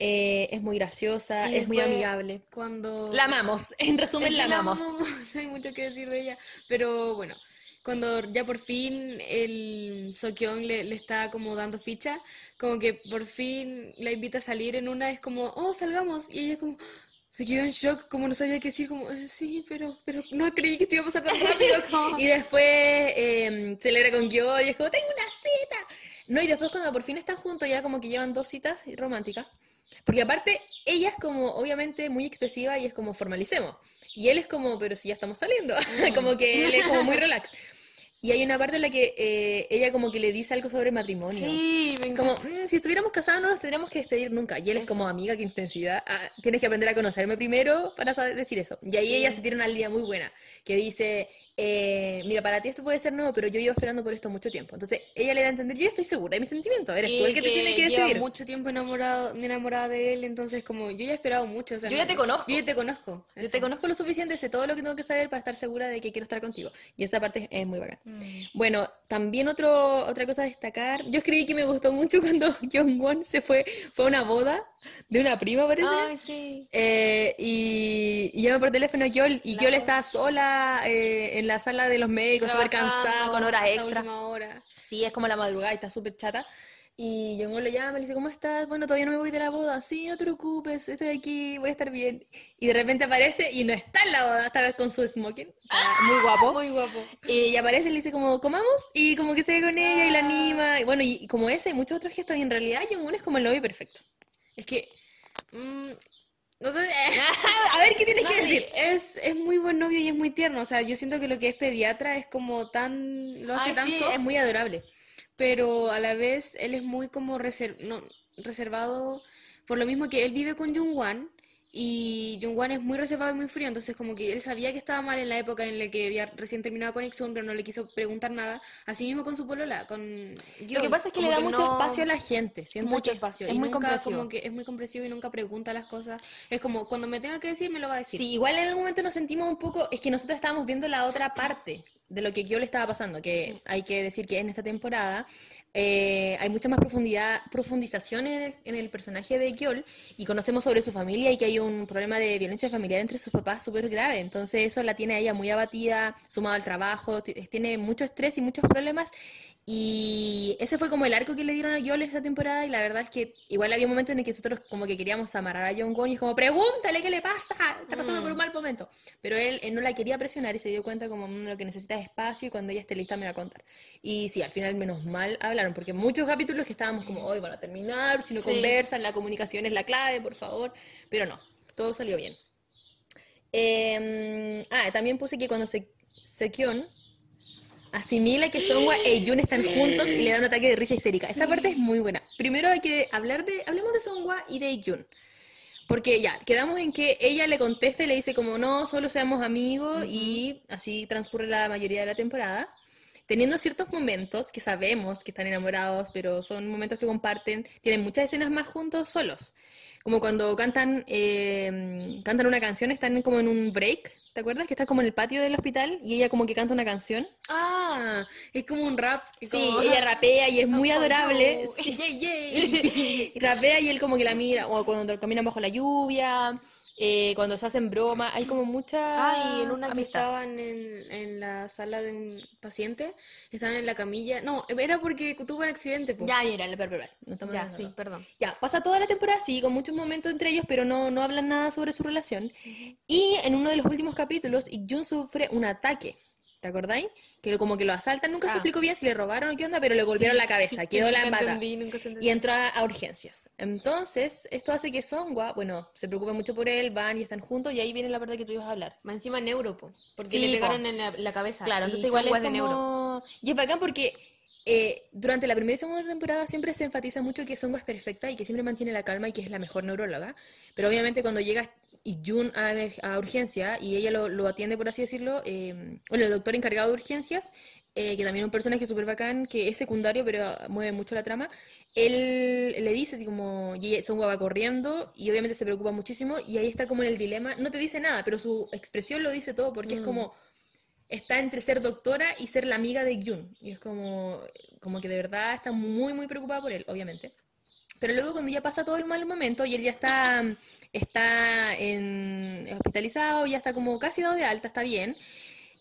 eh, es muy graciosa, Y es muy amigable. Cuando... La amamos, [laughs] en Es resumen, la la amamos. amamos, [laughs] hay mucho que decir de ella. Pero bueno, cuando ya por fin el Sokyeong le, le está como dando ficha, como que por fin la invita a salir en una, es como, oh, salgamos. Y ella como se quedó en shock, como no sabía qué decir, como, "Eh, sí, pero, pero no creí que esto iba a pasar tan rápido. [laughs] como- Y después eh, celebra con Hyol y es como, tengo una cita. No, y después cuando por fin están juntos, ya como que llevan dos citas románticas. Porque aparte, ella es como, obviamente, muy expresiva y es como, formalicemos. Y él es como, pero si ya estamos saliendo. [laughs] como que él es como muy relax. Y hay una parte en la que eh, ella como que le dice algo sobre matrimonio. Sí, me Como, encanta. "Mm, si estuviéramos casados no nos tendríamos que despedir nunca. Y él es como, amiga, qué intensidad. Ah, tienes que aprender a conocerme primero para saber decir eso. Y ahí Sí. ella se tiene una línea muy buena que dice, eh, mira, para ti esto puede ser nuevo, pero yo llevo esperando por esto mucho tiempo. Entonces ella le da a entender, yo estoy segura de mis sentimientos. Eres tú Y el que te tiene que decidir. mucho tiempo enamorado, enamorada de él, entonces como yo ya he esperado mucho. o sea, Yo ya te conozco. Yo ya te conozco. Yo te conozco lo suficiente, sé todo lo que tengo que saber para estar segura de que quiero estar contigo. Y esa parte es muy bacán. Mm. Bueno, también otro, otra cosa a destacar. Yo escribí que me gustó mucho [laughs] cuando Jong-won se fue, fue a una boda de una prima, parece. Ay, sí. Eh, y, y llama por teléfono a Kyol y Kyol está sola eh, en la sala de los médicos, súper cansada, con horas extra. hora. Sí, es como la madrugada y está súper chata. Y Jong-won le llama y le dice, ¿cómo estás? Bueno, todavía no me voy de la boda. Sí, no te preocupes, estoy aquí, voy a estar bien. Y de repente aparece y no está en la boda, esta vez con su smoking. Está muy guapo. Muy guapo. Y aparece y le dice como, comamos, y como que se ve con ella y la Ah. anima. Y bueno, y, como ese y muchos otros gestos, y en realidad Jong-un es como el novio perfecto. Es que. mm, no sé. [laughs] a ver, ¿qué tienes no, que decir? es, es muy buen novio y es muy tierno. O sea, yo siento que lo que es pediatra es como tan. Lo hace Ay, tan sí, soft, es muy adorable. Pero a la vez él es muy como reser- no, reservado. Por lo mismo que él vive con Jungwan. Y Jungwan es muy reservado y muy frío, entonces como que él sabía que estaba mal en la época en la que había recién terminado con Ixun, pero no le quiso preguntar nada. Así mismo con su polola, con Lo que pasa es que como le da mucho no- espacio a la gente. Siento mucho que espacio Es y muy nunca comprensivo. como que es muy y nunca pregunta las cosas. Es como cuando me tenga que decir me lo va a decir. Sí, igual en algún momento nos sentimos un poco, es que nosotros estábamos viendo la otra parte de lo que yo le estaba pasando, que hay que decir que en esta temporada eh, hay mucha más profundidad, profundización en el, en el personaje de Gyol y conocemos sobre su familia y que hay un problema de violencia familiar entre sus papás súper grave. Entonces eso la tiene a ella muy abatida, sumado al trabajo, t- tiene mucho estrés y muchos problemas. Y ese fue como el arco que le dieron a Gyol esta temporada y la verdad es que igual había un momento en el que nosotros como que queríamos amarrar a John y es como, pregúntale qué le pasa, está pasando por un mal momento. Pero él, él no la quería presionar y se dio cuenta como "Mm, lo que necesita es espacio y cuando ella esté lista me va a contar. Y sí, al final menos mal hablaron, porque muchos capítulos que estábamos como, hoy van a terminar, si no Sí. conversan, la comunicación es la clave, por favor. Pero no, todo salió bien. Eh, ah, también puse que cuando se Sekion asimila que Songwa e Jun están juntos y le da un ataque de risa histérica. Esa parte es muy buena. Primero hay que hablar de, hablemos de Songwa y de Jun. Porque ya, quedamos en que ella le contesta y le dice como no, solo seamos amigos y así transcurre la mayoría de la temporada. Teniendo ciertos momentos que sabemos que están enamorados, pero son momentos que comparten, tienen muchas escenas más juntos solos. Como cuando cantan, eh, cantan una canción, están como en un break, ¿te acuerdas? Que está como en el patio del hospital y ella como que canta una canción. Ah, es como un rap. Sí, como- ella [laughs] rapea y es muy Oh, adorable. no. Sí. [laughs] Yay. [laughs] Y rapea y él como que la mira, o cuando caminan bajo la lluvia, eh, cuando se hacen bromas, hay como mucha Ay, en una que estaban en, en la sala de un paciente, estaban en la camilla. No, era porque tuvo un accidente, po. Ya, pero, no estamos Ya, sí, perdón. Ya, pasa toda la temporada así, con muchos momentos entre ellos, pero no, no hablan nada sobre su relación. Y en uno de los últimos capítulos, Jun sufre un ataque. ¿Te acordáis? Que como que lo asaltan, nunca se Ah. explicó bien si le robaron o qué onda, pero le golpearon la cabeza, [laughs] quedó la se entendió. Y entró a, a urgencias. Entonces, esto hace que Songwa, bueno, se preocupe mucho por él, van y están juntos, y ahí viene la parte que tú ibas a hablar. Más encima neuro, po, porque Sí, le po. pegaron en la, la cabeza. Claro, y entonces igual es guas de neuro. como... Y es bacán porque eh, durante la primera y segunda temporada siempre se enfatiza mucho que Songwa es perfecta y que siempre mantiene la calma y que es la mejor neuróloga. Pero obviamente cuando llega y Jun a, a urgencia y ella lo, lo atiende, por así decirlo, eh, bueno, el doctor encargado de urgencias, eh, que también es un personaje súper bacán, que es secundario, pero mueve mucho la trama, él le dice así como, y ella- Songwa va corriendo y obviamente se preocupa muchísimo y ahí está como en el dilema, no te dice nada, pero su expresión lo dice todo porque es Mm. como está entre ser doctora y ser la amiga de Jun. Y es como, como que de verdad está muy, muy preocupada por él, obviamente. Pero luego cuando ya pasa todo el mal momento y él ya está, está en, hospitalizado, ya está como casi dado de alta, está bien.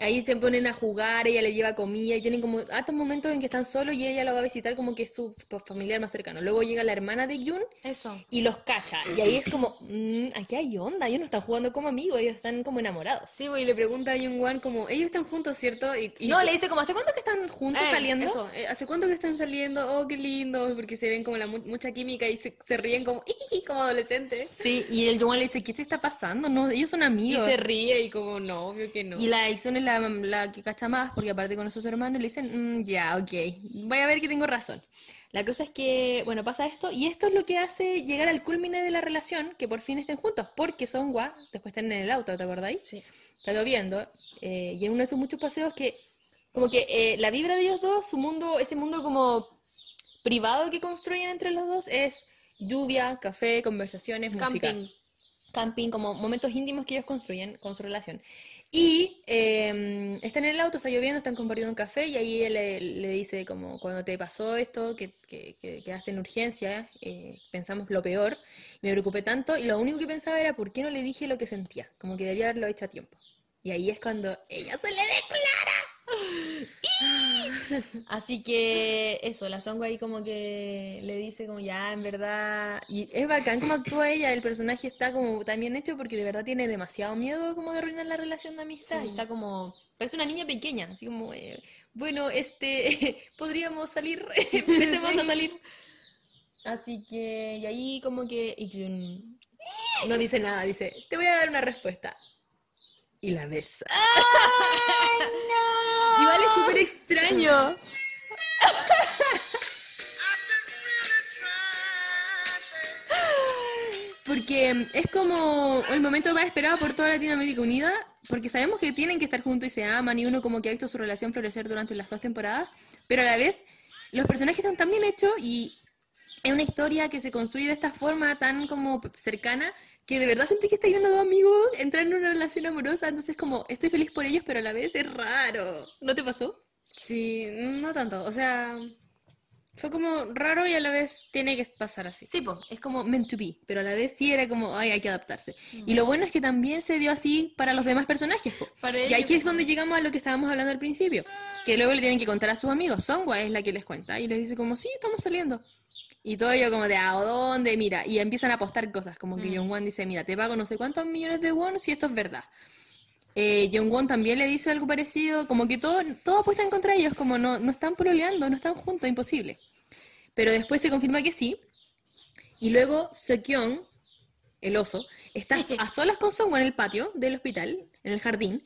Ahí se ponen a jugar, ella le lleva comida y tienen como hartos momentos en que están solos y ella lo va a visitar como que es su familiar más cercano. Luego llega la hermana de Jun Eso. y los cacha. Y ahí es como, "Mm, aquí hay onda, ellos no están jugando como amigos, ellos están como enamorados. Sí, y le pregunta a Jung-Wan como, ellos están juntos, ¿cierto? Y, y- No, le dice como, ¿hace cuánto que están juntos Eh, saliendo? Eso, eh, ¿hace cuánto que están saliendo? Oh, qué lindo, porque se ven como la mu- mucha química y se, se ríen como, [laughs] como adolescentes. Sí, y el Joan le dice, ¿qué te está pasando? No, ellos son Y amigos. se ríe y como, no, obvio que no. Y la Ixon es la, la que cacha más, porque aparte con sus hermanos le dicen, "Mm, ya, ok, voy a ver que tengo razón. La cosa es que, bueno, pasa esto, y esto es lo que hace llegar al culmine de la relación, que por fin estén juntos, porque Songwa, después están en el auto, ¿te acordáis? Sí. Está lloviendo, eh, y en uno de esos muchos paseos que, como que eh, la vibra de ellos dos, su mundo, este mundo como privado que construyen entre los dos, es lluvia, café, conversaciones, música Camping. Camping, como momentos íntimos que ellos construyen con su relación. Y eh, están en el auto, está lloviendo, están compartiendo un café y ahí él le, le dice como cuando te pasó esto, que, que- que quedaste en urgencia, eh, pensamos lo peor, me preocupé tanto y lo único que pensaba era por qué no le dije lo que sentía, como que debía haberlo hecho a tiempo. Y ahí es cuando ella se le declara. [laughs] Así que eso, la Songwa ahí como que le dice como ya, en verdad, y es bacán como actúa ella, el personaje está como tan bien hecho porque de verdad tiene demasiado miedo como de arruinar la relación de amistad, Sí. está como, parece una niña pequeña, así como, eh, bueno, este, [laughs] podríamos salir, [laughs] empecemos a Sí. salir. Así que, y ahí como que no dice nada, dice, te voy a dar una respuesta. Y la besa. Es súper extraño. Porque es como el momento más esperado por toda Latinoamérica Unida, porque sabemos que tienen que estar juntos y se aman, y uno como que ha visto su relación florecer durante las dos temporadas, pero a la vez los personajes están tan bien hechos y es una historia que se construye de esta forma tan como cercana que de verdad sentí que estáis viendo a dos amigos entrar en una relación amorosa, entonces como estoy feliz por ellos, pero a la vez es raro. ¿No te pasó? Sí, no tanto. O sea, fue como raro y a la vez tiene que pasar así. Sí, po, es como meant to be, pero a la vez sí era como, ay, hay que adaptarse. Y lo bueno es que también se dio así para los demás personajes, po. Para Y aquí es donde llegamos a lo que estábamos hablando al principio, que luego le tienen que contar a sus amigos. Songwa es la que les cuenta y les dice como, sí, estamos saliendo. Y todo ello como de, ¿a dónde? Mira, y empiezan a apostar cosas, como que Jongwon dice, mira, te pago no sé cuántos millones de won si esto es verdad. Eh, Jongwon también le dice algo parecido, como que todo, todo apuesta en contra de ellos, como no, no están pololeando, no están juntos, imposible. Pero después se confirma que sí. Y luego Seokyeon, el oso, está a [laughs] solas con Songwon en el patio del hospital, en el jardín.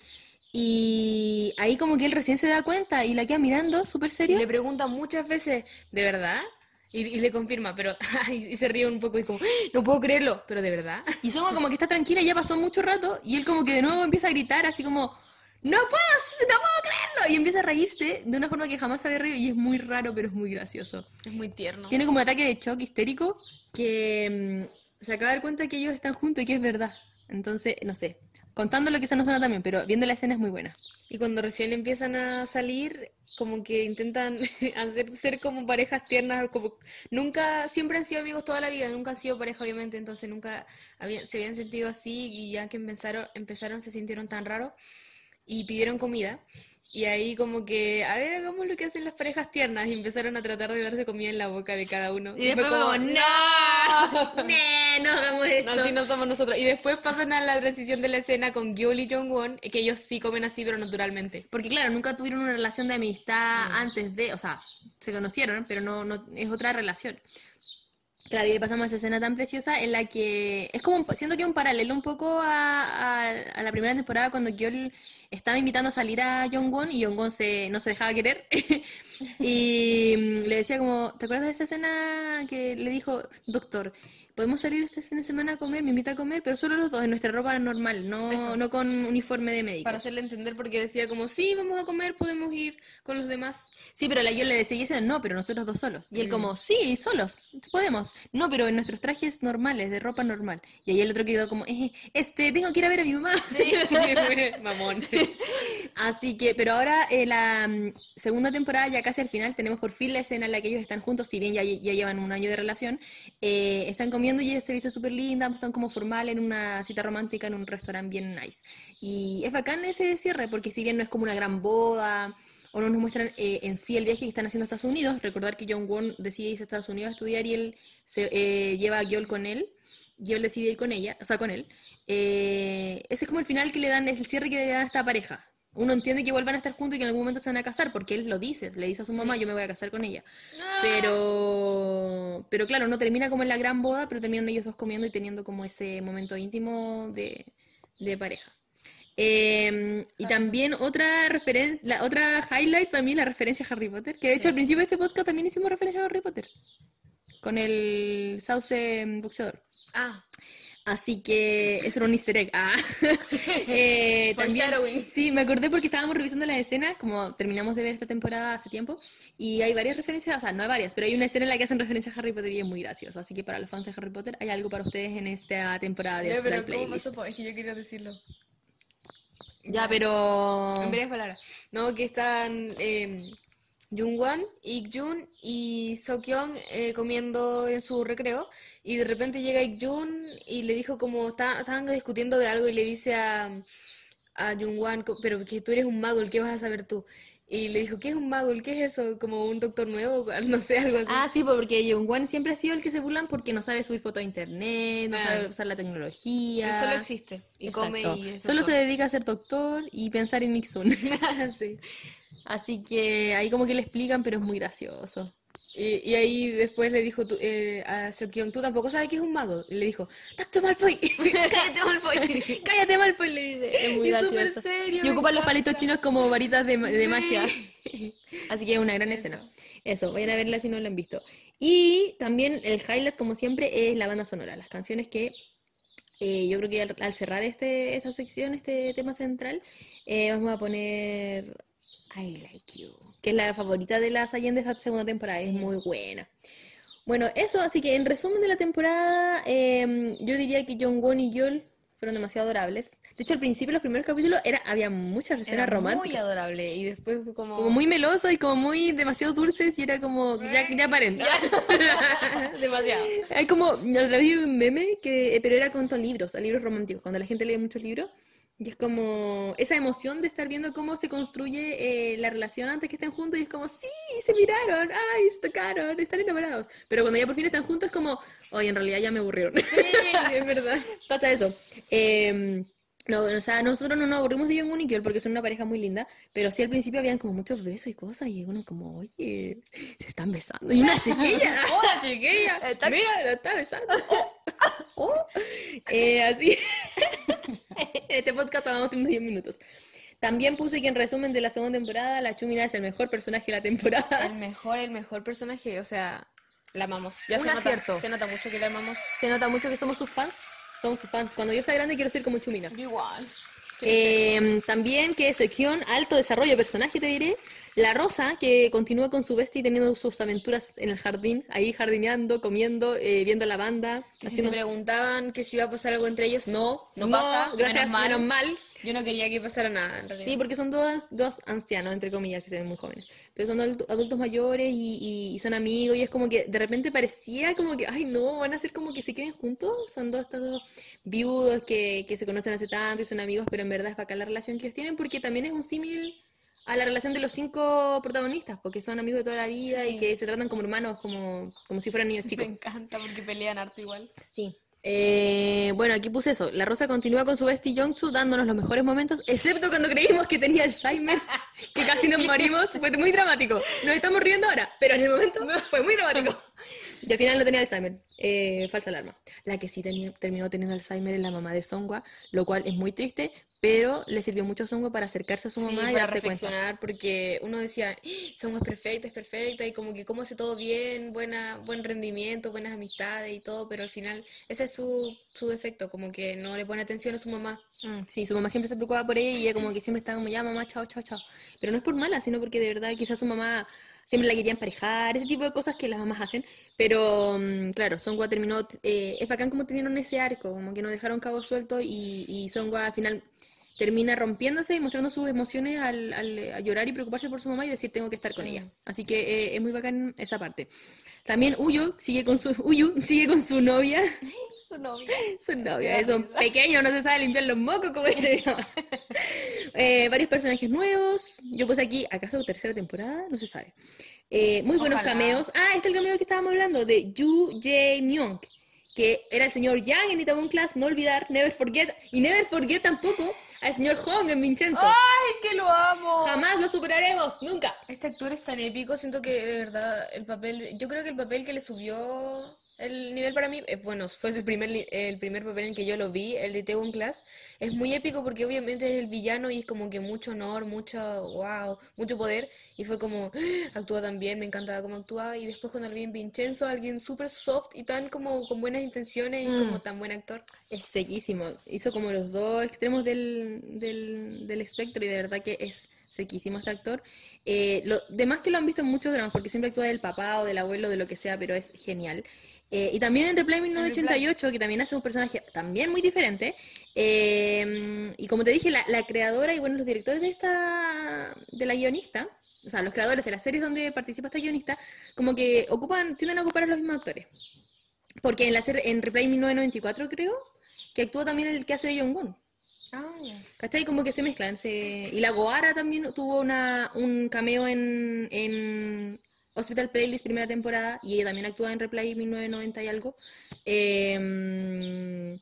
Y ahí como que él recién se da cuenta y la queda mirando, súper Y serio. le pregunta muchas veces, ¿de verdad? Y, y le confirma, pero [laughs] y, se ríe un poco y como, "¡Ah! no puedo creerlo, pero de verdad. Y Songwon como que está tranquila, ya pasó mucho rato. Y él como que de nuevo empieza a gritar así como, no puedo, no puedo creerlo. Y empieza a reírse de una forma que jamás había reído y es muy raro, pero es muy gracioso. Es muy tierno. Tiene como un ataque de shock histérico que mm, se acaba de dar cuenta que ellos están juntos y que es verdad. Entonces, no sé, contándolo quizás no suena tan bien, pero viendo la escena es muy buena. Y cuando recién empiezan a salir, como que intentan [laughs] hacer ser como parejas tiernas, como nunca, siempre han sido amigos toda la vida, nunca han sido pareja obviamente, entonces nunca habían, se habían sentido así y ya que empezaron, empezaron se sintieron tan raros y pidieron comida. Y ahí como que, a ver, hagamos lo que hacen las parejas tiernas y empezaron a tratar de darse comida en la boca de cada uno. Y después fue como, ¡no! ¡Nee, [laughs] no hagamos esto! No, así no somos nosotros. Y después pasan a la transición de la escena con Gyul y Jongwon, que ellos sí comen así, pero naturalmente. Porque claro, nunca tuvieron una relación de amistad antes de, o sea, se conocieron, pero no, no es otra relación. Claro, y pasamos a esa escena tan preciosa en la que es como, siento que un paralelo un poco a, a- a la primera temporada cuando Gyul estaba invitando a salir a Jongwon y Jongwon se, no se dejaba querer. [laughs] y mm, le decía como, ¿te acuerdas de esa escena que le dijo, doctor, podemos salir este fin de semana a comer, me invita a comer, pero solo los dos, en nuestra ropa normal, no, Eso. no con uniforme de médico? Para hacerle entender, porque decía como, sí, vamos a comer, podemos ir con los demás. Sí, pero la yo le decía, y ese, no, pero nosotros dos solos. Y él como, sí, solos, podemos. No, pero en nuestros trajes normales, de ropa normal. Y ahí el otro quedó como, eh, este, tengo que ir a ver a mi mamá. Sí, [laughs] mamón. [laughs] [laughs] Así que, pero ahora eh, la mm, segunda temporada, ya casi al final, tenemos por fin la escena en la que ellos están juntos, si bien ya, llevan un año de relación, eh, están comiendo y ella se viste súper linda, están como formal en una cita romántica en un restaurante bien nice. Y es bacán ese cierre, porque si bien no es como una gran boda, o no nos muestran eh, en sí el viaje que están haciendo a Estados Unidos, recordar que John Won decide irse a Estados Unidos a estudiar y él lleva a Gyol con él. Gyol decide ir con ella, o sea, con él. Eh, ese es como el final que le dan, es el cierre que le dan a esta pareja. Uno entiende que vuelvan a estar juntos y que en algún momento se van a casar, porque él lo dice, le dice a su mamá, yo me voy a casar con ella. Pero, pero claro, no termina como en la gran boda, pero terminan ellos dos comiendo y teniendo como ese momento íntimo de, de pareja. Eh, y también otra referencia, la otra highlight para mí la referencia a Harry Potter, que de hecho al principio de este podcast también hicimos referencia a Harry Potter, con el sauce boxeador. Ah, Así que eso era un easter egg. Ah. [laughs] Eh, también, sí, me acordé porque estábamos revisando las escenas, como terminamos de ver esta temporada hace tiempo, y hay varias referencias, o sea, no hay varias, pero hay una escena en la que hacen referencia a Harry Potter y es muy graciosa. Así que para los fans de Harry Potter hay algo para ustedes en esta temporada de pero ¿cómo Playlist. Es que yo quería decirlo. Ya, pero... En varias palabras. No, que están eh, Jungwan, Ik-jun y Seokyeon eh, comiendo en su recreo y de repente llega Ik-jun y le dijo como está- estaban discutiendo de algo y le dice a, a Jungwan, pero que tú eres un mago, ¿qué vas a saber tú? Y le dijo, ¿qué es un mago? ¿Qué es eso? ¿Como un doctor nuevo? [laughs] No sé, algo así. Ah, sí, porque Jungwon siempre ha sido el que se burlan porque no sabe subir fotos a internet, no Ah. sabe usar la Él tecnología. solo existe y come Exacto. y es Solo se dedica a ser doctor y pensar en Nixon. [laughs] Sí. Así que ahí como que le explican, pero es muy gracioso. Y, y ahí después le dijo tú- eh, a Seokyeon, ¿tú tampoco sabes que es un mago? Y le dijo, ¡Tacto Malfoy! [laughs] ¡Cállate Malfoy! [laughs] Cállate Malfoy, le dice. Es muy Y súper serio, Y ocupan los palitos chinos como varitas de, de Sí. magia. [laughs] Así que es una gran escena. Eso, vayan a verla si no la han visto. Y también el highlight, como siempre, es la banda sonora. Las canciones que eh, yo creo que al, al cerrar este, esta sección, este tema central, eh, vamos a poner I Like You, que es la favorita de la Sayen de esta segunda temporada. Es muy buena. Bueno, eso, así que en resumen de la temporada, em, yo diría que John Won y Yol fueron demasiado adorables. De hecho, al principio, los primeros capítulos, era, había muchas escenas Era muy románticas. adorable. Y después fue como... Como muy melosos y como muy demasiado dulces y era como, ya, ya paren. [laughs] Demasiado. Hay como, vez vi un meme, que, eh, pero era con libros, libros románticos, cuando la gente lee muchos libros. Y es como esa emoción de estar viendo cómo se construye eh, la relación antes que estén juntos y es como, sí, se miraron, ay, se tocaron, están enamorados. Pero cuando ya por fin están juntos es como, oye, en realidad ya me aburrieron. Sí, es verdad. [laughs] Pasa eso. Eh, no, o sea, nosotros no nos aburrimos de Jung y Kyol porque son una pareja muy linda, pero sí al principio habían como muchos besos y cosas y uno como, oye, se están besando. Y una chiquilla, [laughs] Hola, chiquilla. [laughs] mira, la está besando. Oh, [laughs] oh. Eh, así, este podcast vamos teniendo 10 minutos. También puse que en resumen de la segunda temporada, la Chumina es el mejor personaje de la temporada. El mejor, el mejor personaje. O sea, la amamos. Ya Un se nota, acierto. se nota mucho que la amamos. Se nota mucho que somos sus fans. Somos sus fans. Cuando yo sea grande quiero ser como Chumina. Igual. Eh, también que Sekion, alto desarrollo de personaje, te diré. La Rosa, que continúa con su bestia y teniendo sus aventuras en el jardín, ahí jardineando, comiendo, eh, viendo la banda. Que si haciendo- se preguntaban que si iba a pasar algo entre ellos, no, no, No, pasa. gracias, menos mal. menos mal. Yo no quería que pasara nada, en realidad. Sí, porque son dos, dos ancianos, entre comillas, que se ven muy jóvenes. Pero son adultos, adultos mayores y, y- y son amigos y es como que de repente parecía como que, ay no, van a ser como que se queden juntos. Son dos estos dos viudos que, que se conocen hace tanto y son amigos, pero en verdad es bacán la relación que ellos tienen porque también es un símil a la relación de los cinco protagonistas, porque son amigos de toda la vida y que se tratan como hermanos, como, como si fueran niños [laughs] Me chicos. encanta porque pelean harto igual. Sí. Eh, bueno, aquí puse eso. La Rosa continúa con su bestie Jongsu dándonos los mejores momentos, excepto cuando creímos que tenía Alzheimer, que casi nos morimos. Fue muy dramático. Nos estamos riendo ahora, pero en el momento fue muy dramático. Y al final no tenía Alzheimer. Eh, falsa alarma. La que sí terminó teniendo Alzheimer es la mamá de Songwa, lo cual es muy triste, pero le sirvió mucho a Songwa para acercarse a su Sí, mamá y para darse cuenta. reflexionar, porque uno decía, "Ah, Son es perfecta, es perfecta, y como que cómo hace todo bien, buena, buen rendimiento, buenas amistades y todo, pero al final ese es su, su defecto, como que no le pone atención a su mamá. Mm, Sí, su mamá siempre se preocupaba por ella y ella como que siempre estaba como, ya mamá, chao, chao, chao. Pero no es por mala, sino porque de verdad quizás su mamá siempre la quería emparejar, ese tipo de cosas que las mamás hacen. Pero mm, claro, Songwa terminó, eh, es bacán como terminaron ese arco, como que no dejaron cabo suelto y, y Songwa al final termina rompiéndose y mostrando sus emociones al, al- a llorar y preocuparse por su mamá y decir tengo que estar con ella. Así que eh, es muy bacán esa parte. También Uyo sigue con su, Uyu sigue con su novia. [laughs] Su novia. Su novia, es un pequeño, no se sabe limpiar los mocos, como dice mi mamá. [laughs] Eh, varios personajes nuevos. Yo puse aquí, ¿acaso tercera temporada? No se sabe. Eh, muy buenos Ojalá. cameos. Ah, este es el cameo que estábamos hablando, de Yu Jae Myung, que era el señor Yang en Itaewon Class, no olvidar, never forget, y never forget tampoco al señor Hong en Vincenzo. ¡Ay, que lo amo! Jamás lo superaremos, nunca. Este actor es tan épico, siento que de verdad el papel, yo creo que el papel que le subió el nivel para mí, eh, bueno, fue el primer, el primer papel en que yo lo vi, el de Tewon Class, es muy épico porque obviamente es el villano y es como que mucho honor, mucho, wow, mucho poder, y fue como, ¡ah! actúa tan bien, me encantaba cómo actuaba, y después cuando lo vi en Vincenzo, alguien súper soft y tan como con buenas intenciones y Mm. como tan buen actor. Es sequísimo. Hizo como los dos extremos del, del, del espectro y de verdad que es sequísimo este actor. Eh, lo demás que lo han visto en muchos dramas, porque siempre actúa del papá o del abuelo, de lo que sea, pero es genial. Eh, y también en Reply 1988, que también hace un personaje también muy diferente. Eh, y como te dije, la, la creadora y bueno, los directores de esta, de la guionista, o sea, los creadores de las series donde participa esta guionista, como que ocupan, tienden a ocupar a los mismos actores. Porque en la serie, en Reply 1994 creo, que actúa también el que hace de Jong-un. Ah. ¿Cachai? Como que se mezclan. se- Y la Goara también tuvo una, un cameo en, en Hospital Playlist primera temporada y ella también actúa en Reply 1990 y algo. Em,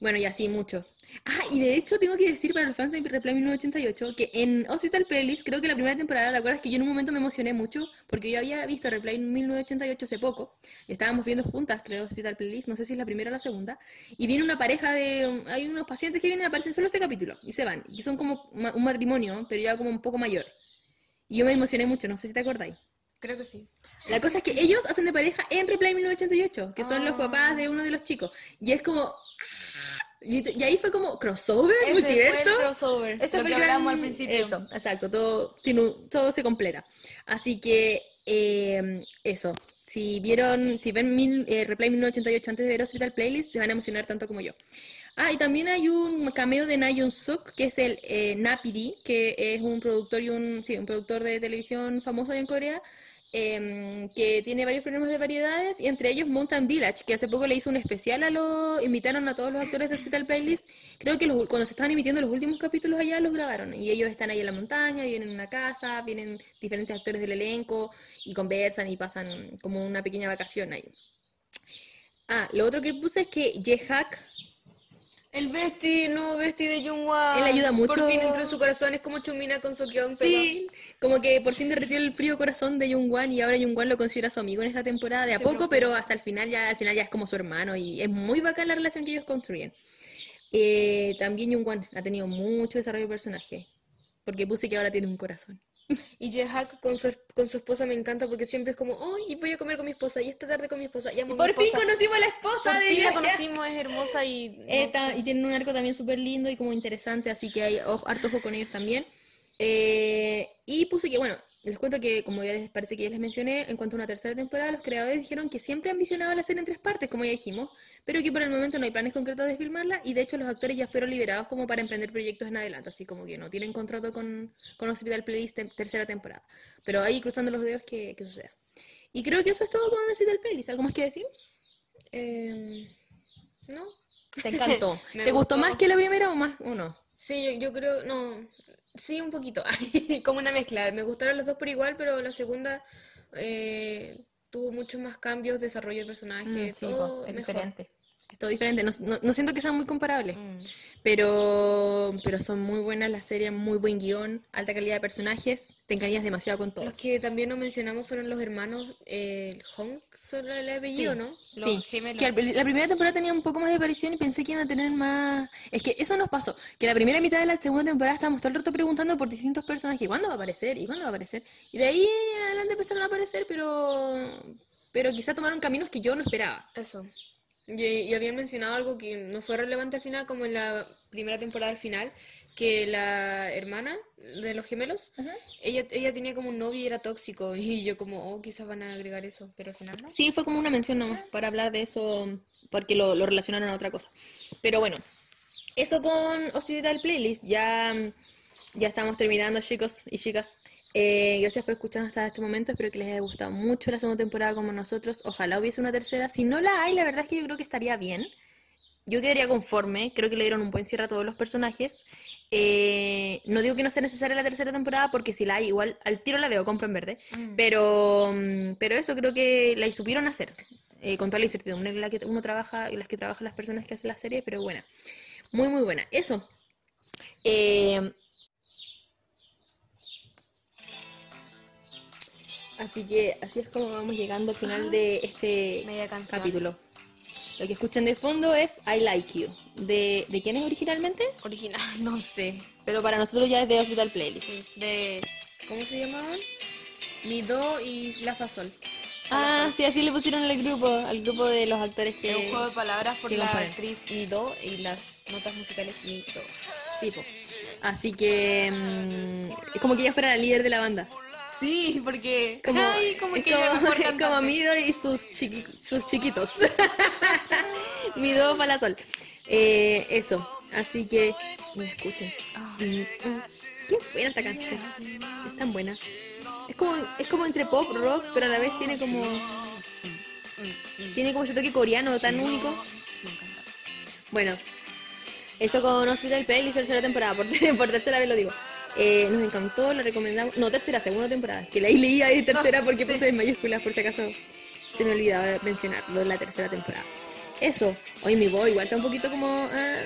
bueno, y así mucho. Ah, y de hecho tengo que decir para los fans de Reply 1988 que en Hospital Playlist, creo que la primera temporada, ¿te acuerdas que yo en un momento me emocioné mucho? Porque yo había visto Reply 1988 hace poco, y estábamos viendo juntas, creo, Hospital Playlist, no sé si es la primera o la segunda, y viene una pareja de, hay unos pacientes que vienen a aparecer solo ese capítulo, y se van, y son como un matrimonio, pero ya como un poco mayor. Y yo me emocioné mucho, no sé si te acordáis. Creo que sí. La cosa es que ellos hacen de pareja en Reply 1988, que son los Ah. papás de uno de los chicos. Y es como... Y y ahí fue como crossover, Ese fue el multiverso. crossover, lo que gran- hablamos al principio. Eso, exacto, todo, todo se completa. Así que eh, eso, si vieron, si ven mil, eh, Replay 1988 antes de ver Hospital Playlist, se van a emocionar tanto como yo. Ah, y también hay un cameo de Na Suk, que es el eh, Napidi, que es un productor y un, sí, un productor de televisión famoso en Corea, em, que tiene varios problemas de variedades, y entre ellos Mountain Village, que hace poco le hizo un especial a los, invitaron a todos los actores de Hospital Playlist, creo que los- cuando se estaban emitiendo los últimos capítulos allá los grabaron, y ellos están ahí en la montaña, vienen en una casa, vienen diferentes actores del elenco, y conversan y pasan como una pequeña vacación ahí. Ah, lo otro que puse es que Jehak El Besti, no Besti de Jungwa. Él ayuda mucho. Por fin entró en su corazón, es como Chumina con Sokyeong, pero... Sí, como que por fin derretió el frío corazón de Jungwan y ahora Jungwan lo considera su amigo en esta temporada de a Se poco, preocupa. pero hasta el final ya al final ya es como su hermano y es muy bacán la relación que ellos construyen. Eh, también Jungwan ha tenido mucho desarrollo de personaje, porque puse que ahora tiene un corazón. Y Jehak con su, con su esposa me encanta porque siempre es como, ¡ay, voy a comer con mi esposa! Y esta tarde con mi esposa. Y amo a mi Por fin esposa. conocimos a la esposa Por de fin la conocimos, es hermosa y... no Eh, y tienen un arco también súper lindo y como interesante, así que hay ojo- harto ojo con ellos también. Eh, y puse que, bueno, les cuento que, como ya les parece que ya les mencioné, en cuanto a una tercera temporada, los creadores dijeron que siempre han visionado la serie en tres partes, como ya dijimos, pero que por el momento no hay planes concretos de filmarla y de hecho los actores ya fueron liberados como para emprender proyectos en adelante, así como que no tienen contrato con, con Hospital Playlist en tercera temporada. Pero ahí cruzando los dedos que, que suceda. Y creo que eso es todo con Hospital Playlist. ¿Algo más que decir? Em, ¿No? ¿Te encantó? [laughs] ¿Te gustó gustó. más que la primera o más o no? Sí, yo, yo creo, no, sí, un poquito, [laughs] como una mezcla. Me gustaron las dos por igual, pero la segunda eh, tuvo muchos más cambios, desarrollo de personaje, todo mejor. Es todo diferente. No, no- no siento que sean muy comparables, Mm. pero, pero son muy buenas las series, muy buen guion, alta calidad de personajes. Te encariñas demasiado con todos. Los que también no mencionamos fueron los hermanos eh, Hong, son el apellido, Sí. ¿no? Los Sí, gemelos. que al- la primera temporada tenía un poco más de aparición y pensé que iban a tener más... Es que eso nos pasó, que la primera mitad de la segunda temporada estábamos todo el rato preguntando por distintos personajes, ¿cuándo va a aparecer? ¿Y cuándo va a aparecer? Y de ahí en adelante empezaron a aparecer, pero... Pero quizá tomaron caminos que yo no esperaba. Eso. Y, y habían mencionado algo que no fue relevante al final, como en la primera temporada al final, que la hermana de los gemelos, ella, ella tenía como un novio y era tóxico. [laughs] Y yo como, oh, quizás van a agregar eso, pero al final no. Sí, fue como una mención nomás para hablar de eso, porque lo, lo relacionaron a otra cosa. Pero bueno, eso con Hospital Playlist. Ya, ya estamos terminando, chicos y chicas. Eh, gracias por escucharnos hasta este momento. Espero que les haya gustado mucho la segunda temporada como nosotros. Ojalá hubiese una tercera. Si no la hay, la verdad es que yo creo que estaría bien. Yo quedaría conforme, creo que le dieron un buen cierre a todos los personajes. Eh, no digo que no sea necesaria la tercera temporada, porque si la hay, igual al tiro la veo, compro en verde. Pero, mm, pero eso creo que la supieron hacer, eh, con toda la incertidumbre en la que uno trabaja y las que trabajan las personas que hacen la serie, pero buena. Muy, muy buena. Eso. Eh, así que así es como vamos llegando al final de este Media canción. capítulo. Lo que escuchan de fondo es I Like You. ¿De, ¿de quién es originalmente? Original, [laughs] no sé. Pero para nosotros ya es de Hospital Playlist. Sí, de. ¿Cómo se llamaban? Mi do y la fasol. Ah, sí, así le pusieron al grupo, al grupo de los actores que... Es un juego de palabras por que la componen. actriz Mi do y las notas musicales Mi do. Sí, po. Así que mm, es como que ella fuera la líder de la banda. Sí, porque. Como, Ay, como es que como, es [laughs] como. Mido y sus, chiqui- sus chiquitos. [laughs] Mido para sol. Eh, eso. Así que me escuchen. Mm, mm. Qué buena esta canción. Es tan buena. Es como, es como entre pop, rock, pero a la vez tiene como. Tiene como ese toque coreano tan único. Bueno, eso con Hospital Playlist, tercera temporada, por, [laughs] por tercera vez lo digo. Eh, nos encantó, lo recomendamos. No, tercera, segunda temporada. Que la leía de tercera porque puse en mayúsculas, por si acaso se me olvidaba mencionarlo en la tercera temporada. Eso, hoy mi voz igual está un poquito como. ah,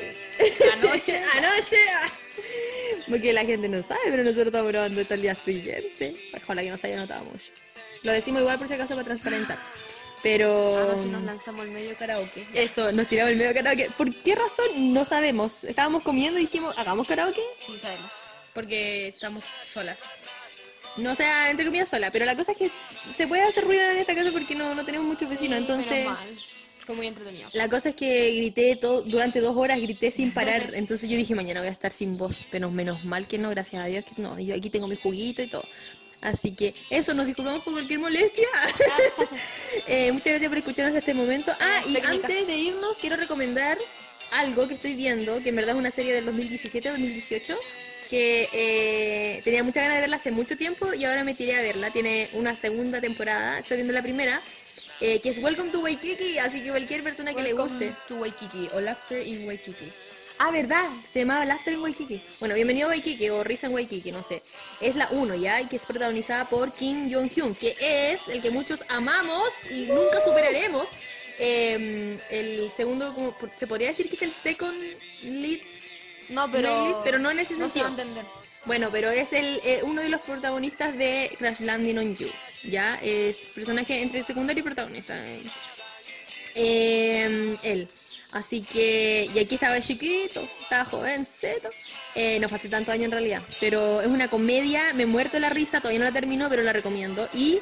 Anoche. [laughs] Anoche. ah. Porque la gente no sabe, pero nosotros estamos grabando esto al día siguiente. Ojalá que no se haya notado mucho. Lo decimos igual por si acaso para transparentar. Pero. Anoche nos lanzamos al medio karaoke. Eso, nos tiramos el medio karaoke. ¿Por qué razón? No sabemos. Estábamos comiendo y dijimos, hagamos karaoke. Sí, sabemos. Porque estamos solas. No o sea, entre comillas sola, pero la cosa es que se puede hacer ruido en esta casa porque no, no tenemos muchos vecinos. Sí, entonces. Fue muy entretenido. la cosa es que grité todo, durante dos horas, grité sin parar. [laughs] Entonces yo dije, mañana voy a estar sin voz, pero menos mal que no, gracias a Dios que no. Yo aquí tengo mi juguito y todo. Así que eso, nos disculpamos por cualquier molestia. [laughs] Eh, muchas gracias por escucharnos hasta este momento. Ah, y antes de irnos, quiero recomendar algo que estoy viendo, que en verdad es una serie del 2017-2018, que eh, tenía muchas ganas de verla hace mucho tiempo y ahora me tiré a verla. Tiene una segunda temporada, estoy viendo la primera, eh, que es Welcome to Waikiki, así que cualquier persona que le guste. to Waikiki o Laughter in Waikiki. Ah, ¿verdad? Se llamaba Laughter en Waikiki. Bueno, bienvenido a Waikiki o Risa en Waikiki, no sé. Es la 1 ya, y que es protagonizada por Kim Jong-hyun, que es el que muchos amamos y nunca superaremos. Eh, el segundo, como, se podría decir que es el second lead, No, pero, pero, pero no en ese no se va sentido. a entender. Bueno, pero es el, eh, uno de los protagonistas de Crash Landing on You. Ya es personaje entre secundario y protagonista. eh. Eh, él. Así que, y aquí estaba chiquito, estaba jovencito. Eh, no fue hace tantos años en realidad. Pero es una comedia, me he muerto la risa, todavía no la termino, pero la recomiendo. Y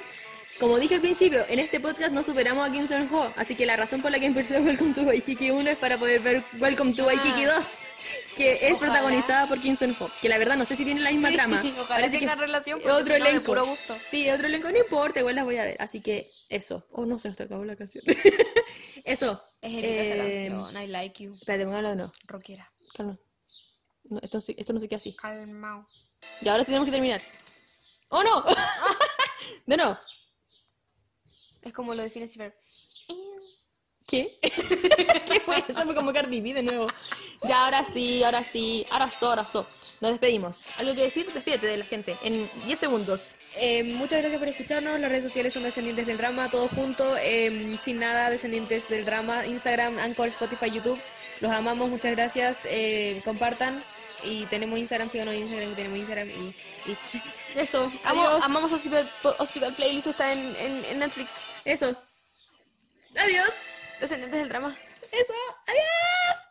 como dije al principio, en este podcast no superamos a Kim Son Ho. Así que la razón por la que empecé Welcome to Waikiki 1 es para poder ver Welcome to Waikiki 2, que es Ojalá. protagonizada por Kim Son Ho. Que la verdad no sé si tiene la misma Sí, trama. [laughs] Parece que relación, otro si no, elenco. puro gusto. Sí, otro elenco, no importa, igual las voy a ver. Así que eso. Oh, no, se nos acabó la canción. [laughs] eso. Es épica esa Eh, canción. I like you. Espérate, de nuevo. Rockera. Calma. No, esto, no esto no se queda así. Calmao. Y ahora sí tenemos que terminar. ¡Oh, no! [laughs] de nuevo. Es como lo define Ciber. ¿Qué? [laughs] ¿Qué fue eso? Fue como Cardi B de nuevo. Ya, ahora sí, ahora sí. Ahora so, ahora so. Nos despedimos. ¿Algo que decir? Despídete de la gente en 10 segundos. Eh, muchas gracias por escucharnos. Las redes sociales son Descendientes del Drama, todo junto, eh, sin nada, Descendientes del Drama, Instagram, Anchor, Spotify, YouTube. Los amamos, muchas gracias. eh, compartan. Y tenemos Instagram, síganos en Instagram, tenemos Instagram. Y, y- [laughs] Eso. Amo- amamos Hospital, Hospital Playlist, está en, en, en Netflix. Eso. Adiós. Descendientes del Drama. Eso. Adiós.